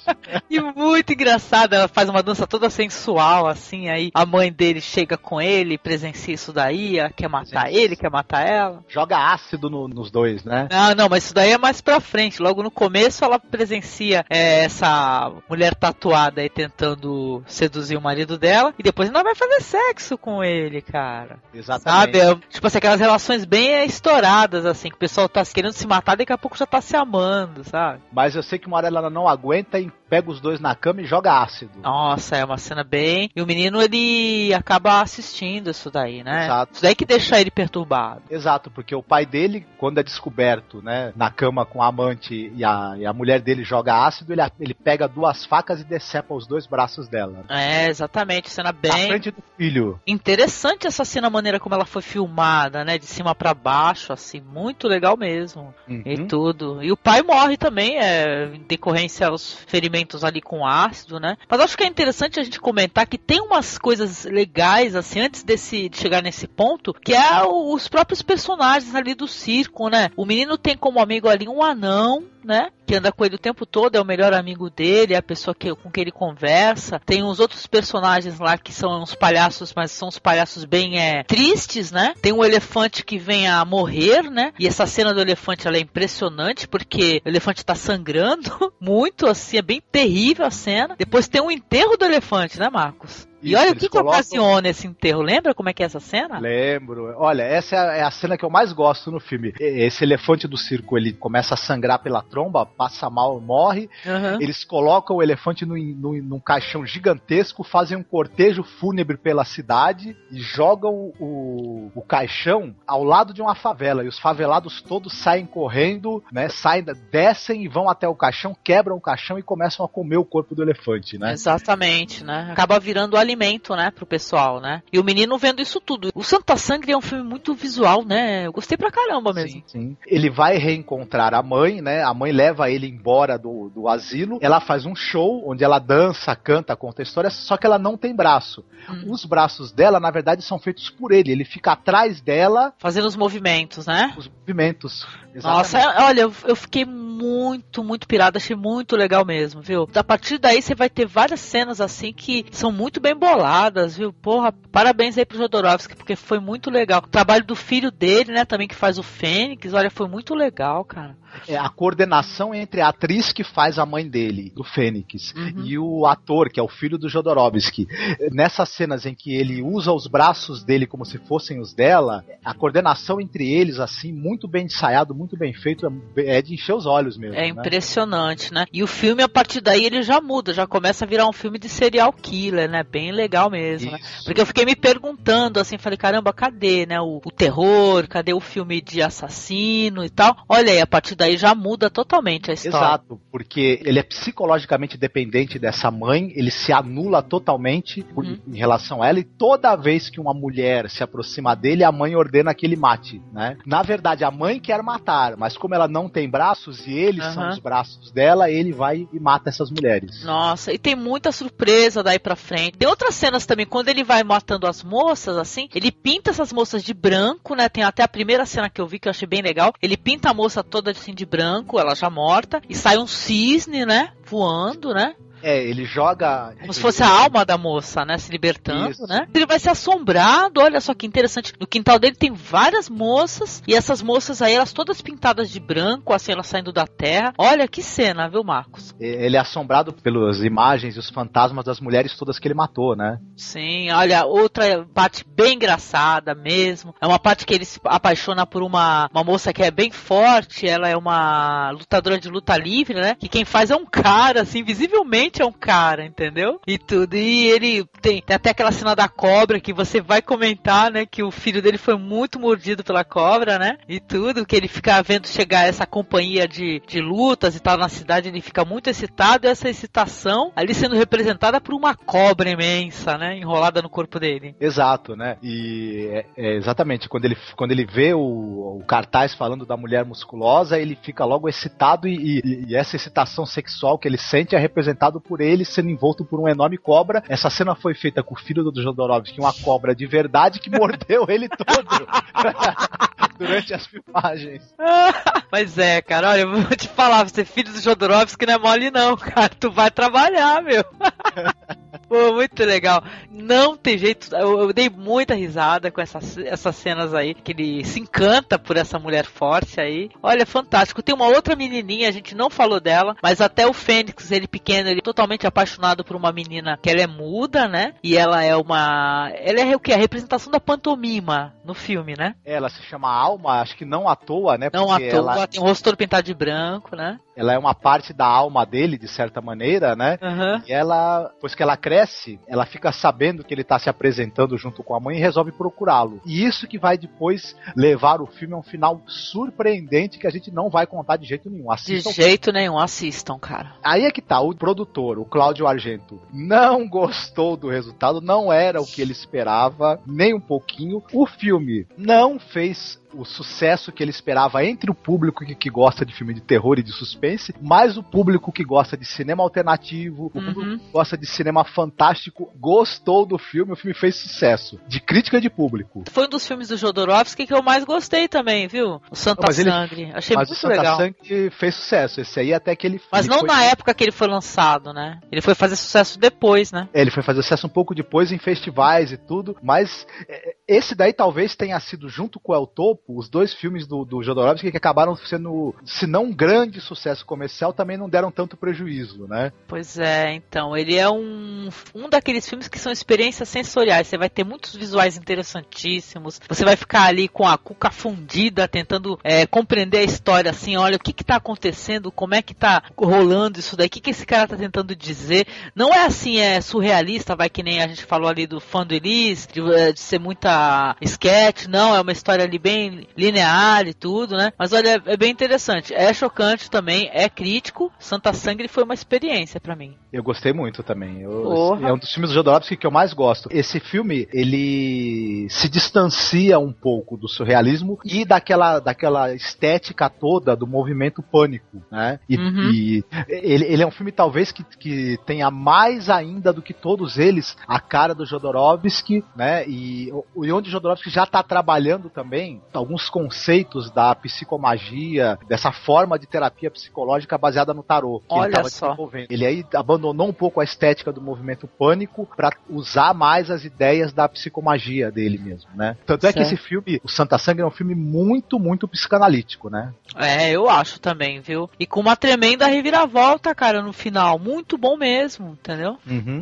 S2: E muito engraçada, ela faz uma dança toda sensual, assim, aí a mãe dele chega com ele, presencia isso daí, ela quer matar
S3: Sim.
S2: ele, quer matar ela.
S3: Joga ácido no- nos dois, né?
S2: Não, não, mas isso daí é mais pra frente. Logo no começo ela presencia é, essa mulher tatuada aí tentando seduzir o marido dela, e depois ela vai fazer sexo com ele, cara.
S3: Exatamente.
S2: Sabe? É, tipo assim, aquelas relações bem estouradas, assim, que o pessoal tá querendo se matar, daqui a pouco já tá se amando, sabe?
S3: Mas eu sei que uma hora ela não aguenta e pega os dois na cama e joga ácido.
S2: Nossa, é uma cena bem. E o menino ele acaba assistindo isso daí, né?
S3: Exato.
S2: Isso daí que deixa ele perturbado.
S3: Exato, porque o pai dele, quando é descoberto, né, na cama com a amante e a, e a mulher dele joga ácido, ele, ele pega duas facas e decepa os dois braços dela.
S2: É, exatamente, cena
S3: Na
S2: bem
S3: frente do filho.
S2: interessante essa cena, a maneira como ela foi filmada, né? De cima pra baixo, assim, muito legal mesmo. E
S3: Uhum.
S2: tudo. E o pai morre também, é, em decorrência aos ferimentos ali com ácido, né? Mas acho que é interessante a gente comentar que tem umas coisas legais, assim, antes desse, de chegar nesse ponto, que é o- os próprios personagens ali do circo, né? O menino tem como amigo ali um anão, né? Que anda com ele o tempo todo, é o melhor amigo dele, é a pessoa que, com quem ele conversa. Tem uns outros personagens lá que são uns palhaços, mas são uns palhaços bem é, tristes, né? Tem um elefante que vem a morrer, né? E essa cena do elefante é impressionante, porque o elefante tá sangrando *laughs* muito, assim, é bem terrível a cena. Depois tem um enterro do elefante, né, Marcos? E olha o que, que
S3: colocam-
S2: ocasiona esse enterro. Lembra como é que é essa cena?
S3: Lembro. Olha, essa é a, é cena que eu mais gosto no filme. Esse elefante do circo, ele começa a sangrar pela tromba, passa mal, morre.
S2: Aham.
S3: Eles colocam o elefante num, num- num caixão gigantesco, fazem um cortejo fúnebre pela cidade e jogam o, o caixão ao lado de uma favela. E os favelados todos saem correndo, né? Saem, descem e vão até o caixão, quebram o caixão e começam a comer o corpo do elefante, né?
S2: Exatamente, né? Acaba virando alimento, né, pro pessoal, né? E o menino vendo isso tudo. O Santa Sangre é um filme muito visual, né? Eu gostei pra caramba mesmo.
S3: Sim, sim. Ele vai reencontrar a mãe, né? A mãe leva ele embora do, do asilo. Ela faz um show onde ela dança, canta, conta história, só que ela não tem braço.
S2: Hum.
S3: Os braços dela, na verdade, são feitos por ele. Ele fica atrás dela,
S2: Fazendo os movimentos, né?
S3: os movimentos.
S2: Nossa, é- olha, eu, eu fiquei muito, muito pirada, achei muito legal mesmo, viu? A partir daí você vai ter várias cenas assim que são muito bem boladas, viu? Porra, parabéns aí pro Jodorowsky, porque foi muito legal. O trabalho do filho dele, né, também que faz o Fênix, olha, foi muito legal, cara.
S3: É a coordenação entre a atriz que faz a mãe dele, do Fênix,
S2: Uhum.
S3: e o ator, que é o filho do Jodorowsky. Nessas cenas em que ele usa os braços dele como se fossem os dela, a coordenação entre eles, assim, muito bem ensaiado, muito bem feito, é de encher os olhos mesmo.
S2: É
S3: né?
S2: impressionante, né? E o filme, a partir daí, ele já muda, já começa a virar um filme de serial killer, né? Bem legal mesmo, né? Porque eu fiquei me perguntando, assim, falei, caramba, cadê, né? O, o terror, cadê o filme de assassino e tal? Olha aí, a partir daí já muda totalmente a história.
S3: Exato, porque ele é psicologicamente dependente dessa mãe, ele se anula totalmente por-
S2: Uhum.
S3: em relação a ela, e toda vez que uma mulher se aproxima dele, a mãe ordena que ele mate, né? Na verdade, a mãe quer matar, mas como ela não tem braços e eles são
S2: Aham.
S3: os braços dela, ele vai e mata essas mulheres.
S2: Nossa, e tem muita surpresa daí pra frente. Tem outras cenas também, quando ele vai matando as moças, assim, ele pinta essas moças de branco, né? Tem até a primeira cena que eu vi que eu achei bem legal. Ele pinta a moça toda assim de branco, ela já morta, e sai um cisne, né? Voando, né?
S3: É, ele joga.
S2: Como se fosse a alma da moça, né? Se libertando, Isso. né? Ele vai ser assombrado, olha só que interessante. No quintal dele tem várias moças, e essas moças aí, elas todas pintadas de branco, assim, elas saindo da terra. Olha que cena, viu, Marcos?
S3: Ele é assombrado pelas imagens e os fantasmas das mulheres todas que ele matou, né?
S2: Sim, olha, outra parte bem engraçada mesmo. É uma parte que ele se apaixona por uma, uma moça que é bem forte, ela é uma lutadora de luta livre, né? Que quem faz é um cara, assim, visivelmente é um cara, entendeu? E tudo. E ele tem, tem até aquela cena da cobra que você vai comentar, né? Que o filho dele foi muito mordido pela cobra, né? E tudo, que ele fica vendo chegar essa companhia de, de lutas e tal na cidade, ele fica muito excitado. E essa excitação ali sendo representada por uma cobra imensa, né? Enrolada no corpo dele.
S3: Exato, né? E é, é exatamente, quando ele, quando ele vê o, o, cartaz falando da mulher musculosa, ele fica logo excitado e, e, e essa excitação sexual que ele sente é representado por ele sendo envolto por uma enorme cobra. Essa cena foi feita com o filho do Jodorowsky, uma cobra de verdade que *laughs* mordeu ele todo. *laughs* durante as filmagens. *laughs*
S2: Mas é, cara, olha, eu vou te falar, você é filho do Jodorowsky não é mole não, cara. Tu vai trabalhar, meu. *laughs* Pô, muito legal. Não tem jeito. Eu, eu, dei muita risada com essas, essas cenas aí. Que ele se encanta por essa mulher forte aí. Olha, fantástico. Tem uma outra menininha, a gente não falou dela, mas até o Fênix, ele pequeno, ele é totalmente apaixonado por uma menina que ela é muda, né? E ela é uma. Ela é o que? A representação da pantomima no filme, né?
S3: Ela se chama Alma, acho que não à toa, né?
S2: Não à toa, ela... tem o rosto todo pintado de branco, né?
S3: Ela é uma parte da alma dele, de certa maneira, né? Uhum. E ela, depois que ela cresce, ela fica sabendo que ele está se apresentando junto com a mãe e resolve procurá-lo. E isso que vai depois levar o filme a um final surpreendente que a gente não vai contar de jeito nenhum.
S2: Assistam. De jeito nenhum, assistam, cara.
S3: Aí é que tá, o produtor, o Cláudio Argento, não *laughs* gostou do resultado, não era o que ele esperava, nem um pouquinho. O filme não fez o sucesso que ele esperava entre o público que, que, gosta de filme de terror e de suspense, mais o público que gosta de cinema alternativo, o uhum. público que gosta de cinema fantástico, gostou do filme, o filme fez sucesso, de crítica e de público.
S2: Foi um dos filmes do Jodorowsky que eu mais gostei também, viu? O Santa mas Sangre. Ele, Achei mas muito o Santa legal.
S3: Sangre fez sucesso, esse aí até que ele
S2: Mas
S3: ele
S2: não foi... na época que ele foi lançado, né? Ele foi fazer sucesso depois, né?
S3: É, ele foi fazer sucesso um pouco depois em festivais e tudo, mas é, esse daí talvez tenha sido junto com o El Topo os dois filmes do, do Jodorowsky que acabaram sendo, se não um grande sucesso comercial, também não deram tanto prejuízo, né?
S2: Pois é, então, ele é um, um daqueles filmes que são experiências sensoriais. Você vai ter muitos visuais interessantíssimos, você vai ficar ali com a cuca fundida, tentando é, compreender a história, assim, olha, o que que tá acontecendo, como é que tá rolando isso daí, o que que esse cara tá tentando dizer. Não é assim, é surrealista, vai que nem a gente falou ali do fã do Elise, de, de ser muita sketch, não, é uma história ali bem linear e tudo, né? Mas olha, é bem interessante. É chocante também, é crítico. Santa Sangre foi uma experiência para mim.
S3: Eu gostei muito também. Eu, é um dos filmes do Jodorowsky que eu mais gosto. Esse filme, ele se distancia um pouco do surrealismo e daquela, daquela estética toda do movimento pânico, né? E, uhum. e ele, ele, é um filme talvez que, que tenha mais ainda do que todos eles a cara do Jodorowsky, né? E, e onde o Jodorowsky já está trabalhando também alguns conceitos da psicomagia, dessa forma de terapia psicológica baseada no tarô.
S2: Olha ele só.
S3: Ele aí abandonou um pouco a estética do movimento pânico para usar mais as ideias da psicomagia dele mesmo, né? Tanto certo. é que esse filme, o Santa Sangue, é um filme muito, muito psicanalítico, né?
S2: É, eu acho também, viu? E com uma tremenda reviravolta, cara, no final. Muito bom mesmo, entendeu? Uhum.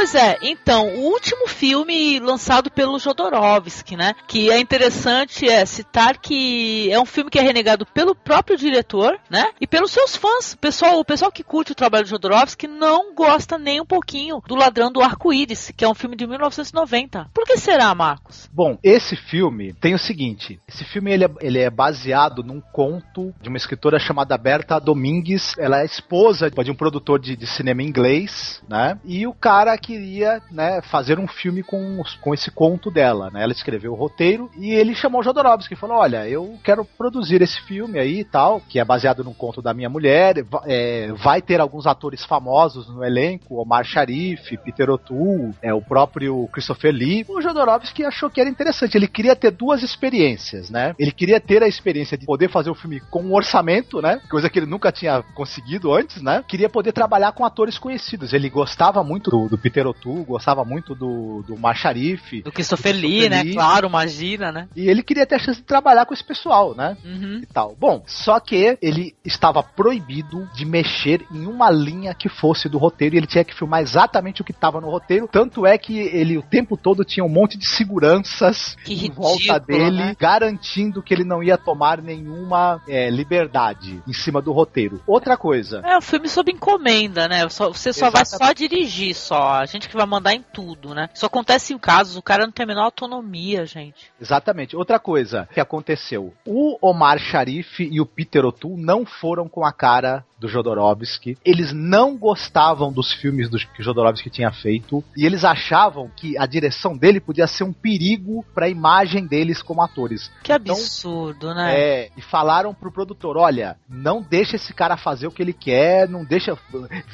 S2: Pois é, então, o último filme lançado pelo Jodorowsky, né? Que é interessante é citar que é um filme que é renegado pelo próprio diretor, né? E pelos seus fãs. O pessoal, o pessoal que curte o trabalho do Jodorowsky não gosta nem um pouquinho do Ladrão do Arco-Íris, que é um filme de 1990. Por que será, Marcos?
S3: Bom, esse filme tem o seguinte: esse filme ele é, ele é baseado num conto de uma escritora chamada Berta Domingues. Ela é esposa de um produtor de, de cinema inglês, né? E o cara que queria, né, fazer um filme com, com esse conto dela, né? Ela escreveu o roteiro e ele chamou o Jodorowsky e falou: Olha, eu quero produzir esse filme aí e tal, que é baseado num conto da minha mulher. É, vai ter alguns atores famosos no elenco: Omar Sharif, Peter O'Toole, é, o próprio Christopher Lee. O Jodorowsky achou que era interessante. Ele queria ter duas experiências, né? Ele queria ter a experiência de poder fazer o filme com um orçamento, né? Coisa que ele nunca tinha conseguido antes, né? Queria poder trabalhar com atores conhecidos. Ele gostava muito do, do Peter O'Toole, gostava muito do, do Omar Sharif.
S2: Do Christopher Lee, né? Claro, imagina, né?
S3: E ele queria ter a chance de trabalhar com esse pessoal, né? Uhum. E tal. Bom, só que ele estava proibido de mexer em uma linha que fosse do roteiro e ele tinha que filmar exatamente o que estava no roteiro. Tanto é que ele o tempo todo tinha um monte de seguranças
S2: que
S3: em
S2: ridículo,
S3: volta dele,
S2: né?
S3: garantindo que ele não ia tomar nenhuma é, liberdade em cima do roteiro. Outra coisa.
S2: É um filme sob encomenda, né? Você só Exatamente. vai só dirigir, só. Gente que vai mandar em tudo, né? Isso acontece em casos, o cara não tem a menor autonomia, gente.
S3: Exatamente. Outra coisa que aconteceu: o Omar Sharif e o Peter O'Toole não foram com a cara do Jodorowsky. Eles não gostavam dos filmes do, que o Jodorowsky tinha feito e eles achavam que a direção dele podia ser um perigo para a imagem deles como atores.
S2: Que absurdo,
S3: então,
S2: né?
S3: É, e falaram pro produtor, olha, não deixa esse cara fazer o que ele quer, não deixa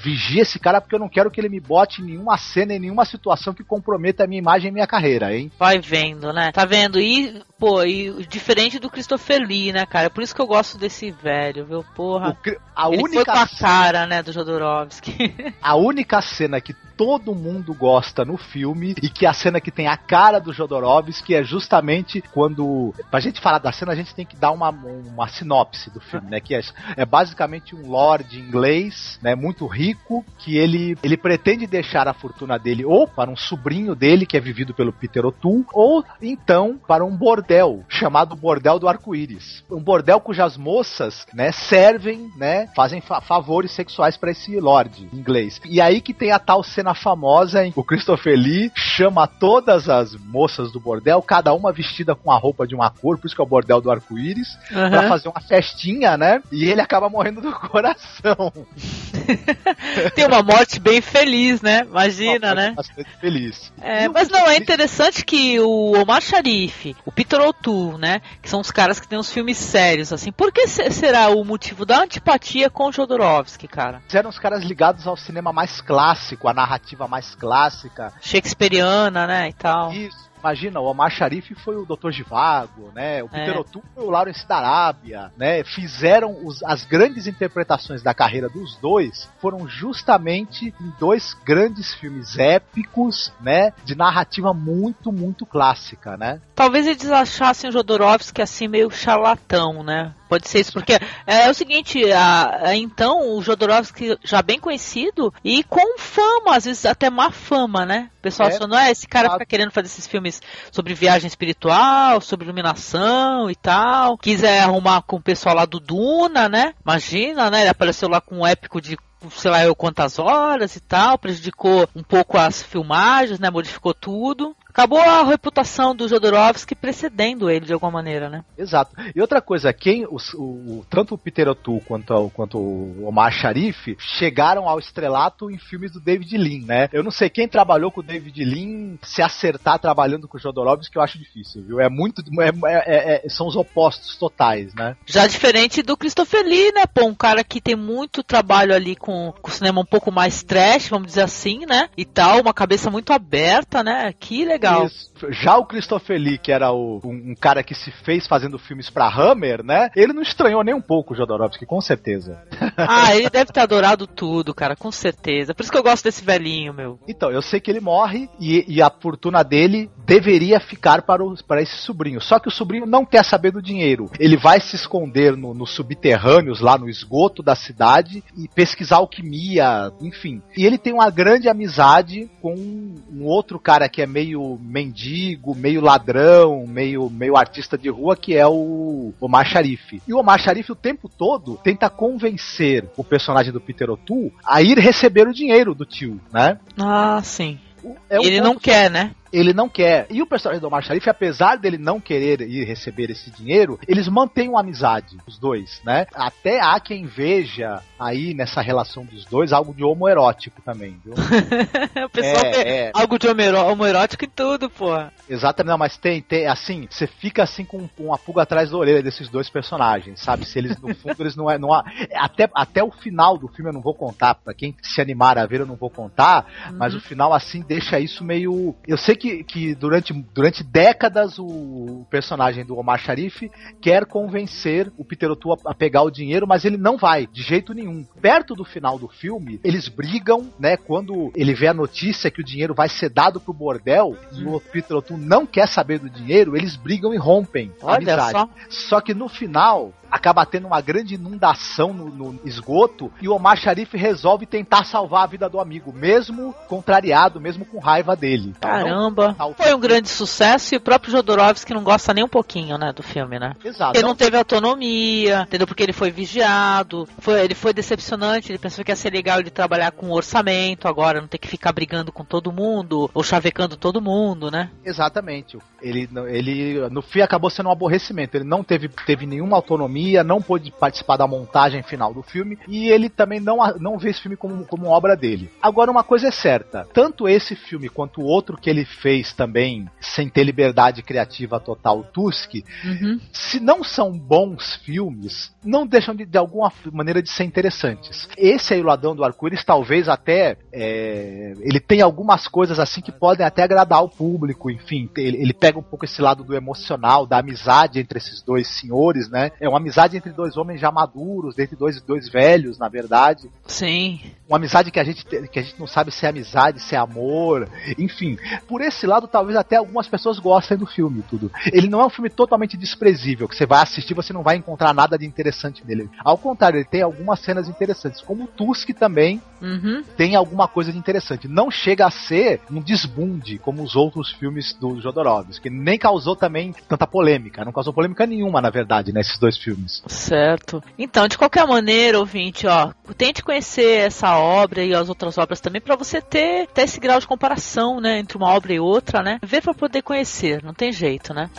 S3: vigia esse cara porque eu não quero que ele me bote em nenhuma cena, em nenhuma situação que comprometa a minha imagem e minha carreira, hein?
S2: Vai vendo, né? Tá vendo? E, pô, e diferente do Christopher Lee, né, cara? Por isso que eu gosto desse velho, viu? Porra.
S3: O, a
S2: ele
S3: única
S2: foi com a cara, né, do Jodorowsky. *laughs*
S3: a única cena que todo mundo gosta no filme e que é a cena que tem a cara do Jodorowsky é justamente quando pra gente falar da cena a gente tem que dar uma, uma sinopse do filme, né, que é, é basicamente um lord inglês, né, muito rico, que ele ele pretende deixar a fortuna dele ou para um sobrinho dele que é vivido pelo Peter O'Toole ou então para um bordel chamado Bordel do Arco-Íris. Um bordel cujas moças, né, servem, né, fazem fa favores sexuais para esse lord inglês. E aí que tem a tal cena famosa em que o Christopher Lee chama todas as moças do bordel, cada uma vestida com a roupa de uma cor, por isso que é o bordel do arco-íris, uhum. para fazer uma festinha, né? E ele acaba morrendo do *laughs* coração. *laughs*
S2: tem uma morte bem feliz, né? Imagina, né?
S3: Bastante feliz.
S2: É, mas não, é interessante que o Omar Sharif, o Peter O'Toole, né? Que são os caras que têm os filmes sérios, assim. Por que será o motivo da antipatia com o Jodorowsky, cara?
S3: Eram os caras ligados ao cinema mais clássico, a narrativa mais clássica.
S2: Shakespeariana, né, e tal.
S3: Isso. Imagina, o Omar Sharif foi o Dr. Givago, né? O Peter é. O'Toole foi o Lawrence da Arábia, né? Fizeram os, as grandes interpretações da carreira dos dois foram justamente em dois grandes filmes épicos, né? De narrativa muito, muito clássica, né?
S2: Talvez eles achassem o Jodorowsky assim meio charlatão, né? Pode ser isso, porque é, é o seguinte, a, a, então o Jodorowsky já bem conhecido e com fama, às vezes até má fama, né? O pessoal é, não é esse cara fica querendo fazer esses filmes sobre viagem espiritual, sobre iluminação e tal. Quiser arrumar com o pessoal lá do Duna, né? Imagina, né? Ele apareceu lá com um épico de sei lá eu quantas horas e tal, prejudicou um pouco as filmagens, né? Modificou tudo acabou a reputação do Jodorowsky precedendo ele de alguma maneira, né?
S3: Exato. E outra coisa, quem o, o tanto o Peter O'Toole quanto, quanto o Omar Sharif chegaram ao estrelato em filmes do David Lean, né? Eu não sei quem trabalhou com o David Lean se acertar trabalhando com o Jodorowsky, que eu acho difícil, viu? É muito é, é, é, são os opostos totais, né?
S2: Já diferente do Christopher Lee, né? Pô, um cara que tem muito trabalho ali com, com o cinema um pouco mais trash, vamos dizer assim, né? E tal, uma cabeça muito aberta, né? Que legal. Isso.
S3: Já o Christopher Lee, que era o, um, um, cara que se fez fazendo filmes pra Hammer, né? Ele não estranhou nem um pouco o Jodorowsky, com certeza. *laughs*
S2: Ah, ele deve ter adorado tudo, cara, com certeza. Por isso que eu gosto desse velhinho, meu.
S3: Então, eu sei que ele morre e, e a fortuna dele deveria ficar para, o, para esse sobrinho. Só que o sobrinho não quer saber do dinheiro. Ele vai se esconder nos no subterrâneos, lá no esgoto da cidade, e pesquisar alquimia, enfim. E ele tem uma grande amizade com um outro cara que é meio mendigo, meio ladrão, meio, meio artista de rua, que é o Omar Sharif. E o Omar Sharif o tempo todo tenta convencer o personagem do Peter O'Toole a ir receber o dinheiro do tio, né?
S2: Ah, sim. É um ele não quer, né?
S3: Ele não quer. E o personagem do Omar Sharif, apesar dele não querer ir receber esse dinheiro, eles mantêm uma amizade, os dois, né? Até há quem veja aí nessa relação dos dois algo de homoerótico também, viu? *laughs*
S2: o pessoal é, é. algo de homoerótico em tudo, pô.
S3: Exatamente, não, mas tem, tem, assim, você fica assim com uma pulga atrás da orelha desses dois personagens, sabe? Se eles, no fundo, eles não é, não há, até, até o final do filme eu não vou contar, pra quem se animar a ver eu não vou contar, uhum. mas o final, assim, deixa isso meio... Eu sei que, que durante, durante décadas o personagem do Omar Sharif quer convencer o Peter O'Toole a, a pegar o dinheiro, mas ele não vai, de jeito nenhum. Perto do final do filme, eles brigam, né, quando ele vê a notícia que o dinheiro vai ser dado pro bordel, e o Peter O'Toole não quer saber do dinheiro, eles brigam e rompem
S2: Olha a amizade. Só.
S3: só que no final, acaba tendo uma grande inundação no, no, esgoto e o Omar Sharif resolve tentar salvar a vida do amigo, mesmo contrariado, mesmo com raiva dele.
S2: Então, Caramba! Não, foi um grande sucesso e o próprio Jodorowsky não gosta nem um pouquinho, né, do filme, né?
S3: Exato.
S2: Ele não, não teve autonomia, entendeu? Porque ele foi vigiado, foi, ele foi decepcionante, ele pensou que ia ser legal ele trabalhar com orçamento, agora não ter que ficar brigando com todo mundo, ou chavecando todo mundo, né?
S3: Exatamente. Ele, ele no fim acabou sendo um aborrecimento, ele não teve, teve nenhuma autonomia autonomia, não pôde participar da montagem final do filme e ele também não, não vê esse filme como, como obra dele. Agora, uma coisa é certa: tanto esse filme quanto o outro que ele fez também, sem ter liberdade criativa total, Tusk, uhum. se não são bons filmes, não deixam de, de alguma maneira de ser interessantes. Esse aí, o Ladrão do Arco-Íris, talvez até é, ele tem algumas coisas assim que podem até agradar o público, enfim, ele, ele pega um pouco esse lado do emocional, da amizade entre esses dois senhores, né? É uma amizade entre dois homens já maduros, entre dois, dois velhos, na verdade.
S2: Sim.
S3: Uma amizade que a, gente, que a gente não sabe se é amizade, se é amor, enfim. Por esse lado, talvez até algumas pessoas gostem do filme, tudo. Ele não é um filme totalmente desprezível, que você vai assistir você não vai encontrar nada de interessante nele. Ao contrário, ele tem algumas cenas interessantes, como o Tusk também uhum. tem alguma coisa de interessante. Não chega a ser um desbunde, como os outros filmes do Jodorowsky, que nem causou também tanta polêmica. Não causou polêmica nenhuma, na verdade, nesses dois filmes filmes.
S2: Certo. Então, de qualquer maneira, ouvinte, ó, tente conhecer essa obra e as outras obras também para você ter, ter esse grau de comparação, né, entre uma obra e outra, né? Ver para poder conhecer, não tem jeito, né?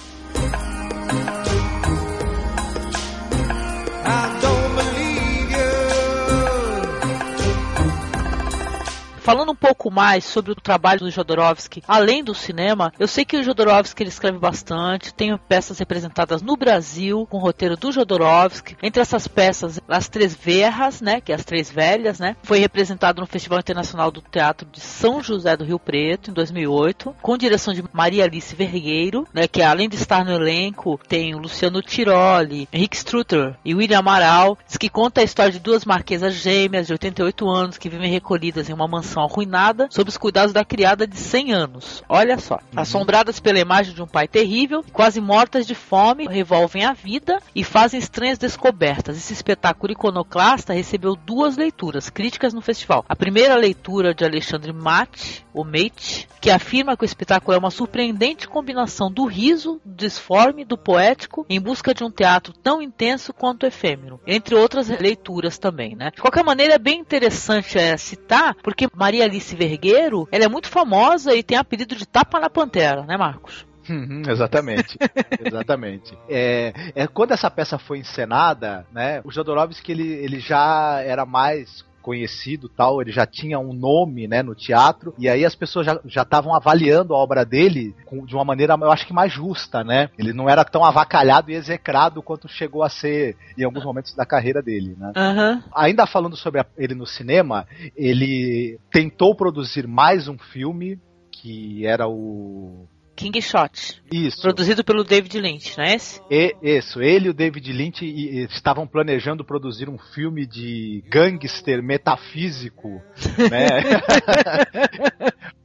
S2: Falando um pouco mais sobre o trabalho do Jodorowsky, além do cinema, eu sei que o Jodorowsky ele escreve bastante, tem peças representadas no Brasil com o roteiro do Jodorowsky. Entre essas peças, As Três Verras, né, que é as Três Velhas, né, foi representado no Festival Internacional do Teatro de São José do Rio Preto em 2008, com direção de Maria Alice Vergueiro, né, que além de estar no elenco, tem o Luciano Tiroli, Henrique Strutter e William Amaral, que conta a história de duas marquesas gêmeas de 88 anos que vivem recolhidas em uma mansão arruinada sob os cuidados da criada de 100 anos. Olha só. Uhum. Assombradas pela imagem de um pai terrível, quase mortas de fome, revolvem a vida e fazem estranhas descobertas. Esse espetáculo iconoclasta recebeu duas leituras críticas no festival. A primeira leitura de Alexandre Mate, o Mate, que afirma que o espetáculo é uma surpreendente combinação do riso, do disforme, do poético, em busca de um teatro tão intenso quanto efêmero. Entre outras leituras também, né? De qualquer maneira, é bem interessante é, citar, porque Maria Alice Vergueiro, ela é muito famosa e tem apelido de Tapa na Pantera, né, Marcos?
S3: Uhum, exatamente, *laughs* exatamente. É, é, quando essa peça foi encenada, né, o Jodorowsky ele, ele já era mais conhecido tal, ele já tinha um nome, né, no teatro, e aí as pessoas já estavam avaliando a obra dele com, de uma maneira, eu acho que mais justa, né? Ele não era tão avacalhado e execrado quanto chegou a ser em alguns momentos da carreira dele, né?
S2: Uhum.
S3: Ainda falando sobre a, ele no cinema, ele tentou produzir mais um filme que era o
S2: King Shot.
S3: Isso.
S2: Produzido pelo David Lynch, não é esse?
S3: E, isso. Ele e o David Lynch e, e, estavam planejando produzir um filme de gangster metafísico, *laughs* né?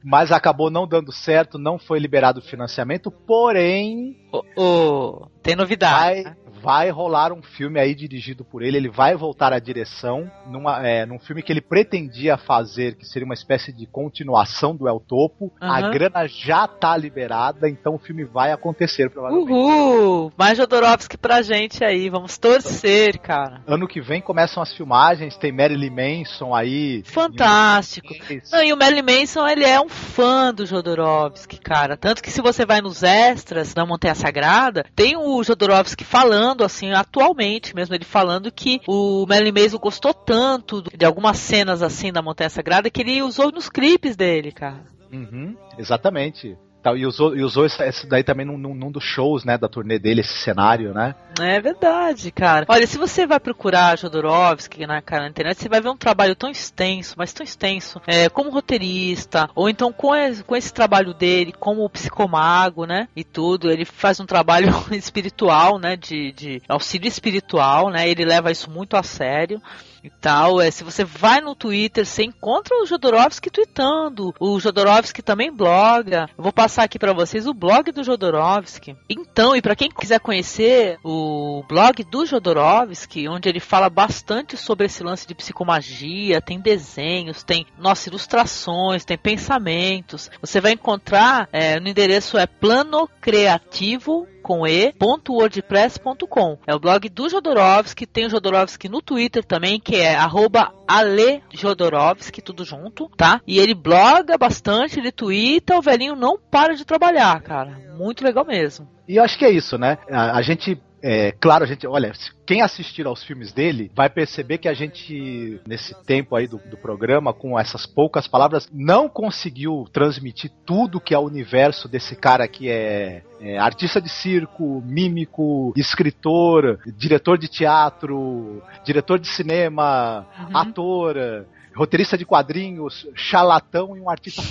S3: Mas acabou não dando certo, não foi liberado o financiamento, porém.
S2: Oh, oh, tem novidade.
S3: Vai, vai rolar um filme aí dirigido por ele, ele vai voltar à direção numa, é, num filme que ele pretendia fazer, que seria uma espécie de continuação do El Topo. Uhum. A grana já tá liberada, então o filme vai acontecer, provavelmente.
S2: Uhul! Mais Jodorowsky pra gente aí, vamos torcer, cara.
S3: Ano que vem começam as filmagens, tem Marilyn Manson aí.
S2: Fantástico. Não, e o Marilyn Manson, ele é um fã do Jodorowsky, cara. Tanto que se você vai nos extras da Montanha Sagrada, tem o Jodorowsky falando, assim, atualmente mesmo, ele falando que o Marilyn Manson gostou tanto de algumas cenas, assim, da Montanha Sagrada que ele usou nos clipes dele, cara.
S3: Uhum, exatamente. Tal, e usou, e usou esse, daí também num, num, dos shows, né, da turnê dele, esse cenário, né?
S2: É verdade, cara. Olha, se você vai procurar Jodorowsky na, cara, na internet, você vai ver um trabalho tão extenso, mas tão extenso, é, como roteirista, ou então com, esse, com esse trabalho dele, como psicomago, né, e tudo, ele faz um trabalho *laughs* espiritual, né, de, de auxílio espiritual, né, ele leva isso muito a sério e tal. É, se você vai no Twitter, você encontra o Jodorowsky tweetando. O Jodorowsky também bloga. Eu vou passar aqui para vocês o blog do Jodorowsky. Então, e para quem quiser conhecer o blog do Jodorowsky, onde ele fala bastante sobre esse lance de psicomagia, tem desenhos, tem nossas ilustrações, tem pensamentos. Você vai encontrar é, no endereço é planocreativo com e.wordpress.com. É o blog do Jodorowsky, tem o Jodorowsky no Twitter também, que é @alejodorowsky, tudo junto, tá? E ele bloga bastante, ele twitta, o velhinho não para de trabalhar, cara. Muito legal mesmo.
S3: E eu acho que é isso, né? A, a gente é, claro, a gente, olha, quem assistir aos filmes dele vai perceber que a gente, nesse tempo aí do, do, programa, com essas poucas palavras, não conseguiu transmitir tudo que é o universo desse cara que é, é artista de circo, mímico, escritor, diretor de teatro, diretor de cinema, uhum. ator, roteirista de quadrinhos, charlatão e um artista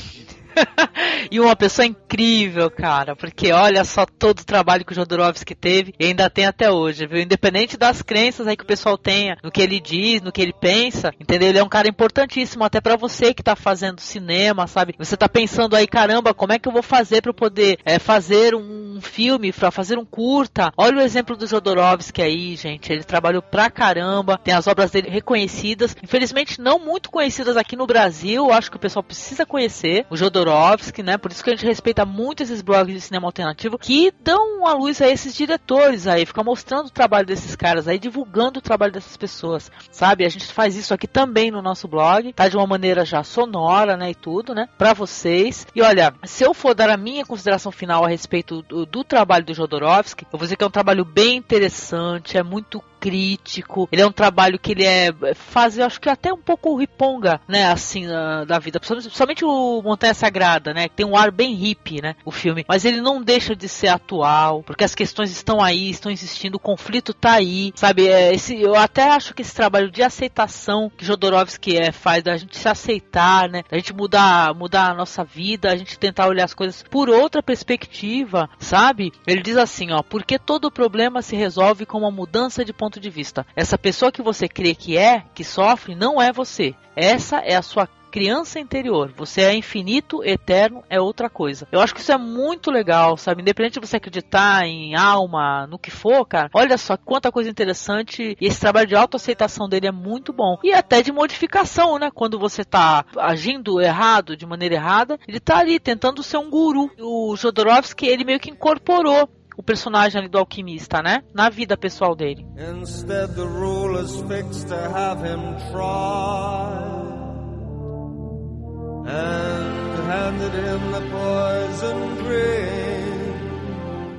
S3: *laughs*
S2: e uma pessoa incrível, cara, porque olha só todo o trabalho que o Jodorowsky teve e ainda tem até hoje, viu? Independente das crenças aí que o pessoal tenha, no que ele diz, no que ele pensa, entendeu? Ele é um cara importantíssimo até para você que tá fazendo cinema, sabe? Você tá pensando aí, caramba, como é que eu vou fazer para poder é, fazer um filme, para fazer um curta? Olha o exemplo do Jodorowsky aí, gente. Ele trabalhou pra caramba, tem as obras dele reconhecidas, infelizmente não muito conhecidas aqui no Brasil, acho que o pessoal precisa conhecer. O Jodorowsky Jodorowsky, né? Por isso que a gente respeita muito esses blogs de cinema alternativo que dão a luz a esses diretores aí, fica mostrando o trabalho desses caras aí, divulgando o trabalho dessas pessoas, sabe? A gente faz isso aqui também no nosso blog, tá de uma maneira já sonora, né, e tudo, né, para vocês. E olha, se eu for dar a minha consideração final a respeito do, do trabalho do Jodorowsky, eu vou dizer que é um trabalho bem interessante, é muito crítico. Ele é um trabalho que ele é faz, eu acho que até um pouco riponga, né, assim, da vida. Principalmente o Montanha Sagrada, né, tem um ar bem hippie, né, o filme. Mas ele não deixa de ser atual, porque as questões estão aí, estão existindo, o conflito tá aí, sabe? É, esse, eu até acho que esse trabalho de aceitação que Jodorowsky é, faz, da gente se aceitar, né, da gente mudar, mudar a nossa vida, a gente tentar olhar as coisas por outra perspectiva, sabe? Ele diz assim, ó, porque todo problema se resolve com uma mudança de ponto ponto de vista. Essa pessoa que você crê que é, que sofre, não é você. Essa é a sua criança interior. Você é infinito, eterno, é outra coisa. Eu acho que isso é muito legal, sabe? Independente de você acreditar em alma, no que for, cara. Olha só quanta coisa interessante. E esse trabalho de autoaceitação dele é muito bom. E até de modificação, né? Quando você tá agindo errado, de maneira errada, ele tá ali tentando ser um guru. O Jodorowsky, ele meio que incorporou o personagem ali do alquimista, né? Na vida pessoal dele. Instead the rulers fixed to have him tried
S3: and handed him the poison drink.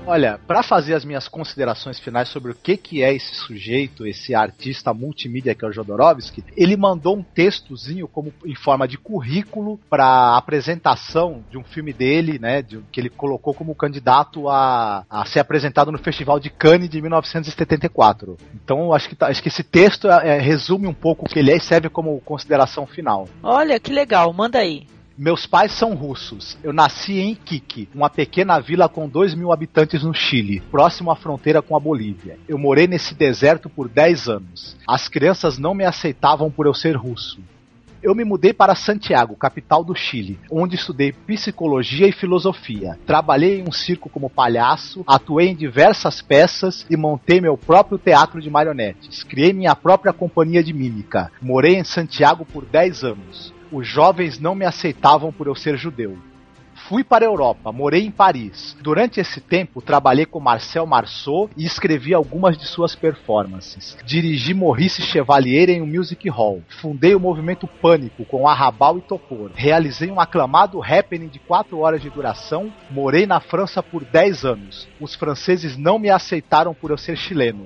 S3: Olha, para fazer as minhas considerações finais sobre o que, que é esse sujeito, esse artista multimídia que é o Jodorowsky, ele mandou um textozinho como em forma de currículo para apresentação de um filme dele, né, de, que ele colocou como candidato a, a ser apresentado no Festival de Cannes de 1974. Então, acho que, tá, acho que esse texto é, é, resume um pouco o que ele é e serve como consideração final.
S2: Olha, que legal, manda aí.
S3: Meus pais são russos. Eu nasci em Iquique, uma pequena vila com 2 mil habitantes no Chile, próximo à fronteira com a Bolívia. Eu morei nesse deserto por 10 anos. As crianças não me aceitavam por eu ser russo. Eu me mudei para Santiago, capital do Chile, onde estudei psicologia e filosofia. Trabalhei em um circo como palhaço, atuei em diversas peças e montei meu próprio teatro de marionetes. Criei minha própria companhia de mímica. Morei em Santiago por 10 anos. Os jovens não me aceitavam por eu ser judeu. Fui para a Europa, morei em Paris. Durante esse tempo, trabalhei com Marcel Marceau e escrevi algumas de suas performances. Dirigi Maurice Chevalier em um music hall. Fundei o movimento Pânico com Arrabal e Topor. Realizei um aclamado happening de 4 horas de duração. Morei na França por 10 anos. Os franceses não me aceitaram por eu ser chileno.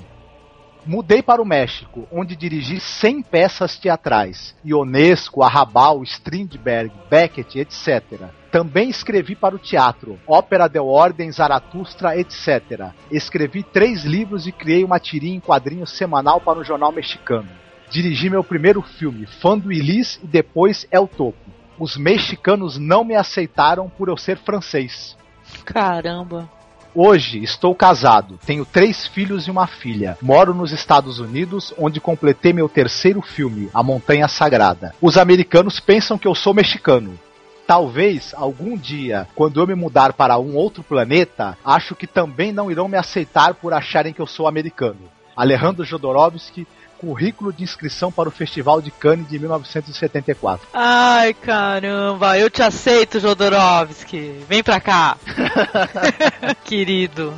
S3: Mudei para o México, onde dirigi 100 peças teatrais. Ionesco, Arrabal, Strindberg, Beckett, etc. Também escrevi para o teatro, Ópera de Ordem, Zaratustra, etc. Escrevi três livros e criei uma tirinha em quadrinhos semanal para o jornal mexicano. Dirigi meu primeiro filme, Fã do Elis e depois El Topo. Os mexicanos não me aceitaram por eu ser francês.
S2: Caramba.
S3: Hoje estou casado, tenho três filhos e uma filha. Moro nos Estados Unidos, onde completei meu terceiro filme, A Montanha Sagrada. Os americanos pensam que eu sou mexicano. Talvez algum dia, quando eu me mudar para um outro planeta, acho que também não irão me aceitar por acharem que eu sou americano. Alejandro Jodorowsky, currículo de inscrição para o Festival de Cannes de 1974.
S2: Ai, caramba, eu te aceito, Jodorowsky. Vem pra cá. *laughs* *laughs* Querido.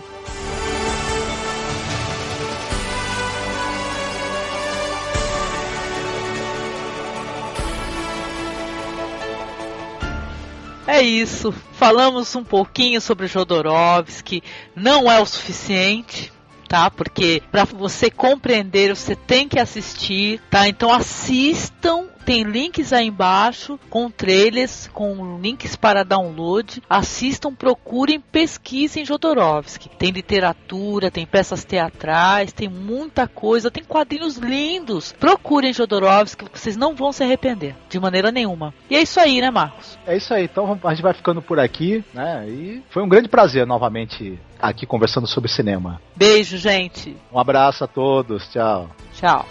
S2: É isso. Falamos um pouquinho sobre Jodorowsky. Não é o suficiente tá? Porque para você compreender, você tem que assistir, tá? Então assistam tem links aí embaixo com trailers, com links para download. Assistam, procurem, pesquisem Jodorowsky. Tem literatura, tem peças teatrais, tem muita coisa, tem quadrinhos lindos. Procurem Jodorowsky, vocês não vão se arrepender de maneira nenhuma. E é isso aí, né, Marcos?
S3: É isso aí. Então a gente vai ficando por aqui, né? E foi um grande prazer novamente aqui conversando sobre cinema.
S2: Beijo, gente.
S3: Um abraço a todos. Tchau.
S2: Tchau.